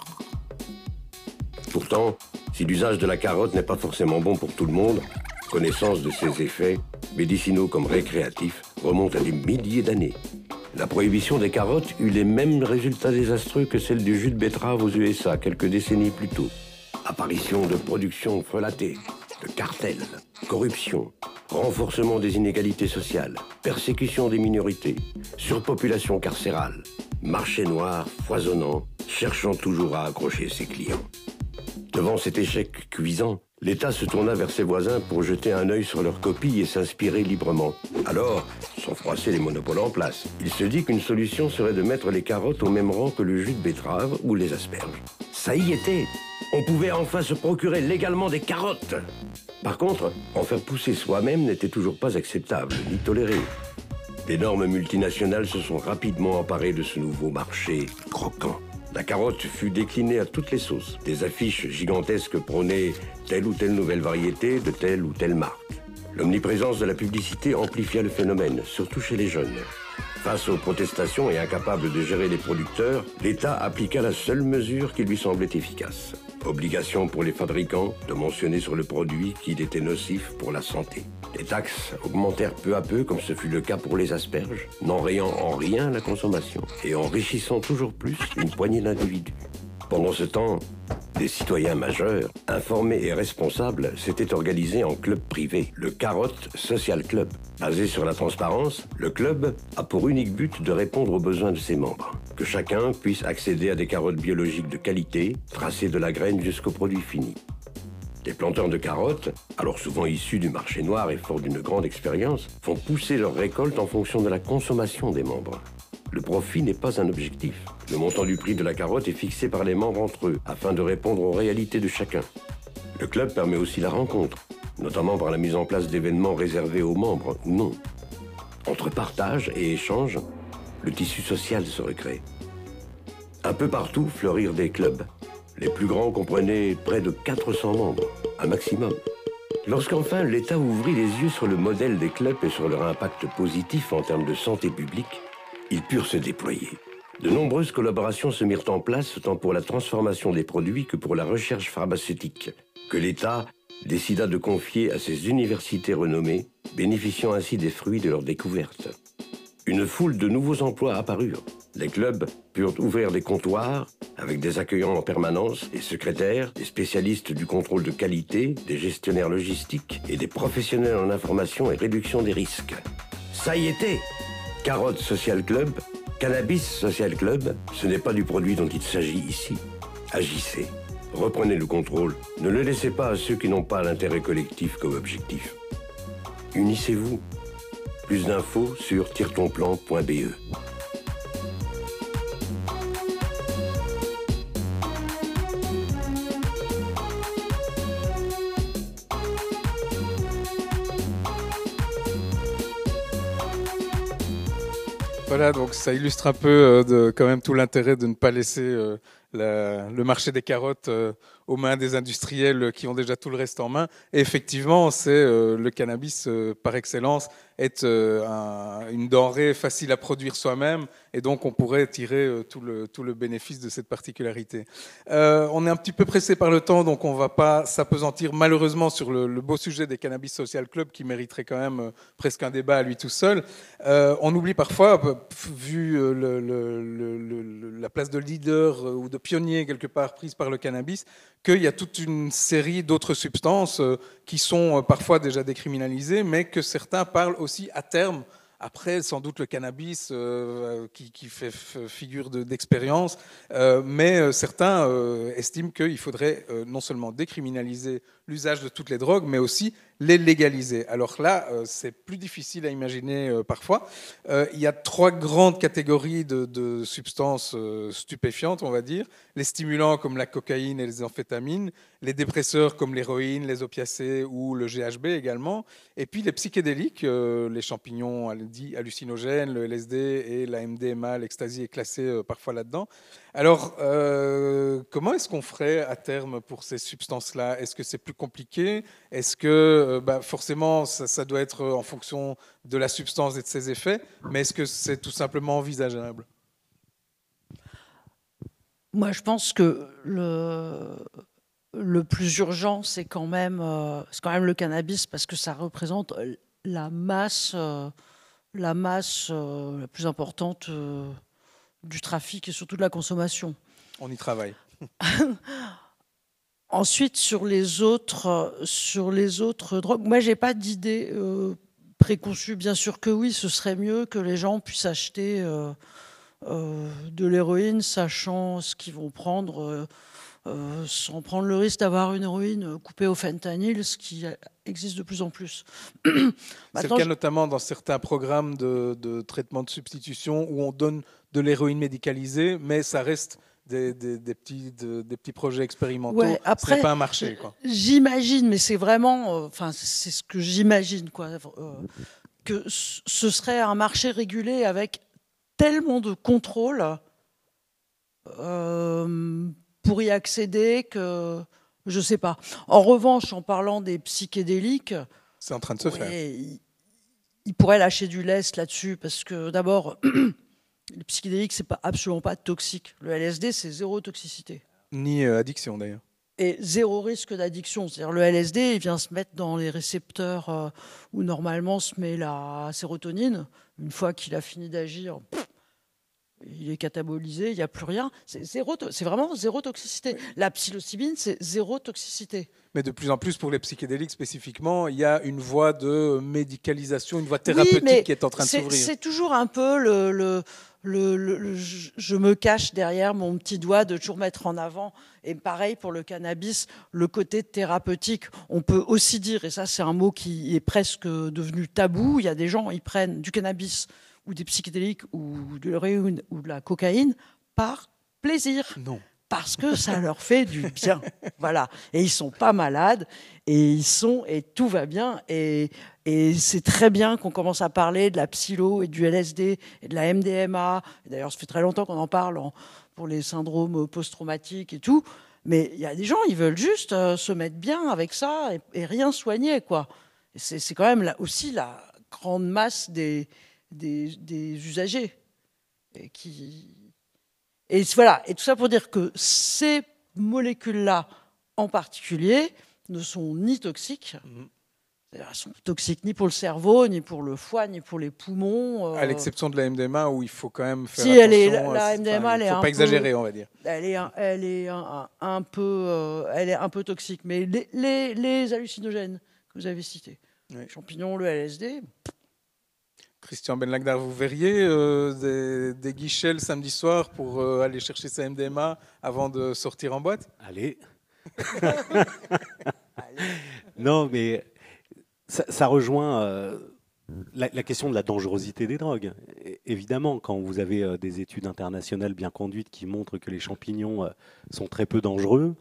Pourtant, si l'usage de la carotte n'est pas forcément bon pour tout le monde, connaissance de ses effets, médicinaux comme récréatifs, remonte à des milliers d'années. La prohibition des carottes eut les mêmes résultats désastreux que celle du jus de betterave aux USA quelques décennies plus tôt. Apparition de production frelatée, de cartels, corruption, renforcement des inégalités sociales, persécution des minorités, surpopulation carcérale, marché noir foisonnant, cherchant toujours à accrocher ses clients. Devant cet échec cuisant, L'État se tourna vers ses voisins pour jeter un œil sur leurs copies et s'inspirer librement. Alors, sans froisser les monopoles en place, il se dit qu'une solution serait de mettre les carottes au même rang que le jus de betterave ou les asperges. Ça y était On pouvait enfin se procurer légalement des carottes Par contre, en faire pousser soi-même n'était toujours pas acceptable, ni toléré. D'énormes multinationales se sont rapidement emparées de ce nouveau marché croquant. La carotte fut déclinée à toutes les sauces. Des affiches gigantesques prônaient telle ou telle nouvelle variété de telle ou telle marque. L'omniprésence de la publicité amplifia le phénomène, surtout chez les jeunes. Face aux protestations et incapable de gérer les producteurs, l'État appliqua la seule mesure qui lui semblait efficace. Obligation pour les fabricants de mentionner sur le produit qu'il était nocif pour la santé. Les taxes augmentèrent peu à peu, comme ce fut le cas pour les asperges, n'enrayant en rien la consommation et enrichissant toujours plus une poignée d'individus. Pendant ce temps, des citoyens majeurs, informés et responsables, s'étaient organisés en club privé, le Carotte Social Club. Basé sur la transparence, le club a pour unique but de répondre aux besoins de ses membres. Que chacun puisse accéder à des carottes biologiques de qualité, tracées de la graine jusqu'au produit fini. Les planteurs de carottes, alors souvent issus du marché noir et forts d'une grande expérience, font pousser leurs récoltes en fonction de la consommation des membres. Le profit n'est pas un objectif. Le montant du prix de la carotte est fixé par les membres entre eux, afin de répondre aux réalités de chacun. Le club permet aussi la rencontre, notamment par la mise en place d'événements réservés aux membres ou non. Entre partage et échange, le tissu social se recrée. Un peu partout fleurirent des clubs. Les plus grands comprenaient près de 400 membres, un maximum. Lorsqu'enfin l'État ouvrit les yeux sur le modèle des clubs et sur leur impact positif en termes de santé publique, ils purent se déployer. De nombreuses collaborations se mirent en place tant pour la transformation des produits que pour la recherche pharmaceutique, que l'État décida de confier à ces universités renommées, bénéficiant ainsi des fruits de leurs découvertes. Une foule de nouveaux emplois apparurent. Les clubs purent ouvrir des comptoirs avec des accueillants en permanence, des secrétaires, des spécialistes du contrôle de qualité, des gestionnaires logistiques et des professionnels en information et réduction des risques. Ça y était Carotte Social Club, Cannabis Social Club, ce n'est pas du produit dont il s'agit ici. Agissez. Reprenez le contrôle. Ne le laissez pas à ceux qui n'ont pas l'intérêt collectif comme objectif. Unissez-vous. Plus d'infos sur tiretonplan.be. Voilà, donc ça illustre un peu euh, quand même tout l'intérêt de ne pas laisser euh, le marché des carottes euh, aux mains des industriels qui ont déjà tout le reste en main. Et effectivement, c'est le cannabis par excellence est euh, un- une denrée facile à produire soi-même, et donc on pourrait tirer euh, tout le tout le bénéfice de cette particularité. Euh, on est un petit peu pressé par le temps, donc on va pas s'apesantir malheureusement sur le, beau sujet des cannabis social club qui mériterait quand même presque un débat à lui tout seul. On oublie parfois, vu la place de leader ou de pionnier quelque part prise par le cannabis, qu'il y a toute une série d'autres substances qui sont euh, parfois déjà décriminalisées, mais que certains parlent aussi à terme. Après, sans doute le cannabis euh, qui, qui fait figure de- d'expérience, euh, mais euh, certains euh, estiment qu'il faudrait euh, non seulement décriminaliser l'usage de toutes les drogues, mais aussi les légaliser. Alors là, euh, c'est plus difficile à imaginer euh, parfois. Euh, il y a trois grandes catégories de, substances stupéfiantes, on va dire. Les stimulants comme la cocaïne et les amphétamines, les dépresseurs comme l'héroïne, les opiacés ou le GHB également, et puis les psychédéliques, les champignons hallucinogènes, le LSD et la MDMA, l'ecstasy est classé parfois là-dedans. Alors, euh, comment est-ce qu'on ferait à terme pour ces substances-là? Est-ce que c'est plus compliqué? Est-ce que, euh, bah, forcément, ça, doit être en fonction de la substance et de ses effets, mais est-ce que c'est tout simplement envisageable? Moi, je pense que le, plus urgent, c'est quand, même, euh, quand même le cannabis parce que ça représente la masse, euh, la, masse euh, la plus importante euh, du trafic et surtout de la consommation. On y travaille. Ensuite, sur les autres, sur les autres drogues, moi, j'ai pas d'idée euh, préconçue. Bien sûr que oui, ce serait mieux que les gens puissent acheter euh, euh, de l'héroïne, sachant ce qu'ils vont prendre, sans prendre le risque d'avoir une héroïne coupée au fentanyl, ce qui existe de plus en plus. C'est le cas je- notamment dans certains programmes de, de traitement de substitution où on donne de l'héroïne médicalisée, mais ça reste des, des- des petits, de- des petits projets expérimentaux. Ouais, Ce après, n'est pas un marché. J'imagine, mais c'est vraiment, euh, enfin, c'est ce que j'imagine, quoi, euh, que ce serait un marché régulé avec tellement de contrôle euh, pour y accéder que je sais pas. En revanche, en parlant des psychédéliques, C'est en train de se faire. Il, il pourrait lâcher du lest là-dessus parce que d'abord, le psychédélique, c'est pas absolument pas toxique. Le LSD, c'est zéro toxicité Ni euh, addiction d'ailleurs. et zéro risque d'addiction. C'est-à-dire le LSD, il vient se mettre dans les récepteurs euh, où normalement se met la sérotonine. Une fois qu'il a fini d'agir, il est catabolisé, il n'y a plus rien. C'est zéro, c'est vraiment zéro toxicité. La psilocybine, c'est zéro toxicité. Mais de plus en plus pour les psychédéliques spécifiquement, il y a une voie de médicalisation, une voie thérapeutique qui est en train de s'ouvrir. C'est toujours un peu le, le, je me cache derrière mon petit doigt de toujours mettre en avant. Et pareil pour le cannabis, le côté thérapeutique. On peut aussi dire, et ça c'est un mot qui est presque devenu tabou, il y a des gens, ils prennent du cannabis ou des psychédéliques ou de l'héroïne ou de la cocaïne par plaisir. Non. Parce que ça leur fait du bien. Voilà. Et ils sont pas malades et ils sont et tout va bien. Et, c'est très bien qu'on commence à parler de la psylo et du LSD et de la MDMA. D'ailleurs, ça fait très longtemps qu'on en parle pour les syndromes post-traumatiques et tout. Mais il y a des gens, ils veulent juste euh, se mettre bien avec ça et, rien soigner, quoi. C'est quand même là aussi la grande masse des, des, usagers qui et voilà, et tout ça pour dire que ces molécules-là, en particulier, ne sont ni toxiques. C'est-à-dire, Elles sont toxiques ni pour le cerveau, ni pour le foie, ni pour les poumons. euh, À l'exception de la MDMA où il faut quand même faire Si, elle est- attention. la- MDMA, enfin, elle est faut un pas peu- exagérer, on va dire. Elle est, un, elle est un, un- un peu, euh, elle est un peu toxique. Mais les, les- les hallucinogènes que vous avez cités, Oui. les champignons, le LSD, Christian Benlagdar, vous verriez euh, des, des guichets le samedi soir pour euh, aller chercher sa MDMA avant de sortir en boîte? Allez. non, mais ça, ça rejoint euh, la, la question de la dangerosité des drogues. É- Évidemment, quand vous avez euh, des études internationales bien conduites qui montrent que les champignons euh, sont très peu dangereux,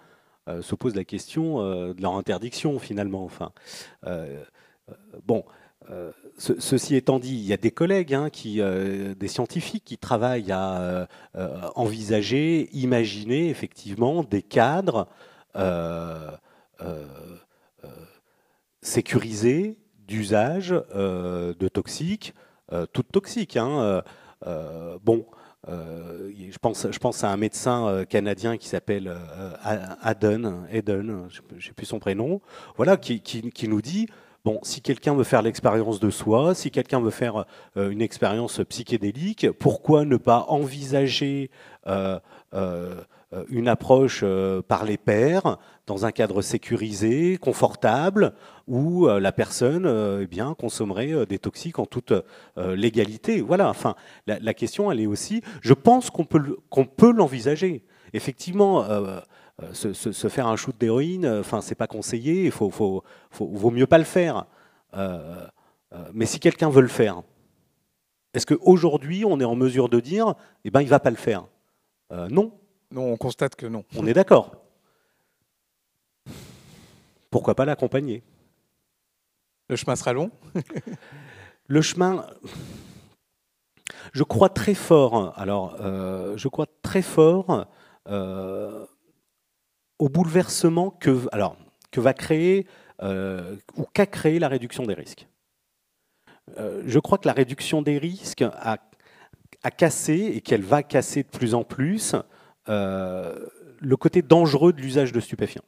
euh, se pose la question euh, de leur interdiction finalement. Enfin, euh, euh, bon. Euh, ce- ceci étant dit, il y a des collègues, hein, euh, des scientifiques qui travaillent à euh, envisager, imaginer effectivement des cadres sécurisés d'usage de toxiques, toutes toxiques. hein, bon, je, pense, à un médecin canadien qui s'appelle Aden, Eden, je ne sais plus son prénom, voilà, qui nous dit Bon, si quelqu'un veut faire l'expérience de soi, si quelqu'un veut faire euh, une expérience psychédélique, pourquoi ne pas envisager euh, euh, une approche par les pairs, dans un cadre sécurisé, confortable, où la personne eh bien, consommerait des toxiques en toute légalité? Voilà, enfin, la, question, elle est aussi, je pense qu'on peut, qu'on peut l'envisager. Effectivement, se, se- se faire un shoot d'héroïne, euh, enfin, c'est pas conseillé, il faut, faut, faut- vaut mieux pas le faire. Euh, euh, mais si quelqu'un veut le faire, est-ce qu'aujourd'hui, on est en mesure de dire, eh ben, il va pas le faire? Euh, Non, Non, on constate que non. on est d'accord. Pourquoi pas l'accompagner? Le chemin sera long. Le chemin, je crois très fort. Alors, euh, je crois très fort euh, au bouleversement que, va créer euh, ou qu'a créé la réduction des risques. Euh, je crois que la réduction des risques a, a cassé et qu'elle va casser de plus en plus euh, le côté dangereux de l'usage de stupéfiants.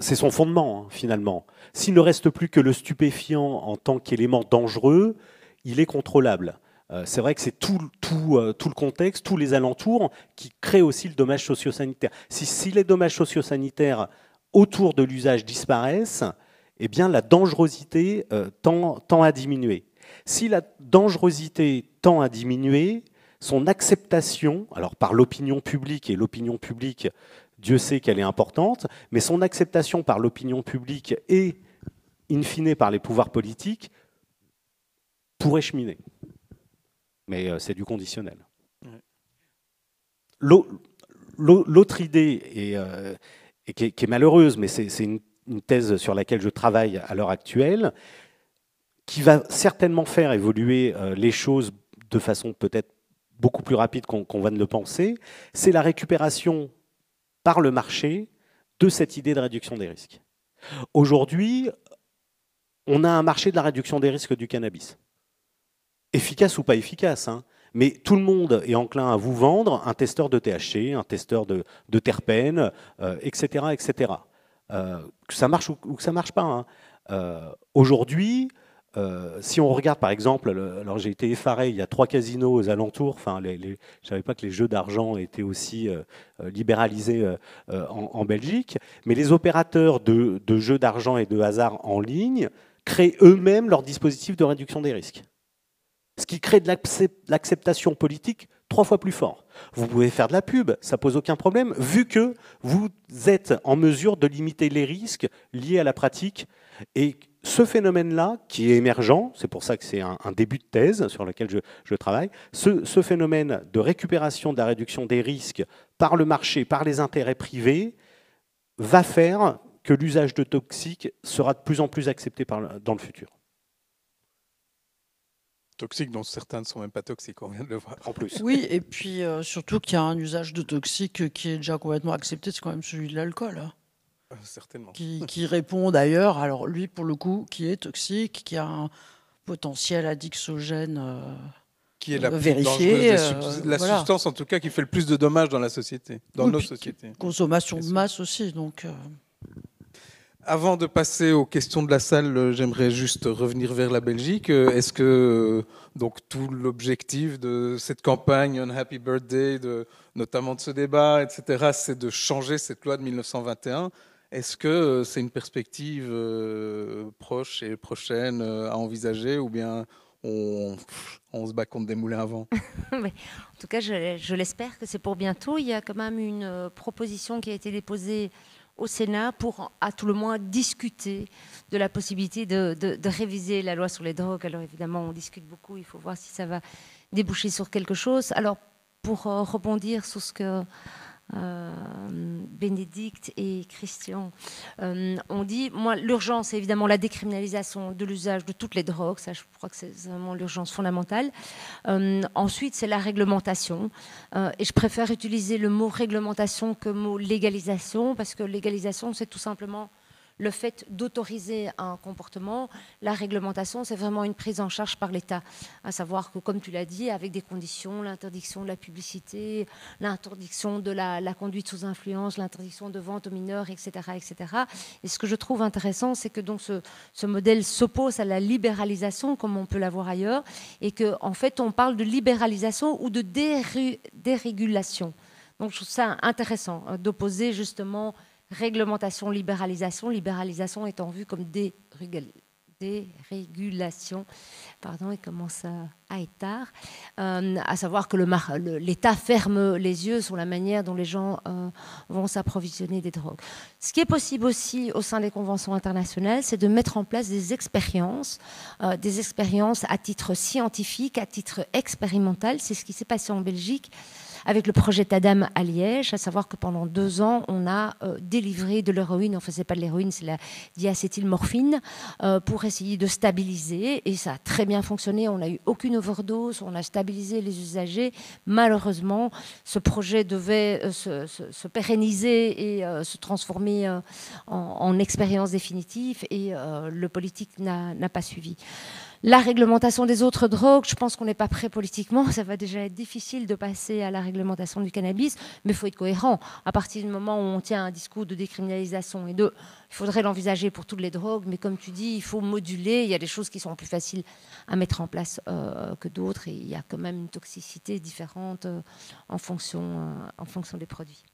C'est son fondement, hein, finalement. S'il ne reste plus que le stupéfiant en tant qu'élément dangereux, il est contrôlable. Euh, c'est vrai que c'est euh, tout le contexte, tous les alentours qui créent aussi le dommage socio-sanitaire. Si, les dommages socio-sanitaires autour de l'usage disparaissent, eh bien la dangerosité euh, tend, tend à diminuer. Si la dangerosité tend à diminuer, son acceptation, alors par l'opinion publique, et l'opinion publique, Dieu sait qu'elle est importante, mais son acceptation par l'opinion publique et, in fine, par les pouvoirs politiques, pourrait cheminer. Mais euh, c'est du conditionnel. L'au- l'au- L'autre idée, et, euh, et qui, est, qui est malheureuse, mais c'est une, une thèse sur laquelle je travaille à l'heure actuelle, qui va certainement faire évoluer euh, les choses de façon peut-être beaucoup plus rapide qu'on qu'on va ne le penser, c'est la récupération par le marché de cette idée de réduction des risques. Aujourd'hui, on a un marché de la réduction des risques du cannabis. Efficace ou pas efficace, hein. mais tout le monde est enclin à vous vendre un testeur de THC, un testeur de, terpènes, etc. etc. que ça marche ou, que ça ne marche pas. Hein. Aujourd'hui, euh, si on regarde par exemple, alors j'ai été effaré, il y a trois casinos aux alentours, je ne savais pas que les jeux d'argent étaient aussi euh, euh, libéralisés en, Belgique, mais les opérateurs de, jeux d'argent et de hasard en ligne créent eux-mêmes leur dispositif de réduction des risques. Ce qui crée de l'acceptation politique trois fois plus fort. Vous pouvez faire de la pub, ça pose aucun problème, vu que vous êtes en mesure de limiter les risques liés à la pratique et ce phénomène-là, qui est émergent, c'est pour ça que c'est un, début de thèse sur lequel je, travaille, ce, phénomène de récupération de la réduction des risques par le marché, par les intérêts privés, va faire que l'usage de toxiques sera de plus en plus accepté dans le futur. Toxiques dont certains ne sont même pas toxiques, on vient de le voir. En plus. Oui, et puis euh, surtout qu'il y a un usage de toxiques qui est déjà complètement accepté, c'est quand même celui de l'alcool. Hein. Euh, certainement. Qui, répond d'ailleurs, alors lui pour le coup, qui est toxique, qui a un potentiel addictogène euh, qui est la vérifié, la substance en tout cas qui fait le plus de dommages dans la société, dans nos sociétés. Consommation de masse aussi, donc. Avant de passer aux questions de la salle, euh, j'aimerais juste revenir vers la Belgique. Euh, est-ce que euh, donc tout l'objectif de cette campagne On Happy Birthday, notamment de ce débat, etc., c'est de changer cette loi de 1921 Est-ce que c'est une perspective proche et prochaine à envisager, ou bien on, se bat contre des moulins à vent? En tout cas, je l'espère que c'est pour bientôt. Il y a quand même une proposition qui a été déposée au Sénat pour, à tout le moins, discuter de la possibilité de, réviser la loi sur les drogues. Alors évidemment, on discute beaucoup, il faut voir si ça va déboucher sur quelque chose. Alors, pour euh, rebondir sur ce que Bénédicte et Christian euh, ont dit. Moi, l'urgence, c'est évidemment la décriminalisation de l'usage de toutes les drogues. Ça, je crois que c'est vraiment l'urgence fondamentale. Euh, ensuite, c'est la réglementation. et je préfère utiliser le mot réglementation que le mot légalisation, parce que légalisation, c'est tout simplement le fait d'autoriser un comportement, la réglementation, c'est vraiment une prise en charge par l'État. À savoir que, comme tu l'as dit, avec des conditions, l'interdiction de la publicité, l'interdiction de la, conduite sous influence, l'interdiction de vente aux mineurs, etc., etc. Et ce que je trouve intéressant, c'est que donc ce, modèle s'oppose à la libéralisation, comme on peut l'avoir ailleurs, et qu'en en fait, on parle de libéralisation ou de dérégulation. Donc, je trouve ça intéressant euh, d'opposer justement réglementation, libéralisation, libéralisation étant vue comme dérégulation, pardon, il commence à, être tard, euh, à savoir que l'État ferme les yeux sur la manière dont les gens euh, vont s'approvisionner des drogues. Ce qui est possible aussi au sein des conventions internationales, c'est de mettre en place des expériences, euh, des expériences à titre scientifique, à titre expérimental. C'est ce qui s'est passé en Belgique avec le projet Tadam à Liège, à savoir que pendant deux ans, on a euh, délivré de l'héroïne, enfin c'est pas de l'héroïne, c'est la diacétylmorphine, euh, pour essayer de stabiliser, et ça a très bien fonctionné, on n'a eu aucune overdose, on a stabilisé les usagers. Malheureusement, ce projet devait euh, se, pérenniser et se transformer en, en, expérience définitive, et le politique n'a pas suivi. La réglementation des autres drogues, je pense qu'on n'est pas prêt politiquement. Ça va déjà être difficile de passer à la réglementation du cannabis, mais il faut être cohérent. À partir du moment où on tient un discours de décriminalisation et de, il faudrait l'envisager pour toutes les drogues, mais comme tu dis, il faut moduler. Il y a des choses qui sont plus faciles à mettre en place euh, que d'autres, et il y a quand même une toxicité différente euh, en, fonction, euh, en fonction des produits.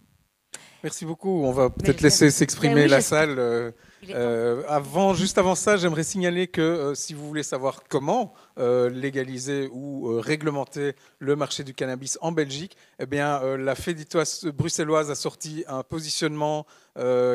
Merci beaucoup. On va peut-être laisser s'exprimer la salle. Euh, avant, juste avant ça, j'aimerais signaler que euh, si vous voulez savoir comment euh, légaliser ou réglementer le marché du cannabis en Belgique, eh bien, la Féditoise bruxelloise a sorti un positionnement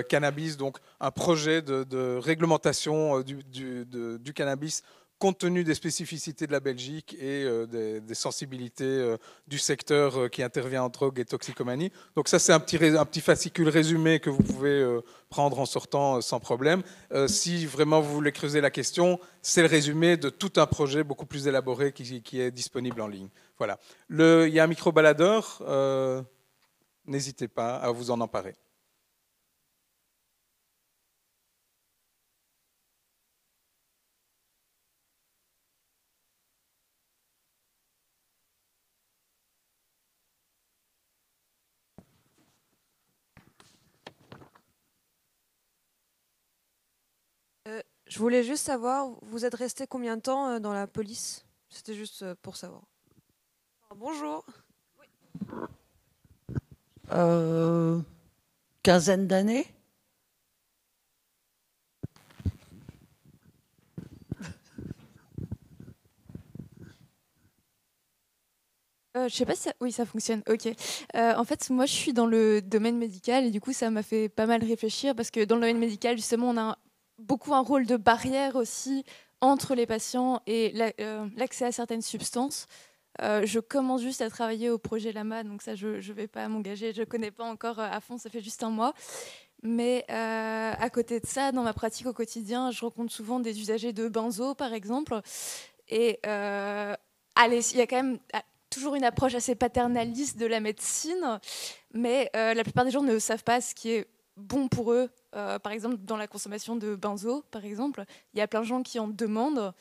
cannabis, donc un projet de, réglementation du, du cannabis compte tenu des spécificités de la Belgique et euh, des, sensibilités euh, du secteur euh, qui intervient en drogue et toxicomanie. Donc ça, c'est un petit, fascicule résumé que vous pouvez prendre en sortant sans problème. si vraiment vous voulez creuser la question, c'est le résumé de tout un projet beaucoup plus élaboré qui, est disponible en ligne. Voilà. Il y a un micro-baladeur. N'hésitez pas à vous en emparer. Je voulais juste savoir, vous êtes resté combien de temps euh, dans la police? C'était juste euh, pour savoir. Bonjour. Euh, quinzaine d'années Euh, je sais pas si ça... Oui, ça fonctionne. Ok. Euh, en fait, moi, je suis dans le domaine médical et du coup, ça m'a fait pas mal réfléchir parce que dans le domaine médical, justement, on a beaucoup un rôle de barrière aussi entre les patients et euh, l'accès à certaines substances. je commence juste à travailler au projet Lama, donc ça, je ne vais pas m'engager. Je ne connais pas encore à fond, ça fait juste un mois. Mais à côté de ça, dans ma pratique au quotidien, je rencontre souvent des usagers de benzo, par exemple. Et il y a quand même toujours une approche assez paternaliste de la médecine, mais euh, la plupart des gens ne savent pas ce qui est bon pour eux. Euh, par exemple, dans la consommation de benzo, par exemple, il y a plein de gens qui en demandent.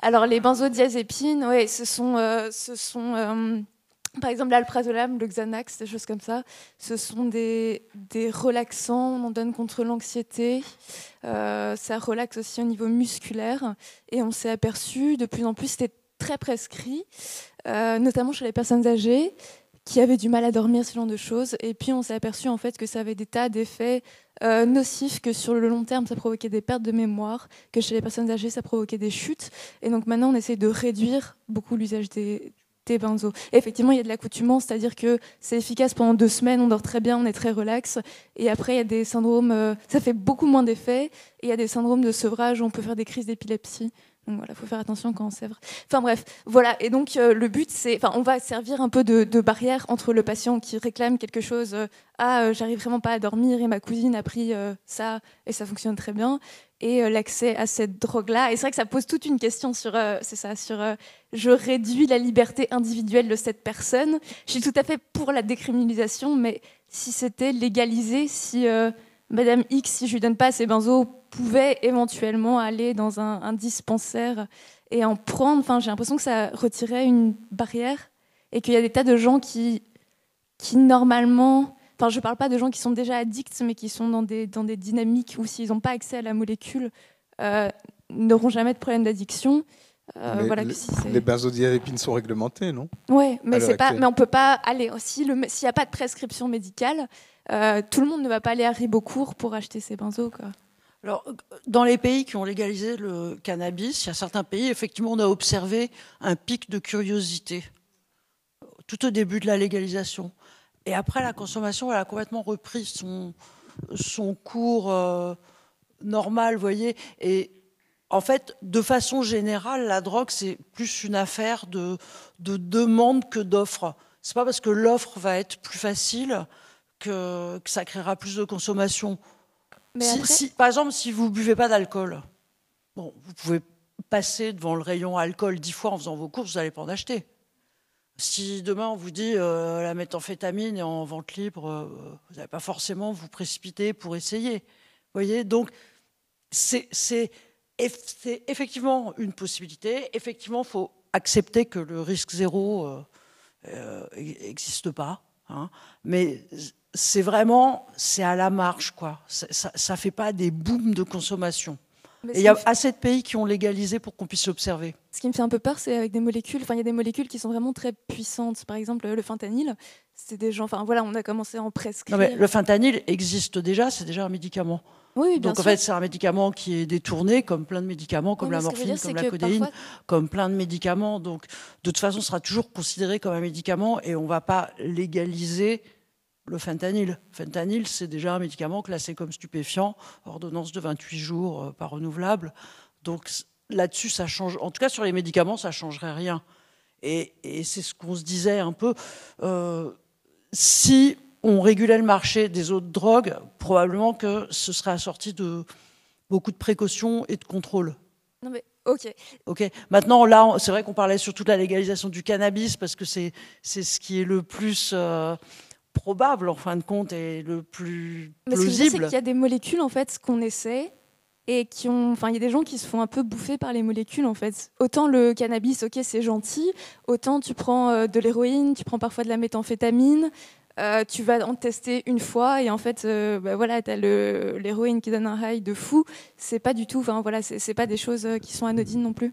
Alors les benzodiazépines, ce sont, euh, sont par exemple, l'alprazolam, le Xanax, des choses comme ça, ce sont des, relaxants, on en donne contre l'anxiété. Euh, ça relaxe aussi au niveau musculaire. Et on s'est aperçu, de plus en plus, c'était très prescrit, euh, notamment chez les personnes âgées qui avaient du mal à dormir, ce genre de choses. Et puis on s'est aperçu en fait que ça avait des tas d'effets euh, nocifs, que sur le long terme, ça provoquait des pertes de mémoire, que chez les personnes âgées, ça provoquait des chutes. Et donc maintenant, on essaie de réduire beaucoup l'usage des, benzo. effectivement, il y a de l'accoutumance, c'est-à-dire que c'est efficace pendant deux semaines, on dort très bien, on est très relax. Et après, il y a des syndromes, euh, ça fait beaucoup moins d'effets. Et il y a des syndromes de sevrage où on peut faire des crises d'épilepsie. Donc faut faire attention quand on sèvre. Enfin bref, voilà. Et donc euh, le but, c'est, enfin, on va servir un peu de, barrière entre le patient qui réclame quelque chose. Euh, ah, j'arrive vraiment pas à dormir et ma cousine a pris ça et ça fonctionne très bien et euh, l'accès à cette drogue-là. Et c'est vrai que ça pose toute une question sur, euh, c'est ça, sur euh, je réduis la liberté individuelle de cette personne. Je suis tout à fait pour la décriminalisation, mais si c'était légalisé, si Madame X, si je lui donne pas ses benzos, pouvait éventuellement aller dans un, un dispensaire et en prendre, enfin, j'ai l'impression que ça retirait une barrière et qu'il y a des tas de gens qui, qui normalement Enfin, je ne parle pas de gens qui sont déjà addicts, mais qui sont dans des, dans des dynamiques où s'ils n'ont pas accès à la molécule, euh, n'auront jamais de problème d'addiction. Euh, voilà, les benzodiazépines sont réglementées, non? Oui, mais, c'est pas, mais on ne peut pas aller. S'il n'y a pas de prescription médicale, euh, tout le monde ne va pas aller à Ribocourt pour acheter ses benzos. Quoi. Alors, dans les pays qui ont légalisé le cannabis, il y a certains pays, effectivement, on a observé un pic de curiosité tout au début de la légalisation. Et après, la consommation, elle a complètement repris son, cours euh, normal, vous voyez. Et en fait, de façon générale, la drogue, c'est plus une affaire de, de demande que d'offre. C'est pas parce que l'offre va être plus facile que, ça créera plus de consommation. Mais si, par exemple, si vous buvez pas d'alcool, bon, vous pouvez passer devant le rayon alcool dix fois en faisant vos courses, vous n'allez pas en acheter. Si demain on vous dit euh, la méthamphétamine est en vente libre, euh, vous n'allez pas forcément vous précipiter pour essayer. voyez Donc c'est effectivement une possibilité. Effectivement, il faut accepter que le risque zéro n'existe euh, pas. Hein. Mais c'est vraiment, c'est à la marge, quoi. Ça ne fait pas des booms de consommation il y a assez de pays qui ont légalisé pour qu'on puisse l'observer. Ce qui me fait un peu peur, c'est avec des molécules. Enfin, il y a des molécules qui sont vraiment très puissantes. Par exemple, le fentanyl, c'est des gens. Enfin, voilà, on a commencé à en prescrire. le fentanyl existe déjà, c'est déjà un médicament. Oui, bien Donc en fait, c'est un médicament qui est détourné, comme plein de médicaments, comme la morphine, comme la codéine, comme plein de médicaments. Donc de toute façon, ce sera toujours considéré comme un médicament et on ne va pas légaliser le fentanyl. Fentanyl, c'est déjà un médicament classé comme stupéfiant, ordonnance de 28 jours, euh, pas renouvelable. Donc là-dessus, ça change. En tout cas, sur les médicaments, ça ne changerait rien. Et, c'est ce qu'on se disait un peu. Euh, si on régulait le marché des autres drogues, probablement que ce serait assorti de beaucoup de précautions et de contrôle. Non mais ok. Ok. Maintenant, là, c'est vrai qu'on parlait surtout de la légalisation du cannabis parce que c'est ce qui est le plus euh, probable en fin de compte et le plus plausible. ce que c'est qu'il y a des molécules en fait qu'on essaie et qui ont, enfin, il y a des gens qui se font un peu bouffer par les molécules en fait. Autant le cannabis, ok, c'est gentil, autant tu prends euh, de l'héroïne, tu prends parfois de la méthamphétamine. euh, tu vas en tester une fois et en fait, euh, bah, voilà, tu as l'héroïne qui donne un high de fou. C'est pas du tout, enfin voilà, c'est pas des choses euh, qui sont anodines non plus.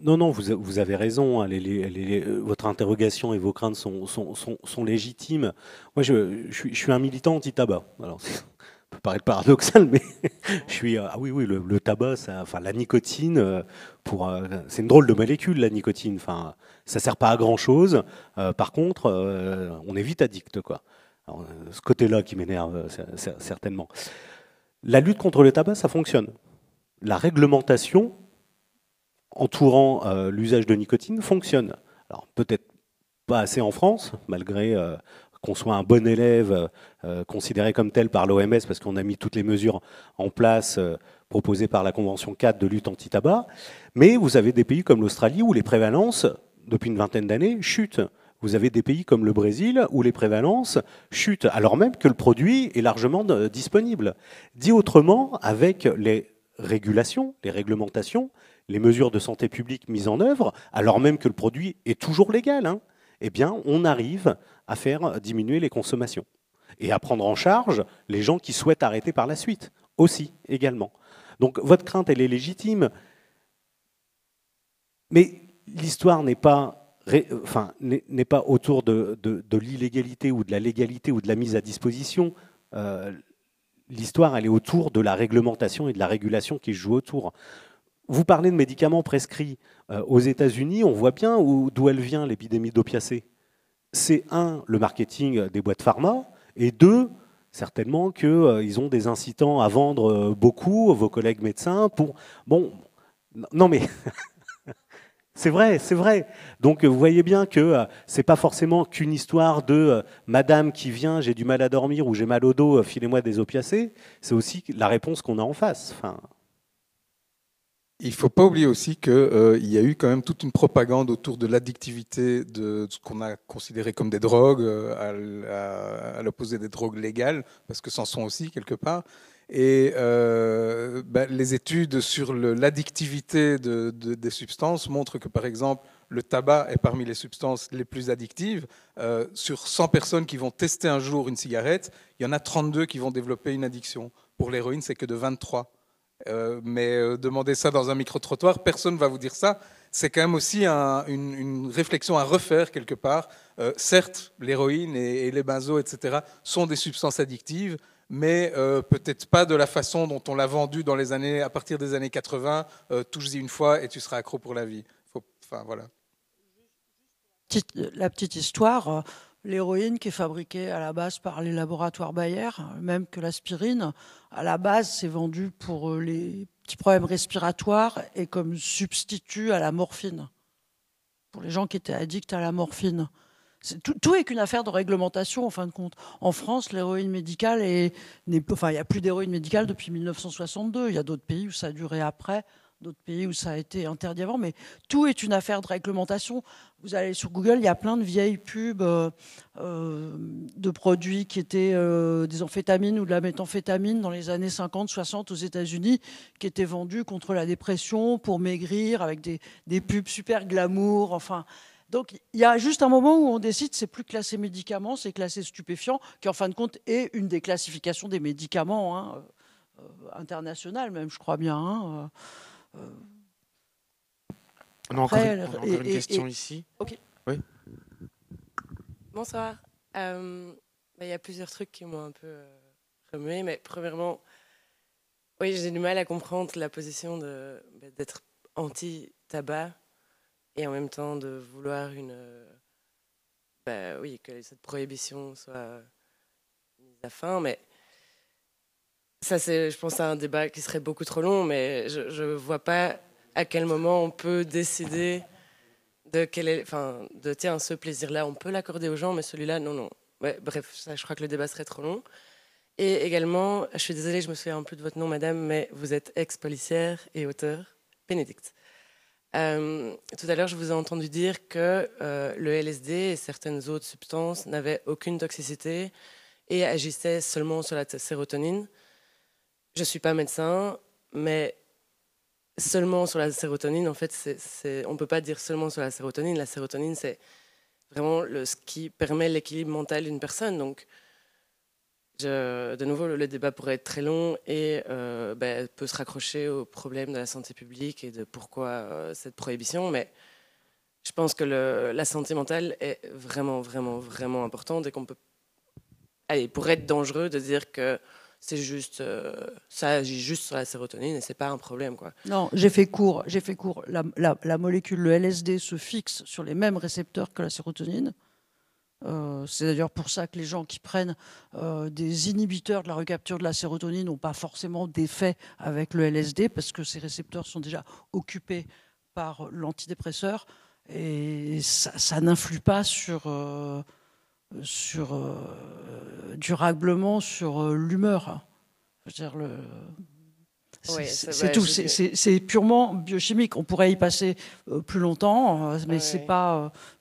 Non, non, vous, avez raison. hein, les- votre interrogation et vos craintes sont, légitimes. Moi, je, suis, un militant anti-tabac. Alors, ça peut paraître paradoxal, mais je suis. euh, Ah oui, oui, le, tabac, enfin, la nicotine, euh, pour, euh, c'est une drôle de molécule, la nicotine. Enfin, ça sert pas à grand chose. par contre, euh, on est vite addict, quoi. Euh, ce côté-là qui m'énerve euh, cer- cer- certainement. La lutte contre le tabac, ça fonctionne. La réglementation entourant euh, l'usage de nicotine fonctionne. Alors peut-être pas assez en France, malgré euh, qu'on soit un bon élève euh, considéré comme tel par l'OMS, parce qu'on a mis toutes les mesures en place proposées par la Convention 4 de lutte anti-tabac. Mais vous avez des pays comme l'Australie où les prévalences, depuis une vingtaine d'années, chutent. Vous avez des pays comme le Brésil où les prévalences chutent, alors même que le produit est largement disponible. Dit autrement, avec les régulations, les réglementations, les mesures de santé publique mises en œuvre, alors même que le produit est toujours légal, hein, eh bien, on arrive à faire diminuer les consommations et à prendre en charge les gens qui souhaitent arrêter par la suite, aussi, également. Donc, votre crainte, elle est légitime, mais l'histoire n'est pas, autour de l'illégalité ou de la légalité ou de la mise à disposition. Euh, L'histoire, elle est autour de la réglementation et de la régulation qui se joue autour. Vous parlez de médicaments prescrits euh, aux États-Unis, on voit bien où- d'où elle vient l'épidémie d'opiacés. C'est un, le marketing des boîtes pharma, et deux, certainement qu'ils ont des incitants à vendre euh, beaucoup, vos collègues médecins, pour... Bon, non mais... C'est vrai, c'est vrai. Donc euh, vous voyez bien que euh, c'est pas forcément qu'une histoire de euh, Madame qui vient, j'ai du mal à dormir ou j'ai mal au dos, euh, filez-moi des opiacés. C'est aussi la réponse qu'on a en face. Il ne faut pas oublier aussi qu'il y a eu quand même toute une propagande autour de l'addictivité de ce qu'on a considéré comme des drogues, euh, à l'opposé des drogues légales, parce que c'en sont aussi quelque part. Et euh, ben, les études sur l'addictivité de- de- des substances montrent que, par exemple, le tabac est parmi les substances les plus addictives. Euh, sur 100 personnes qui vont tester un jour une cigarette, il y en a 32 qui vont développer une addiction. Pour l'héroïne, c'est que de 23. Euh, mais euh, demandez ça dans un micro-trottoir, personne ne va vous dire ça. C'est quand même aussi un- une, réflexion à refaire quelque part. Euh, certes, l'héroïne et, et les benzos, etc., sont des substances addictives, mais euh, peut-être pas de la façon dont on l'a vendu dans les années, à partir des années 80. Euh, Touche-y une fois et tu seras accro pour la vie. Enfin voilà. La petite histoire, l'héroïne qui est fabriquée à la base par les laboratoires Bayer, même que l'aspirine, à la base, c'est vendu pour euh, les petits problèmes respiratoires et comme substitut à la morphine, pour les gens qui étaient addicts à la morphine. Tout, est qu'une affaire de réglementation, en fin de compte. En France, l'héroïne médicale est, enfin, il n'y a plus d'héroïne médicale depuis 1962. Il y a d'autres pays où ça a duré après, d'autres pays où ça a été interdit avant, mais tout est une affaire de réglementation. Vous allez sur Google, il y a plein de vieilles pubs euh, euh, de produits qui étaient euh, des amphétamines ou de la méthamphétamine dans les années 50, 60 aux États-Unis, qui étaient vendus contre la dépression, pour maigrir, avec des, pubs super glamour. Enfin, donc il y a juste un moment où on décide, c'est plus classer médicaments, c'est classer stupéfiants, qui en fin de compte est une des classifications des médicaments hein, internationales même, je crois bien. hein, On a encore, après, une, on a encore et- une et- question et- ici. Ok. Oui. Bonsoir. Euh, bah, Il y a plusieurs trucs qui m'ont un peu euh, remué, mais premièrement, oui, j'ai du mal à comprendre la position de- bah, d'être anti-tabac et en même temps de vouloir une, euh, bah, oui, que cette prohibition soit mise à fin, mais ça, c'est, je pense, à un débat qui serait beaucoup trop long, mais je ne vois pas à quel moment on peut décider de quel est, enfin, de tiens, ce plaisir-là, on peut l'accorder aux gens, mais celui-là, non, non. Ouais, bref, ça, je crois que le débat serait trop long. Et également, je suis désolée, je me souviens plus de votre nom, madame, mais vous êtes ex-policière et auteur, Bénédicte. Euh, tout à l'heure, je vous ai entendu dire que euh, le LSD et certaines autres substances n'avaient aucune toxicité et agissaient seulement sur la sérotonine. Je ne suis pas médecin, mais seulement sur la sérotonine, en fait, on ne peut pas dire seulement sur la sérotonine. La sérotonine, c'est vraiment le, ce qui permet l'équilibre mental d'une personne. Donc, de nouveau, le, le débat pourrait être très long et euh, ben, peut se raccrocher au problème de la santé publique et de pourquoi euh, cette prohibition. Mais je pense que le- la santé mentale est vraiment, vraiment, vraiment importante et qu'on peut. Allez, pour être dangereux de dire que c'est juste. euh, ça agit juste sur la sérotonine et c'est pas un problème, quoi. Non, j'ai fait court. J'ai fait court. La, molécule, le LSD, se fixe sur les mêmes récepteurs que la sérotonine. Euh, c'est d'ailleurs pour ça que les gens qui prennent euh, des inhibiteurs de la recapture de la sérotonine n'ont pas forcément d'effet avec le LSD parce que ces récepteurs sont déjà occupés par l'antidépresseur et ça, ça n'influe pas sur, sur euh, durablement sur euh, l'humeur. Le, c'est tout. C'est- purement biochimique. On pourrait y passer euh, plus longtemps, euh, mais Ouais, c'est pas.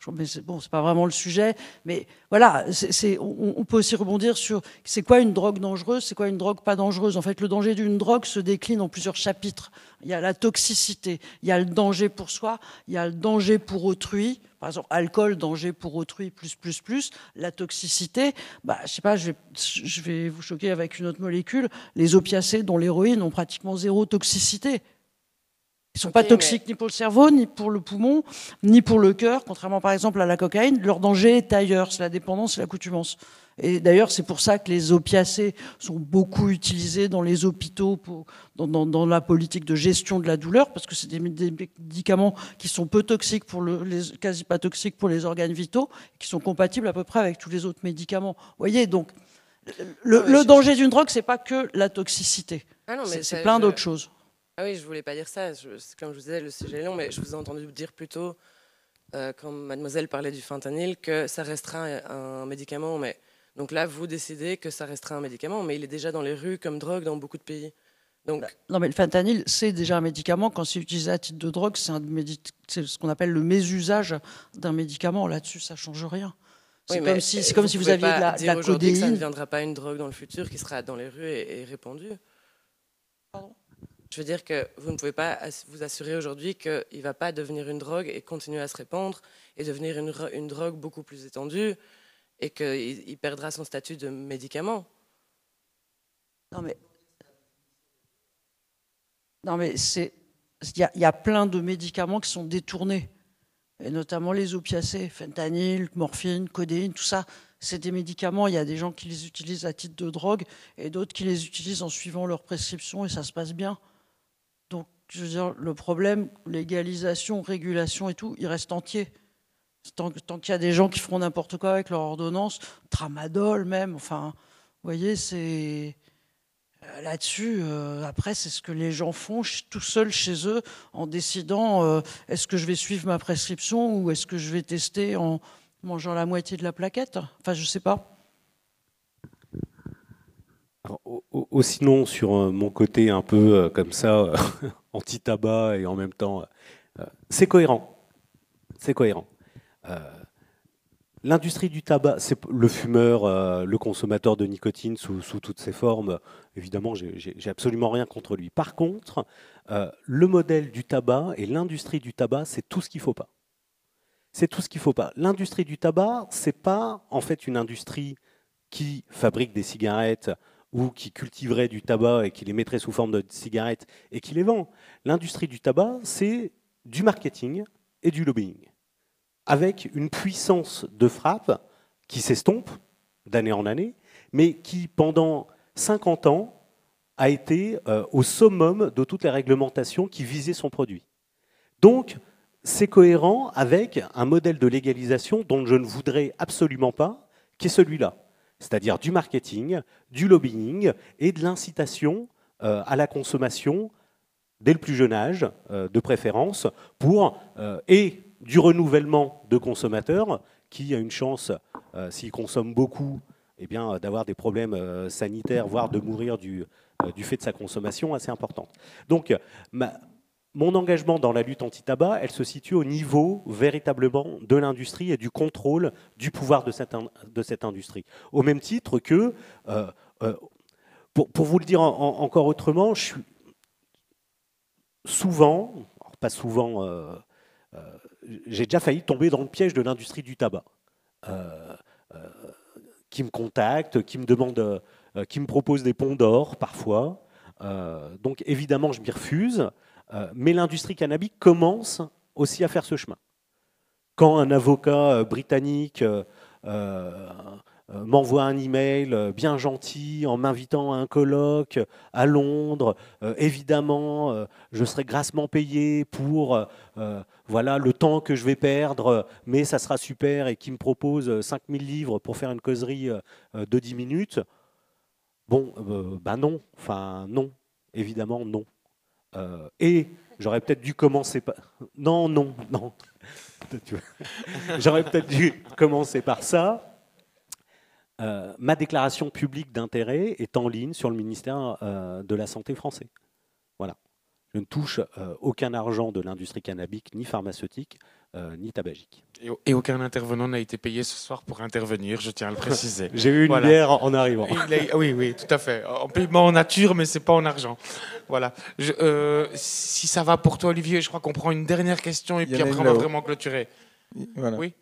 euh, mais bon, c'est pas vraiment le sujet. Mais voilà, c'est- c'est- on, on peut aussi rebondir sur c'est quoi une drogue dangereuse, c'est quoi une drogue pas dangereuse. En fait, le danger d'une drogue se décline en plusieurs chapitres. Il y a la toxicité, il y a le danger pour soi, il y a le danger pour autrui. Par exemple, alcool, danger pour autrui, plus, plus, plus. La toxicité, bah, je sais pas, je vais, je vais vous choquer avec une autre molécule. Les opiacés, dont l'héroïne, ont pratiquement zéro toxicité. Ils sont pas toxiques ni pour le cerveau, ni pour le poumon, ni pour le cœur, contrairement par exemple à la cocaïne. Leur danger est ailleurs, c'est la dépendance et l'accoutumance. Et d'ailleurs, c'est pour ça que les opiacés sont beaucoup utilisés dans les hôpitaux, pour- dans, dans- dans la politique de gestion de la douleur, parce que c'est des, des médicaments qui sont peu toxiques, pour le, les, quasi pas toxiques pour les organes vitaux, qui sont compatibles à peu près avec tous les autres médicaments. Vous voyez, donc le, danger d'une drogue, c'est pas que la toxicité. Ah C'est- plein je- d'autres choses. Ah oui, je voulais pas dire ça. Je- comme je vous disais, le sujet est long, mais je vous ai entendu dire plutôt, euh, quand mademoiselle parlait du fentanyl, que ça restera un médicament. Mais donc là, vous décidez que ça restera un médicament, mais il est déjà dans les rues comme drogue dans beaucoup de pays. Donc, Non, mais le fentanyl, c'est déjà un médicament. Quand c'est utilisé à titre de drogue, c'est ce qu'on appelle le mésusage d'un médicament. Là-dessus, ça change rien. C'est oui, comme si, c'est comme si vous aviez de la, de dire la que ça ne codéine. deviendra pas une drogue dans le futur qui sera dans les rues et, et répandue. Je veux dire que vous ne pouvez pas vous assurer aujourd'hui qu'il ne va pas devenir une drogue et continuer à se répandre et devenir une drogue beaucoup plus étendue et qu'il il perdra son statut de médicament. Non, mais. C'est. Il y, y a plein de médicaments qui sont détournés, et notamment les opiacés, fentanyl, morphine, codéine, tout ça. C'est des médicaments. Il y a des gens qui les utilisent à titre de drogue et d'autres qui les utilisent en suivant leur prescription et ça se passe bien. Donc, je veux dire, le problème, légalisation, régulation et tout, il reste entier. Tant, qu'il y a des gens qui feront n'importe quoi avec leur ordonnance, tramadol même, enfin, vous voyez, c'est. Euh, Là-dessus, euh, après, c'est ce que les gens font tout seuls chez eux en décidant euh, est-ce que je vais suivre ma prescription ou est-ce que je vais tester en mangeant la moitié de la plaquette? Enfin, je sais pas. Alors, au- au- au- sinon, sur mon côté un peu comme ça, anti-tabac et en même temps, c'est cohérent. C'est cohérent. Euh, L'industrie du tabac, c'est le fumeur, euh, le consommateur de nicotine sous, toutes ses formes. Évidemment, j'ai absolument rien contre lui. Par contre, euh, le modèle du tabac et l'industrie du tabac, c'est tout ce qu'il faut pas. C'est tout ce qu'il faut pas. L'industrie du tabac, c'est pas en fait une industrie qui fabrique des cigarettes ou qui cultiverait du tabac et qui les mettrait sous forme de cigarettes et qui les vend. L'industrie du tabac, c'est du marketing et du lobbying, avec une puissance de frappe qui s'estompe d'année en année, mais qui, pendant 50 ans, a été euh, au summum de toutes les réglementations qui visaient son produit. Donc, c'est cohérent avec un modèle de légalisation dont je ne voudrais absolument pas, qui est celui-là c'est-à-dire du marketing, du lobbying et de l'incitation euh, à la consommation dès le plus jeune âge, euh, de préférence, pour et du renouvellement de consommateurs qui a une chance, euh, s'ils consomment beaucoup, eh bien, d'avoir des problèmes euh, sanitaires, voire de mourir du, euh, du fait de sa consommation assez importante. Donc, mon engagement dans la lutte anti-tabac, elle se situe au niveau véritablement de l'industrie et du contrôle du pouvoir de cette, industrie. Au même titre que, euh, euh, pour, vous le dire en- en- encore autrement, je suis souvent, pas souvent, euh, euh, j'ai déjà failli tomber dans le piège de l'industrie du tabac. qui me contactent, qui me demandent, qui me proposent des ponts d'or parfois. donc évidemment, je m'y refuse. mais l'industrie cannabique commence aussi à faire ce chemin. Quand un avocat britannique euh, m'envoie un email euh, bien gentil en m'invitant à un colloque à Londres. Euh, évidemment, je serai grassement payé pour voilà le temps que je vais perdre, mais ça sera super et qui me propose 5000 livres pour faire une causerie de 10 minutes. Bon, ben non, enfin non, évidemment non. et j'aurais peut-être dû commencer par... Non, non, non. j'aurais peut-être dû commencer par ça euh, ma déclaration publique d'intérêt est en ligne sur le ministère euh, de la Santé français. Voilà. Je ne touche euh, aucun argent de l'industrie cannabique, ni pharmaceutique, ni tabagique. Et, aucun intervenant n'a été payé ce soir pour intervenir, je tiens à le préciser. J'ai eu une bière en arrivant. oui, oui, tout à fait. En paiement en nature, mais c'est pas en argent. Voilà. si ça va pour toi, Olivier, je crois qu'on prend une dernière question et puis après on va vraiment clôturer. Oui?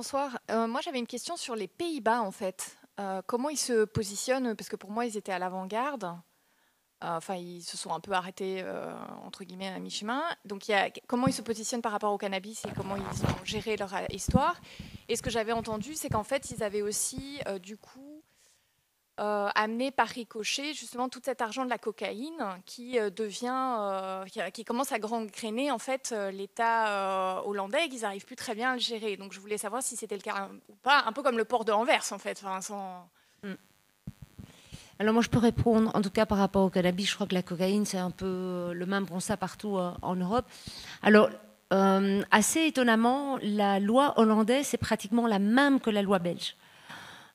Bonsoir. Euh, moi, j'avais une question sur les Pays-Bas, en fait. Euh, comment ils se positionnent? Parce que pour moi, ils étaient à l'avant-garde. Euh, enfin, ils se sont un peu arrêtés, entre guillemets, à mi-chemin. Donc, comment ils se positionnent par rapport au cannabis et comment ils ont géré leur histoire? Et ce que j'avais entendu, c'est qu'en fait, ils avaient aussi, du coup, euh, amené par ricochet justement tout cet argent de la cocaïne qui euh, devient, euh, qui, commence à grainer en fait l'État hollandais et qu'ils n'arrivent plus très bien à le gérer. Donc je voulais savoir si c'était le cas ou pas, un peu comme le port de Anvers en fait. Mm. Alors moi je peux répondre, en tout cas par rapport au cannabis, je crois que la cocaïne c'est un peu le même ça partout en Europe. Alors assez étonnamment, la loi hollandaise est pratiquement la même que la loi belge.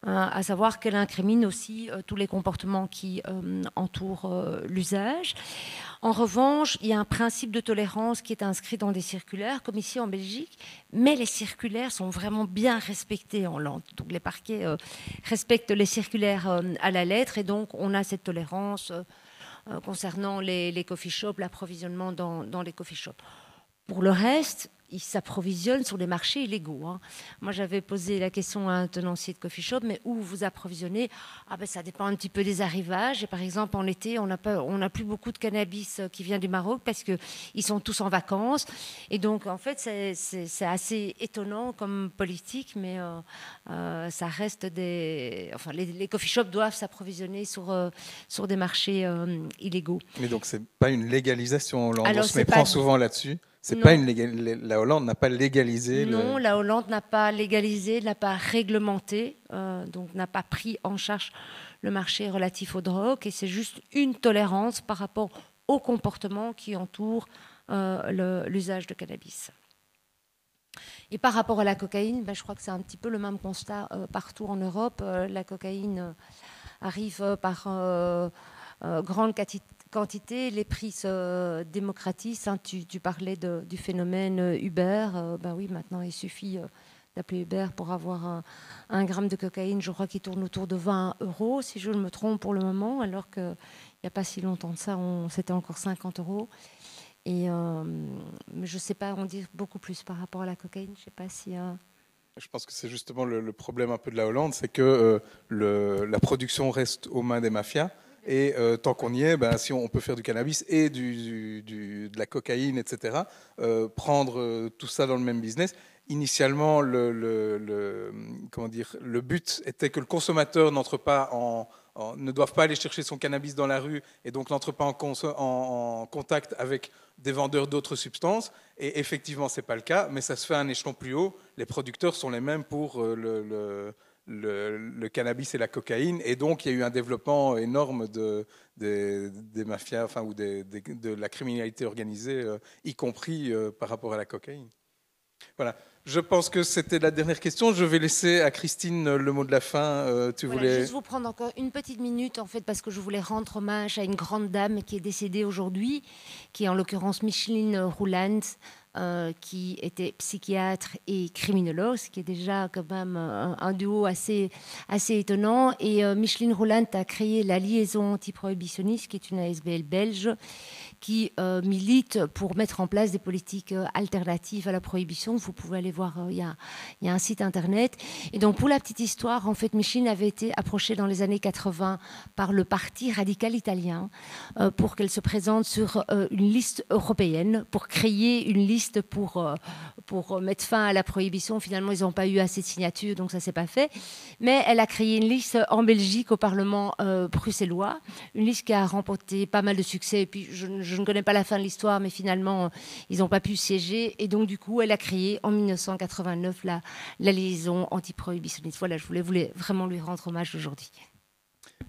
Euh, à savoir qu'elle incrimine aussi euh, tous les comportements qui euh, entourent l'usage. En revanche, il y a un principe de tolérance qui est inscrit dans des circulaires, comme ici en Belgique, mais les circulaires sont vraiment bien respectés en Hollande. Donc les parquets respectent les circulaires à la lettre et donc on a cette tolérance concernant les, coffee shops, l'approvisionnement dans les coffee shops. Pour le reste, ils s'approvisionnent sur les marchés illégaux. Hein. Moi, j'avais posé la question à un tenancier de coffee shop, mais où vous approvisionnez? Ah ben, Ça dépend un petit peu des arrivages. Et par exemple, en été, on n'a plus beaucoup de cannabis euh, qui vient du Maroc parce qu'ils sont tous en vacances. Et donc, en fait, c'est assez étonnant comme politique, mais euh, euh, ça reste des... Enfin, les, coffee shops doivent s'approvisionner sur, sur des marchés illégaux. Mais donc, ce n'est pas une légalisation. On se méprend souvent là-dessus c'est pas une la Hollande n'a pas légalisé. Non, la Hollande n'a pas légalisé, n'a pas réglementé, euh, donc n'a pas pris en charge le marché relatif aux drogues. Et c'est juste une tolérance par rapport au comportement qui entoure euh, l'usage de cannabis. Et par rapport à la cocaïne, ben, je crois que c'est un petit peu le même constat euh, partout en Europe. la cocaïne arrive par grande quantité les prix se démocratisent. Hein. Tu, parlais du phénomène euh, Uber. Euh, ben oui, maintenant, il suffit euh, d'appeler Uber pour avoir un, gramme de cocaïne. Je crois qu'il tourne autour de 20 euros, si je me trompe pour le moment, alors qu'il n'y a pas si longtemps de ça, c'était encore 50 euros. Et je ne sais pas on dit beaucoup plus par rapport à la cocaïne. Je sais pas si. Je pense que c'est justement le, problème un peu de la Hollande, c'est que la production reste aux mains des mafias et euh, tant qu'on y est, ben, si on peut faire du cannabis et de la cocaïne, etc., euh, prendre euh, tout ça dans le même business. Initialement, le, but était que le consommateur n'entre pas ne doive pas aller chercher son cannabis dans la rue et donc n'entre pas en, en, contact avec des vendeurs d'autres substances. Et effectivement, ce n'est pas le cas, mais ça se fait à un échelon plus haut. Les producteurs sont les mêmes pour le le, cannabis et la cocaïne. Et donc, il y a eu un développement énorme de, des mafias, enfin, ou de la criminalité organisée, euh, y compris euh, par rapport à la cocaïne. Voilà. Je pense que c'était la dernière question. Je vais laisser à Christine le mot de la fin. Euh, tu voulais juste vous prendre encore une petite minute en fait parce que je voulais rendre hommage à une grande dame qui est décédée aujourd'hui, qui est en l'occurrence Micheline Rouland, euh, qui était psychiatre et criminologue, ce qui est déjà quand même un, duo assez, assez étonnant. Et euh, Micheline Roulant a créé la liaison antiprohibitionniste, qui est une ASBL belge, qui euh, milite pour mettre en place des politiques euh, alternatives à la prohibition. Vous pouvez aller voir, euh, il y, a, un site internet. Et donc, pour la petite histoire, en fait, Micheline avait été approchée dans les années 80 par le Parti radical italien pour qu'elle se présente sur une liste européenne, pour créer une liste pour, pour mettre fin à la prohibition. Finalement, ils n'ont pas eu assez de signatures, donc ça ne s'est pas fait. Mais elle a créé une liste en Belgique au Parlement bruxellois, une liste qui a remporté pas mal de succès. Et puis, je, je ne connais pas la fin de l'histoire, mais finalement, ils n'ont pas pu siéger. Et donc, du coup, elle a créé en 1989 la, la liaison anti-prohibitionniste. Voilà, je voulais, voulais vraiment lui rendre hommage aujourd'hui.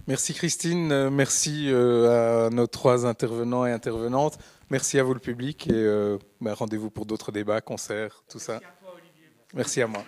Merci Christine, merci euh, à nos trois intervenants et intervenantes. Merci à vous le public et euh, bah, rendez-vous pour d'autres débats, concerts, tout ça. Merci à, toi, Merci à moi.